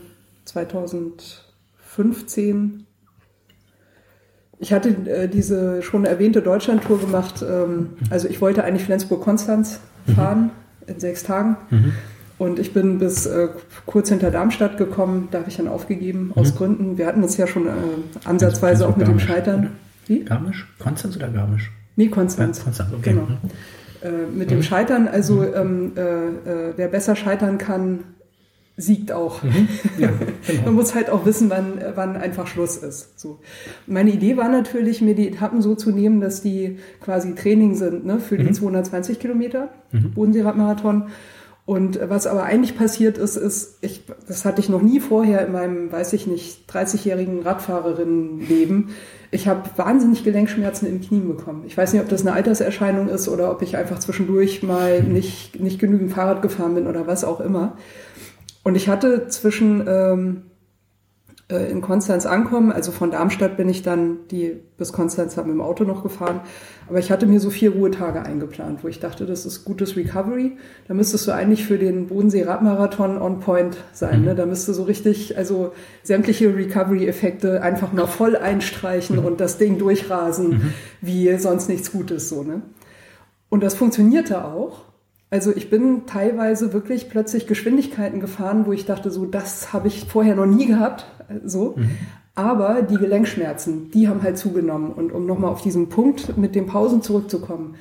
2015 ich hatte äh, diese schon erwähnte Deutschlandtour gemacht. Ähm, also ich wollte eigentlich Flensburg-Konstanz mhm. fahren mhm. in sechs Tagen. Mhm. Und ich bin bis äh, kurz hinter Darmstadt gekommen. Da habe ich dann aufgegeben mhm. aus Gründen. Wir hatten es ja schon äh, ansatzweise auch mit Garmisch, dem Scheitern. Wie? Garmisch? Konstanz oder Garmisch? Nee, Konstanz. Ja, Konstanz, okay. Genau. Mhm. Äh, mit dem mhm. Scheitern, also ähm, äh, äh, wer besser scheitern kann, siegt auch. Mhm. Ja, (laughs) genau. Man muss halt auch wissen, wann, wann einfach Schluss ist. So. Meine Idee war natürlich, mir die Etappen so zu nehmen, dass die quasi Training sind ne, für die mhm. 220 Kilometer mhm. Bodenseeradmarathon. Und was aber eigentlich passiert ist, ist, ich, das hatte ich noch nie vorher in meinem, weiß ich nicht, 30-jährigen Radfahrerinnenleben. Ich habe wahnsinnig Gelenkschmerzen im Knie bekommen. Ich weiß nicht, ob das eine Alterserscheinung ist oder ob ich einfach zwischendurch mal nicht, nicht genügend Fahrrad gefahren bin oder was auch immer. Und ich hatte zwischen ähm, äh, in Konstanz ankommen. Also von Darmstadt bin ich dann die bis Konstanz haben im Auto noch gefahren. Aber ich hatte mir so vier Ruhetage eingeplant, wo ich dachte, das ist gutes Recovery. Da müsstest du eigentlich für den Bodensee-Radmarathon on point sein. Mhm. Ne? Da müsste so richtig, also sämtliche Recovery-Effekte einfach mal voll einstreichen mhm. und das Ding durchrasen, mhm. wie sonst nichts Gutes. So, ne? Und das funktionierte auch. Also ich bin teilweise wirklich plötzlich Geschwindigkeiten gefahren, wo ich dachte, so das habe ich vorher noch nie gehabt. So. Mhm. Aber die Gelenkschmerzen, die haben halt zugenommen. Und um nochmal auf diesen Punkt mit den Pausen zurückzukommen.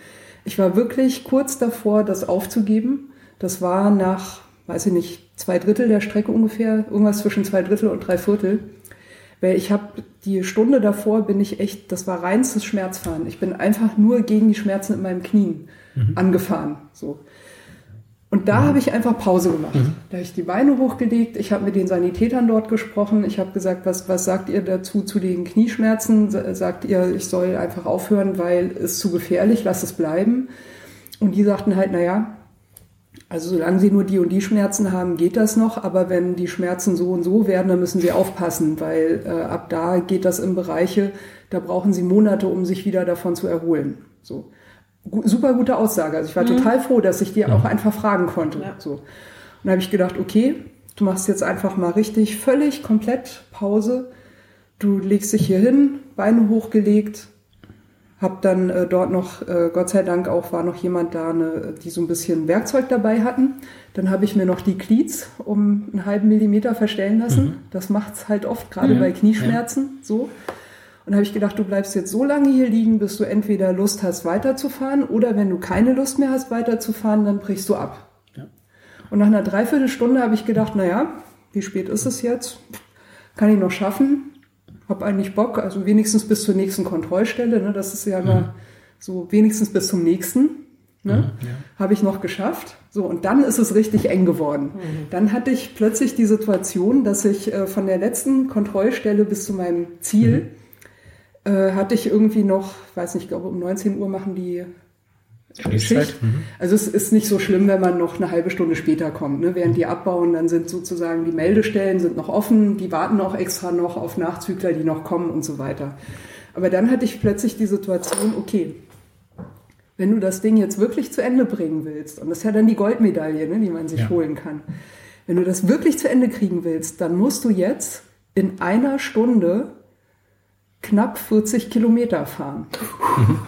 Ich war wirklich kurz davor, das aufzugeben. Das war nach, weiß ich nicht, zwei Drittel der Strecke ungefähr, irgendwas zwischen zwei Drittel und drei Viertel. Weil ich habe die Stunde davor bin ich echt, das war reinstes Schmerzfahren. Ich bin einfach nur gegen die Schmerzen in meinem Knien mhm. angefahren. So. Und da mhm. habe ich einfach Pause gemacht. Mhm. Da habe ich die Beine hochgelegt, ich habe mit den Sanitätern dort gesprochen, ich habe gesagt, was, was sagt ihr dazu zu den Knieschmerzen? Sagt ihr, ich soll einfach aufhören, weil es zu gefährlich, lass es bleiben. Und die sagten halt, naja, also solange sie nur die und die Schmerzen haben, geht das noch, aber wenn die Schmerzen so und so werden, dann müssen sie aufpassen, weil äh, ab da geht das in Bereiche, da brauchen sie Monate, um sich wieder davon zu erholen. So super gute Aussage. Also ich war mhm. total froh, dass ich dir ja. auch einfach fragen konnte. Ja. So. Und da habe ich gedacht, okay, du machst jetzt einfach mal richtig, völlig, komplett Pause. Du legst dich hier hin, Beine hochgelegt, hab dann äh, dort noch, äh, Gott sei Dank auch, war noch jemand da, ne, die so ein bisschen Werkzeug dabei hatten. Dann habe ich mir noch die Glieds um einen halben Millimeter verstellen lassen. Mhm. Das macht's halt oft, gerade mhm. bei Knieschmerzen, so. Und habe ich gedacht, du bleibst jetzt so lange hier liegen, bis du entweder Lust hast, weiterzufahren oder wenn du keine Lust mehr hast, weiterzufahren, dann brichst du ab. Ja. Und nach einer Dreiviertelstunde habe ich gedacht, naja, wie spät ist es jetzt? Kann ich noch schaffen? Hab eigentlich Bock, also wenigstens bis zur nächsten Kontrollstelle. Ne? Das ist ja immer mhm. so wenigstens bis zum nächsten. Ne? Mhm, ja. Habe ich noch geschafft. So, und dann ist es richtig eng geworden. Mhm. Dann hatte ich plötzlich die Situation, dass ich äh, von der letzten Kontrollstelle bis zu meinem Ziel mhm äh, hatte ich irgendwie noch, weiß nicht, ich glaube um 19 Uhr machen die Schicht. Mhm. Also es ist nicht so schlimm, wenn man noch eine halbe Stunde später kommt. Ne? Während die abbauen, dann sind sozusagen die Meldestellen sind noch offen, die warten auch extra noch auf Nachzügler, die noch kommen und so weiter. Aber dann hatte ich plötzlich die Situation, okay, wenn du das Ding jetzt wirklich zu Ende bringen willst, und das ist ja dann die Goldmedaille, ne, die man sich ja. holen kann, wenn du das wirklich zu Ende kriegen willst, dann musst du jetzt in einer Stunde knapp 40 Kilometer fahren.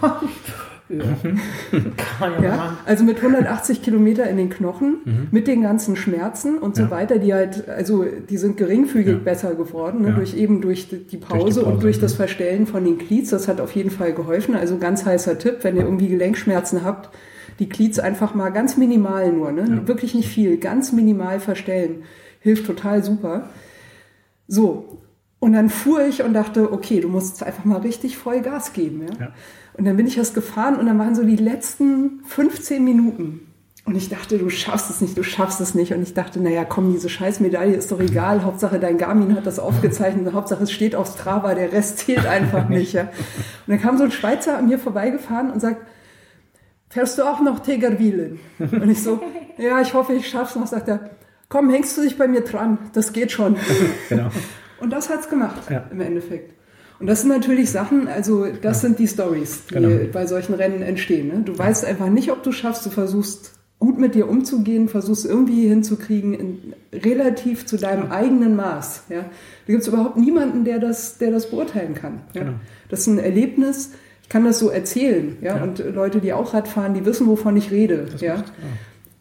(laughs) (laughs) (laughs) ja. ja. also mit 180 Kilometer in den Knochen, mhm. mit den ganzen Schmerzen und ja. so weiter, die halt, also die sind geringfügig ja. besser geworden, ne, durch eben durch die, Pause durch die Pause und durch das Verstellen von den Glieds. Das hat auf jeden Fall geholfen. Also ganz heißer Tipp, wenn ihr irgendwie Gelenkschmerzen habt, die Glieds einfach mal ganz minimal nur, ne? wirklich nicht viel, ganz minimal verstellen. Hilft total super. So, und dann fuhr ich und dachte, okay, du musst einfach mal richtig voll Gas geben. Ja? ja. Und dann bin ich das gefahren und dann waren so die letzten 15 Minuten. Und ich dachte, du schaffst es nicht, du schaffst es nicht. Und ich dachte, naja, komm, diese Scheißmedaille ist doch egal. Hauptsache dein Garmin hat das aufgezeichnet. Hauptsache es steht auf Strava, der Rest zählt einfach nicht. Ja? Und dann kam so ein Schweizer an mir vorbeigefahren und sagt, fährst du auch noch Tegerwilen? Und ich so, ja, ich hoffe, ich schaff's noch. Sagt er, komm, hängst du dich bei mir dran, das geht schon. (laughs) genau. Und das hat's gemacht ja. im Endeffekt. Und das sind natürlich Sachen, also das sind die Stories, die genau. bei solchen Rennen entstehen. Ne? Du weißt einfach nicht, ob du schaffst, du versuchst gut mit dir umzugehen, versuchst irgendwie hinzukriegen, in, relativ zu deinem eigenen Maß. Ja? Da gibt es überhaupt niemanden, der das, der das beurteilen kann. Ja? Genau. Das ist ein Erlebnis, ich kann das so erzählen, ja? ja? und Leute, die auch Rad fahren, die wissen, wovon ich rede. Das ja? Macht, genau.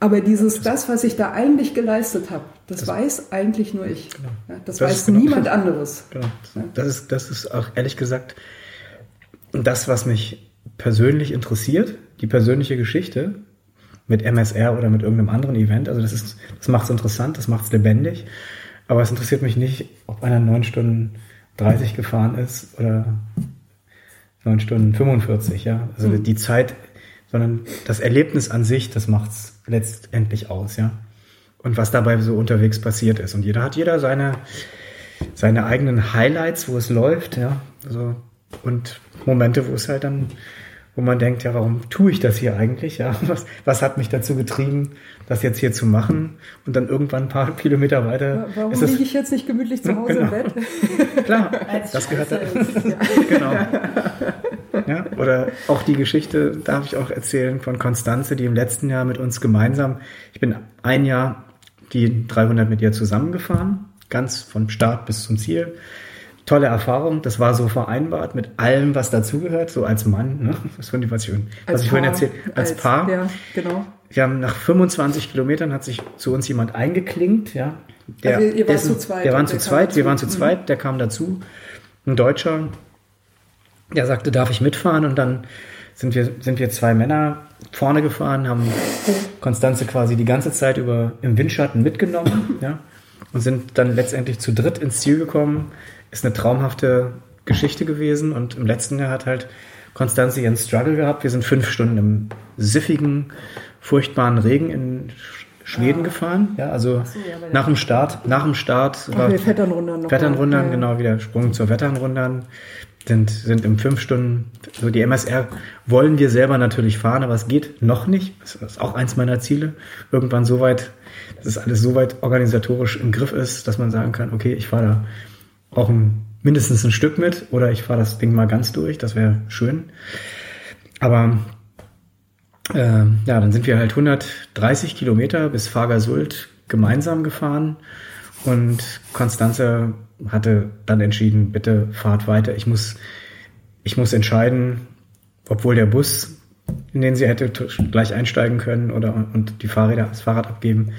Aber dieses, das, was ich da eigentlich geleistet habe, das, das weiß eigentlich nur ich. Genau. Ja, das, das, weiß genau, niemand (laughs) anderes. Genau. Das, ist, das ist auch ehrlich gesagt das, was mich persönlich interessiert, die persönliche Geschichte mit MSR oder mit irgendeinem anderen Event. Also das ist, das macht es interessant, das macht es lebendig. Aber es interessiert mich nicht, ob einer neun Stunden 30 gefahren ist oder neun Stunden 45, ja. Also mhm. die Zeit, sondern das Erlebnis an sich, das macht's letztendlich aus, ja. Und was dabei so unterwegs passiert ist. Und jeder hat jeder seine, seine eigenen Highlights, wo es läuft, ja. Also, und Momente, wo es halt dann, wo man denkt, ja, warum tue ich das hier eigentlich? Ja, (laughs) was, was hat mich dazu getrieben, das jetzt hier zu machen? Und dann irgendwann ein paar (laughs) Kilometer weiter. Warum liege ich jetzt nicht gemütlich zu (laughs) Hause Genau. im Bett? Klar, Als das gehört da. Scheiße ist, ja. genau. Ja, oder auch die Geschichte, darf ich auch erzählen, von Konstanze, die im letzten Jahr mit uns gemeinsam, ich bin ein Jahr die 300 mit ihr zusammengefahren, ganz vom Start bis zum Ziel. Tolle Erfahrung, das war so vereinbart mit allem, was dazugehört, so als Mann, ne? was, von, was, ich, was ich vorhin erzählt, als, Paar. Ja, genau. Wir haben nach 25 Kilometern hat sich zu uns jemand eingeklinkt, ja. Der, Also ihr wart dessen- zu zweit Wir waren zu zweit, wir waren zu zweit, der kam dazu. Ein Deutscher, der sagte, darf ich mitfahren? Und dann sind wir, sind wir zwei Männer vorne gefahren, haben Konstanze quasi die ganze Zeit über im Windschatten mitgenommen, (laughs) ja. Und sind dann letztendlich zu dritt ins Ziel gekommen. Ist eine traumhafte Geschichte gewesen. Und im letzten Jahr hat halt Konstanze ihren Struggle gehabt. Wir sind fünf Stunden im siffigen, furchtbaren Regen in Sch- Schweden gefahren. Ja, also ja, nach dem Start, nach dem Start Ach, Vetternrundern. Vetternrundern, ja. genau, wieder Sprung zur Vetternrundern. Sind, sind im fünf Stunden, so die MSR wollen wir selber natürlich fahren, aber es geht noch nicht. Das ist auch eins meiner Ziele. Irgendwann so weit, dass es alles so weit organisatorisch im Griff ist, dass man sagen kann, okay, ich fahre da auch ein, mindestens ein Stück mit oder ich fahre das Ding mal ganz durch. Das wäre schön. Aber äh, ja, dann sind wir halt 130 Kilometer bis Fagersult gemeinsam gefahren und Konstanze hatte dann entschieden, bitte fahrt weiter. Ich muss, ich muss entscheiden, obwohl der Bus, in den sie hätte gleich einsteigen können oder und die Fahrräder, das Fahrrad abgeben,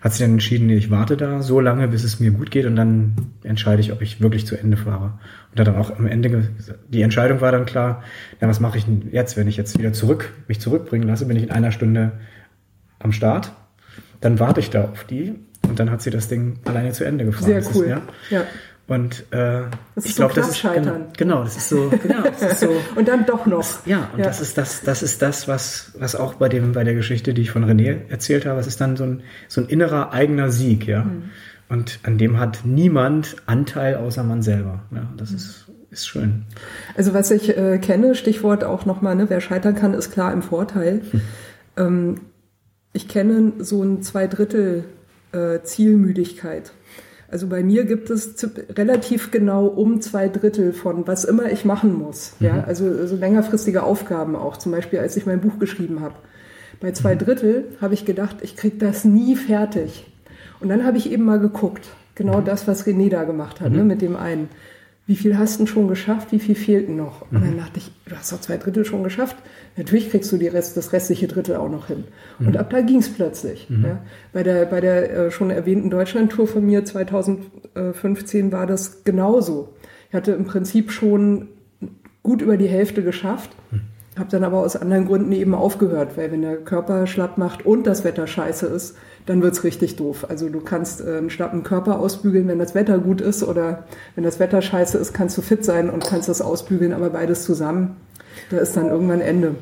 hat sie dann entschieden, ich warte da so lange, bis es mir gut geht und dann entscheide ich, ob ich wirklich zu Ende fahre. Und hat dann auch am Ende, die Entscheidung war dann klar, ja, was mache ich denn jetzt, wenn ich jetzt wieder zurück, mich zurückbringen lasse, bin ich in einer Stunde am Start, dann warte ich da auf die und dann hat sie das Ding alleine zu Ende gefahren. Sehr Das cool. Ist, ja, ja. und äh, Das ist ich so glaube, das ist genau, genau, das ist so, (laughs) genau, das ist so. (laughs) Und dann doch noch. Ja, und das ist das, das ist das, was, was auch bei dem, bei der Geschichte, die ich von René erzählt habe, es ist dann so ein, so ein innerer eigener Sieg, ja. Und an dem hat niemand Anteil außer man selber. Ja, das ist, ist schön. Also was ich äh, kenne, Stichwort auch nochmal, ne, wer scheitern kann, ist klar im Vorteil. Ähm, ich kenne so ein Zweidrittel äh, Zielmüdigkeit. Also bei mir gibt es relativ genau um zwei Drittel von was immer ich machen muss. Ja, also, also längerfristige Aufgaben auch. Zum Beispiel, als ich mein Buch geschrieben habe. Bei zwei Drittel habe ich gedacht, ich krieg das nie fertig. Und dann habe ich eben mal geguckt, genau das, was René da gemacht hat, ne, mit dem einen. Wie viel hast du denn schon geschafft? Wie viel fehlten noch? Und dann dachte ich, du hast doch zwei Drittel schon geschafft. Natürlich kriegst du die Rest, das restliche Drittel auch noch hin. Und ab da ging es plötzlich. Ja. Bei der, bei der äh, schon erwähnten Deutschlandtour von mir 2015 war das genauso. Ich hatte im Prinzip schon gut über die Hälfte geschafft. Habe dann aber aus anderen Gründen eben aufgehört, weil wenn der Körper schlapp macht und das Wetter scheiße ist, dann wird's richtig doof. Also du kannst äh, einen schlappen Körper ausbügeln, wenn das Wetter gut ist oder wenn das Wetter scheiße ist, kannst du fit sein und kannst das ausbügeln, aber beides zusammen, da ist dann irgendwann Ende.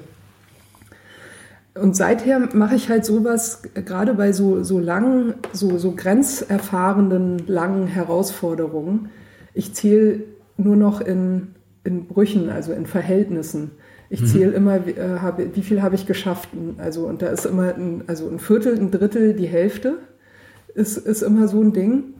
Und seither mache ich halt sowas, gerade bei so, so langen, so, so grenzerfahrenen, langen Herausforderungen. Ich zähle nur noch in, in Brüchen, also in Verhältnissen. Ich zähle immer, wie, äh, habe, wie viel habe ich geschafft. Also, und da ist immer ein, also ein Viertel, ein Drittel, die Hälfte ist, ist immer so ein Ding.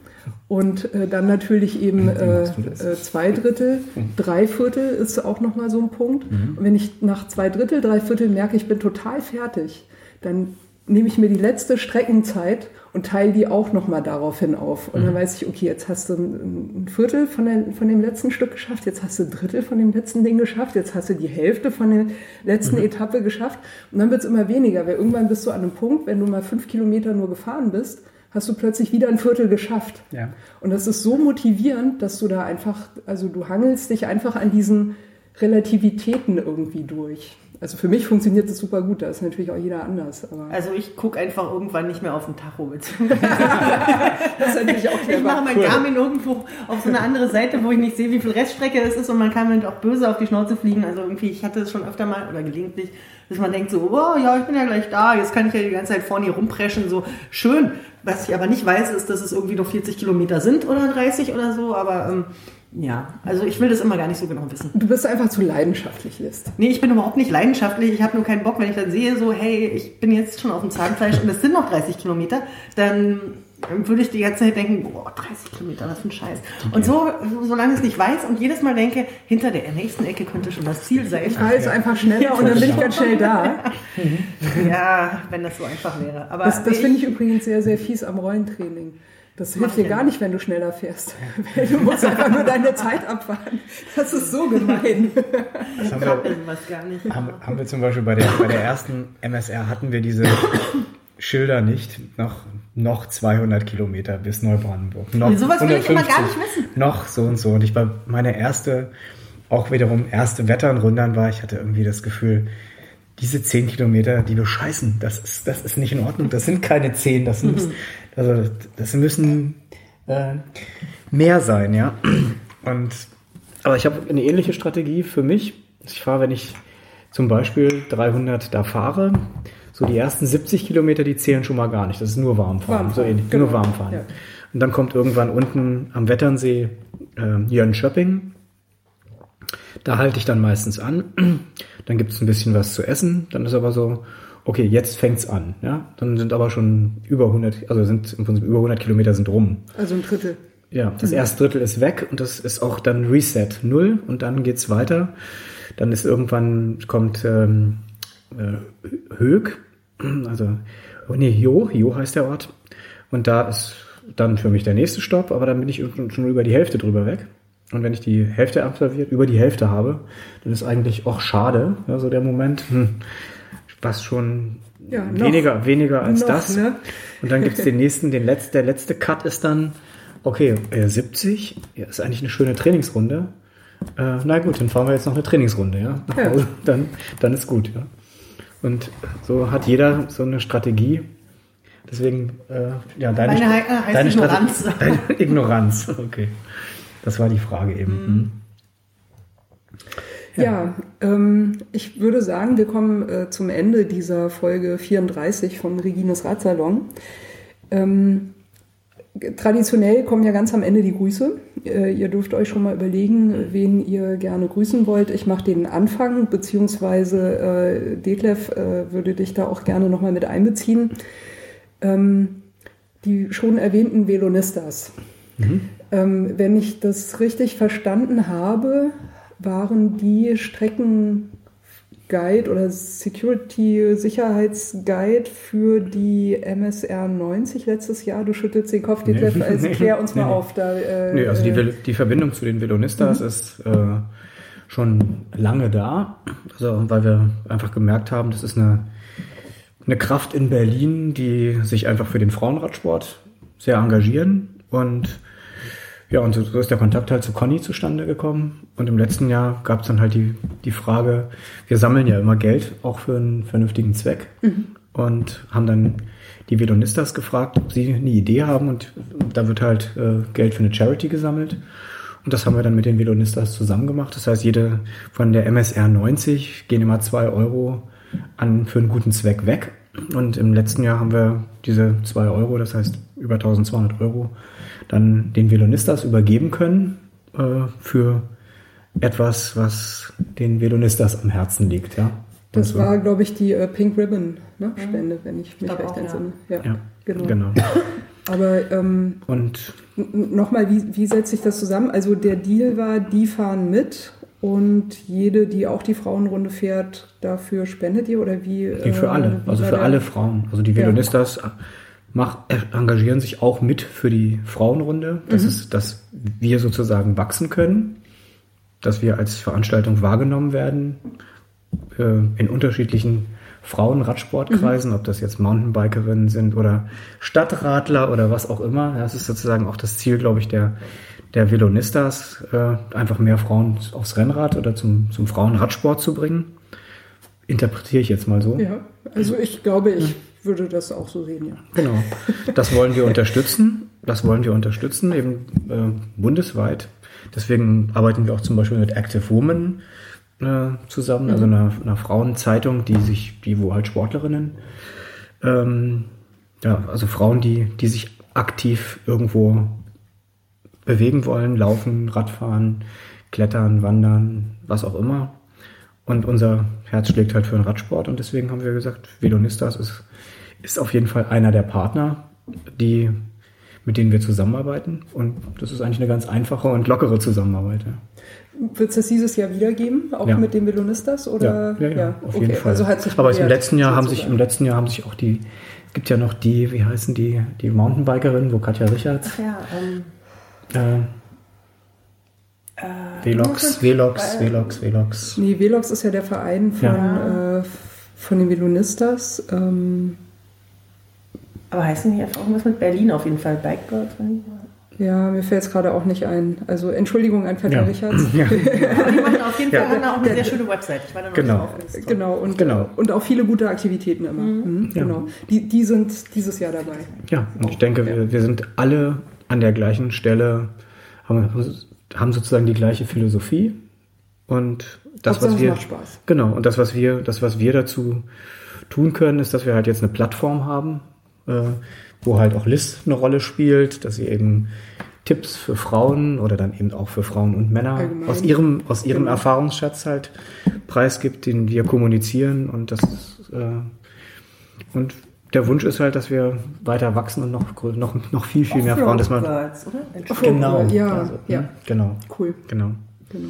Und äh, dann natürlich eben äh, äh, zwei Drittel, drei Viertel ist auch nochmal so ein Punkt. Und wenn ich nach zwei Drittel, drei Viertel merke, ich bin total fertig, dann nehme ich mir die letzte Streckenzeit und teile die auch nochmal daraufhin auf. Und dann weiß ich, okay, jetzt hast du ein ein Viertel von, der, von dem letzten Stück geschafft, jetzt hast du ein Drittel von dem letzten Ding geschafft, jetzt hast du die Hälfte von der letzten Etappe geschafft. Und dann wird es immer weniger, weil irgendwann bist du an einem Punkt, wenn du mal fünf Kilometer nur gefahren bist, hast du plötzlich wieder ein Viertel geschafft. Ja. Und das ist so motivierend, dass du da einfach, also du hangelst dich einfach an diesen Relativitäten irgendwie durch. Also für mich funktioniert das super gut, da ist natürlich auch jeder anders. Aber Also ich gucke einfach irgendwann nicht mehr auf den Tacho. (laughs) das ist natürlich auch Ich mache clever. mein Garmin irgendwo auf so eine andere Seite, wo ich nicht sehe, wie viel Reststrecke es ist und man kann damit auch böse auf die Schnauze fliegen. Also irgendwie, ich hatte es schon öfter mal oder gelegentlich, dass man denkt so, oh ja, ich bin ja gleich da, jetzt kann ich ja die ganze Zeit vorne hier rumpreschen, so schön. Was ich aber nicht weiß, ist, dass es irgendwie noch 40 Kilometer sind oder 30 oder so, aber ähm, ja, also ich will das immer gar nicht so genau wissen. Du bist einfach zu leidenschaftlich, List. Nee, ich bin überhaupt nicht leidenschaftlich. Ich habe nur keinen Bock, wenn ich dann sehe, so, hey, ich bin jetzt schon auf dem Zahnfleisch und es sind noch 30 Kilometer, dann würde ich die ganze Zeit denken, boah, 30 Kilometer, was für ein Scheiß. Und so, solange ich es nicht weiß und jedes Mal denke, hinter der nächsten Ecke könnte schon das Ziel sein. Ich fahre jetzt einfach schneller und dann bin ich ganz schnell da. (laughs) Ja, wenn das so einfach wäre. Aber Das, das ich- finde ich übrigens sehr, sehr fies am Rollentraining. Das hilft dir gar nicht, wenn du schneller fährst. (laughs) Du musst einfach nur deine Zeit abwarten. Das ist so gemein. Das haben wir, was haben, haben wir zum Beispiel bei der, bei der ersten MSR hatten wir diese Schilder nicht. Noch, noch 200 Kilometer bis Neubrandenburg. Noch Sowas will ich immer gar nicht wissen. Noch so und so. Und ich war meine erste, auch wiederum erste Wetternrundern war, ich hatte irgendwie das Gefühl, diese 10 Kilometer, die bescheißen, das ist, das ist nicht in Ordnung. Das sind keine 10, das, Mhm. muss, also, das müssen äh, mehr sein, ja. Und, aber ich habe eine ähnliche Strategie für mich. Ich fahre, wenn ich zum Beispiel 300 da fahre, so die ersten 70 Kilometer, die zählen schon mal gar nicht. Das ist nur Warmfahren, Warmfahren, so ähnlich, genau. nur Warmfahren. Ja. Und dann kommt irgendwann unten am Wetternsee äh, Jönköping. Da halte ich dann meistens an. (clears throat) Dann gibt es ein bisschen was zu essen. Dann ist aber so, okay, jetzt fängt's an. Ja? Dann sind aber schon über 100, also sind im Prinzip über 100 Kilometer sind rum. Also ein Drittel. Ja, das erste Drittel ist weg und das ist auch dann Reset null und dann geht's weiter. Dann ist irgendwann kommt ähm, äh, Hög, (clears throat) also oh nee, Jo, Jo heißt der Ort und da ist dann für mich der nächste Stopp, aber dann bin ich schon über die Hälfte drüber weg. Und wenn ich die Hälfte absolviert, über die Hälfte habe, dann ist eigentlich auch schade, ja, so der Moment, hm, was schon Ja, noch. weniger, weniger als Noch, das. ne? Und dann gibt's den nächsten, den letzten, der letzte Cut ist dann, okay, äh, 70, ja, ist eigentlich eine schöne Trainingsrunde. Äh, na gut, dann fahren wir jetzt noch eine Trainingsrunde, ja. Ja. Hause, Dann, dann ist gut, ja. Und so hat jeder so eine Strategie. Deswegen, äh, ja, deine, Meine he- äh, heißt deine Ignoranz. Strate- Deine Ignoranz, okay. Das war die Frage eben. Hm. Ja, ähm, ich würde sagen, wir kommen äh, zum Ende dieser Folge 34 von Regines Radsalon. Ähm, traditionell kommen ja ganz am Ende die Grüße. Äh, ihr dürft euch schon mal überlegen, wen ihr gerne grüßen wollt. Ich mache den Anfang, beziehungsweise äh, Detlef äh, würde dich da auch gerne nochmal mit einbeziehen. Ähm, die schon erwähnten Velonistas. Ähm, wenn ich das richtig verstanden habe, waren die Streckenguide oder Security-Sicherheitsguide für die MSR 90 letztes Jahr. Du schüttelst den Kopf, Detlef, Nee. also (laughs) klär uns mal Nee, nee. auf. Da, äh, Nee, also die, äh, die Verbindung zu den Velonistas ist äh, schon lange da. Also, weil wir einfach gemerkt haben, das ist eine, eine Kraft in Berlin, die sich einfach für den Frauenradsport sehr engagieren. Und ja, und so, ist der Kontakt halt zu Conny zustande gekommen. Und im letzten Jahr gab es dann halt die, die Frage, wir sammeln ja immer Geld, auch für einen vernünftigen Zweck. Und haben dann die Velonistas gefragt, ob sie eine Idee haben. Und da wird halt äh, Geld für eine Charity gesammelt. Und das haben wir dann mit den Velonistas zusammen gemacht. Das heißt, jede von der MSR 90 gehen immer zwei Euro an, für einen guten Zweck weg. Und im letzten Jahr haben wir diese zwei Euro, das heißt über 1200 Euro, dann den Velonistas übergeben können äh, für etwas, was den Velonistas am Herzen liegt. Ja? das so. war, glaube ich, die äh, Pink Ribbon ne, Spende, wenn ich mich recht entsinne. Ja, ja, genau. genau. (laughs) Aber ähm, Und Nochmal, wie, wie setzt sich das zusammen? Also der Deal war, die fahren mit und jede, die auch die Frauenrunde fährt, dafür spendet ihr oder wie? Nee, für äh, alle, also für alle Frauen. Also die Ja. Mach, engagieren sich auch mit für die Frauenrunde, dass, Mhm. es, dass wir sozusagen wachsen können, dass wir als Veranstaltung wahrgenommen werden äh, in unterschiedlichen Frauenradsportkreisen, ob das jetzt Mountainbikerinnen sind oder Stadtradler oder was auch immer. Das ist sozusagen auch das Ziel, glaube ich, der, der Velonistas, äh, einfach mehr Frauen aufs Rennrad oder zum, zum Frauenradsport zu bringen. Interpretiere ich jetzt mal so. Ja, also ich glaube, ich würde das auch so sehen, ja. Genau. Das wollen wir unterstützen. Das wollen wir unterstützen, eben äh, bundesweit. Deswegen arbeiten wir auch zum Beispiel mit Active Women äh, zusammen, also einer, einer Frauenzeitung, die sich, die wo halt Sportlerinnen, ähm, ja, also Frauen, die, die sich aktiv irgendwo bewegen wollen, laufen, Radfahren, klettern, wandern, was auch immer. Und unser Herz schlägt halt für den Radsport und deswegen haben wir gesagt, Velonistas ist, ist auf jeden Fall einer der Partner, die, mit denen wir zusammenarbeiten. Und das ist eigentlich eine ganz einfache und lockere Zusammenarbeit. Ja. Wird es das dieses Jahr wieder geben, auch Ja. mit den Velonistas? Oder? Ja, ja, ja, auf jeden okay. Fall. Also hat sich Aber im letzten Jahr haben sich, im letzten Jahr haben sich auch die, es gibt ja noch die, wie heißen die, die Mountainbikerin, wo Katja Richards, Ach ja, ähm, äh, äh, Velox, Velox, Velox, Velox. Nee, Velox ist ja der Verein von, Ja. äh, von den Velonistas. Ähm, Aber heißen die einfach irgendwas mit Berlin auf jeden Fall? Bikebird? ja, mir fällt es gerade auch nicht ein. Also Entschuldigung an Katja Ja. Richards. (laughs) Ja. (laughs) Aber die machen auf jeden Fall Ja. auch eine sehr schöne Website. Ich war da noch Genau. nicht. Genau und, Genau. und auch viele gute Aktivitäten immer. Mhm. Ja. Genau. Die, die sind dieses Jahr dabei. Ja, und ich denke, wir, wir sind alle an der gleichen Stelle, haben, haben sozusagen die gleiche Philosophie und das, Hauptsache, was wir, macht Spaß. genau, und das, was wir, das, was wir dazu tun können, ist, dass wir halt jetzt eine Plattform haben, äh, wo halt auch Liz eine Rolle spielt, dass sie eben Tipps für Frauen oder dann eben auch für Frauen und Männer Allgemein. aus ihrem, aus ihrem Genau. Erfahrungsschatz halt preisgibt, den wir kommunizieren und das äh, und der Wunsch ist halt, dass wir weiter wachsen und noch, noch, noch viel, viel mehr Frauen, dass man Offroad-Girls, oder? Entschuldigung. Genau. Ja, Also, ja. hm, Genau. Cool. Genau. Genau.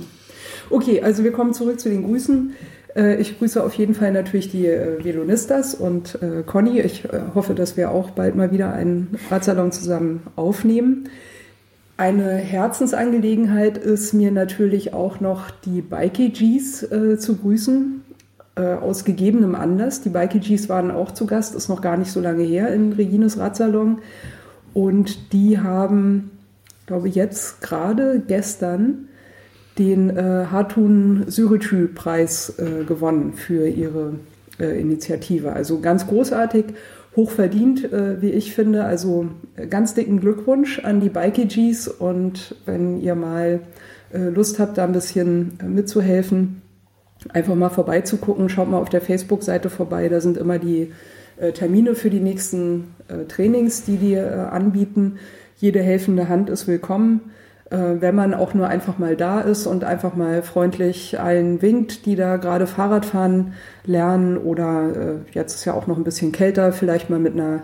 Okay, also wir kommen zurück zu den Grüßen. Äh, Ich grüße auf jeden Fall natürlich die äh, Velonistas und äh, Conny. Ich hoffe, dass wir auch bald mal wieder einen Radsalon zusammen aufnehmen. Eine Herzensangelegenheit ist mir natürlich auch noch die Bike-Gs äh, zu grüßen, äh, aus gegebenem Anlass. Die Bike-Gs waren auch zu Gast, ist noch gar nicht so lange her in Regines Radsalon. Und die haben, glaube ich, jetzt gerade gestern den äh, Hatun Syrütü-Preis äh, gewonnen für ihre äh, Initiative. Also ganz großartig, hochverdient, äh, wie ich finde. Also ganz dicken Glückwunsch an die Bike-Gs und wenn ihr mal Lust habt, da ein bisschen mitzuhelfen, einfach mal vorbeizugucken, schaut mal auf der Facebook-Seite vorbei, da sind immer die äh, Termine für die nächsten äh, Trainings, die die äh, anbieten. Jede helfende Hand ist willkommen. Äh, wenn man auch nur einfach mal da ist und einfach mal freundlich allen winkt, die da gerade Fahrradfahren lernen oder äh, jetzt ist ja auch noch ein bisschen kälter, vielleicht mal mit einer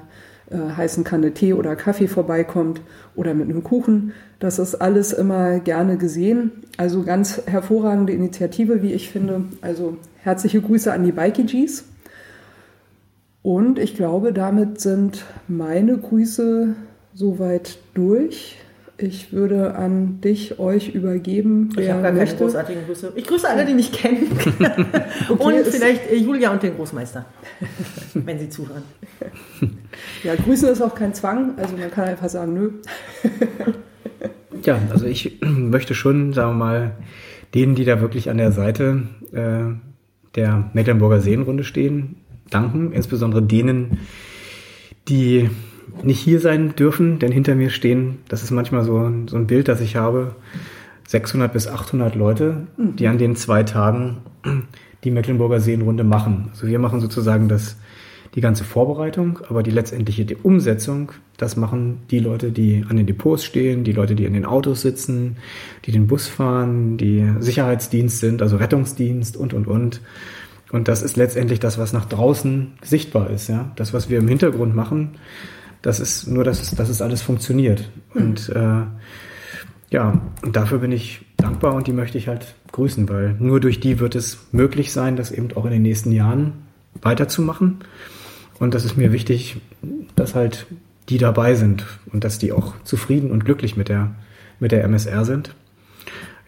äh, heißen Kanne Tee oder Kaffee vorbeikommt oder mit einem Kuchen. Das ist alles immer gerne gesehen. Also ganz hervorragende Initiative, wie ich finde. Also herzliche Grüße an die Bike-Gs. Und ich glaube, damit sind meine Grüße soweit durch. Ich würde an dich, euch übergeben, Ich habe gar keine möchte. großartigen Grüße. Ich grüße alle, die mich kennen. (laughs) und ist- vielleicht äh, Julia und den Großmeister, (laughs) wenn sie zuhören. Ja, grüßen ist auch kein Zwang, also man kann einfach sagen, nö. Ja, also ich (clears throat) möchte schon, sagen wir mal, denen, die da wirklich an der Seite äh, der Mecklenburger Seenrunde stehen, danken. Insbesondere denen, die nicht hier sein dürfen, denn hinter mir stehen, das ist manchmal so, ein- so ein Bild, das ich habe, 600 bis 800 Leute, die an den zwei Tagen die Mecklenburger Seenrunde machen. Also wir machen sozusagen das, die ganze Vorbereitung, aber die letztendliche Umsetzung, das machen die Leute, die an den Depots stehen, die Leute, die in den Autos sitzen, die den Bus fahren, die Sicherheitsdienst sind, also Rettungsdienst und, und, und. Und das ist letztendlich das, was nach draußen sichtbar ist, ja. Das, was wir im Hintergrund machen, das ist nur, dass es, dass es alles funktioniert. Und äh, ja, dafür bin ich dankbar und die möchte ich halt grüßen, weil nur durch die wird es möglich sein, das eben auch in den nächsten Jahren weiterzumachen. Und das ist mir wichtig, dass halt die dabei sind und dass die auch zufrieden und glücklich mit der, mit der MSR sind.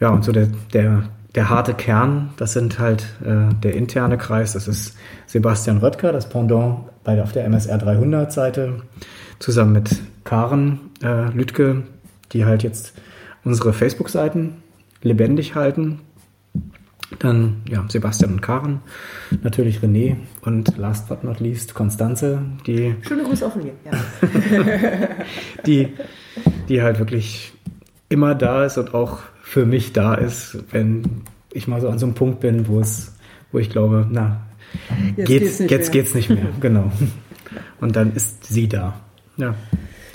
Ja, und so der, der, der harte Kern, das sind halt äh, der interne Kreis, das ist Sebastian Röttger, das Pendant bei auf der MSR 300 Seite, zusammen mit Karen äh, Lütke, die halt jetzt unsere Facebook-Seiten lebendig halten. Dann ja, Sebastian und Karen, natürlich René und last but not least Konstanze, die Schöne Grüße auch von mir. Ja. (laughs) die, die halt wirklich immer da ist und auch für mich da ist, wenn ich mal so an so einem Punkt bin, wo es, wo ich glaube, na, Jetzt geht's, geht's mehr. geht's nicht mehr, (laughs) genau. Und dann ist sie da. Ja.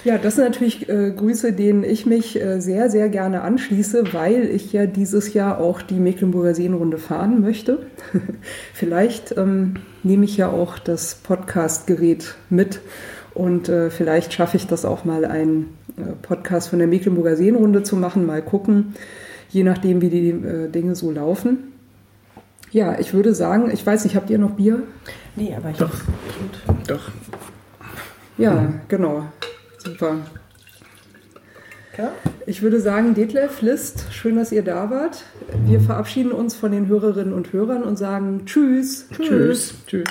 Ja, das sind natürlich äh, Grüße, denen ich mich äh, sehr, sehr gerne anschließe, weil ich ja dieses Jahr auch die Mecklenburger Seenrunde fahren möchte. (laughs) vielleicht ähm, nehme ich ja auch das Podcast-Gerät mit und äh, vielleicht schaffe ich das auch mal, einen äh, Podcast von der Mecklenburger Seenrunde zu machen. Mal gucken, je nachdem, wie die äh, Dinge so laufen. Ja, ich würde sagen, ich weiß nicht, habt ihr noch Bier? Nee, aber ich Doch. Gut. Doch. Ja, genau. Super. Ja? Ich würde sagen, Detlef, List, schön, dass ihr da wart. Wir verabschieden uns von den Hörerinnen und Hörern und sagen Tschüss. Tschüss. Tschüss.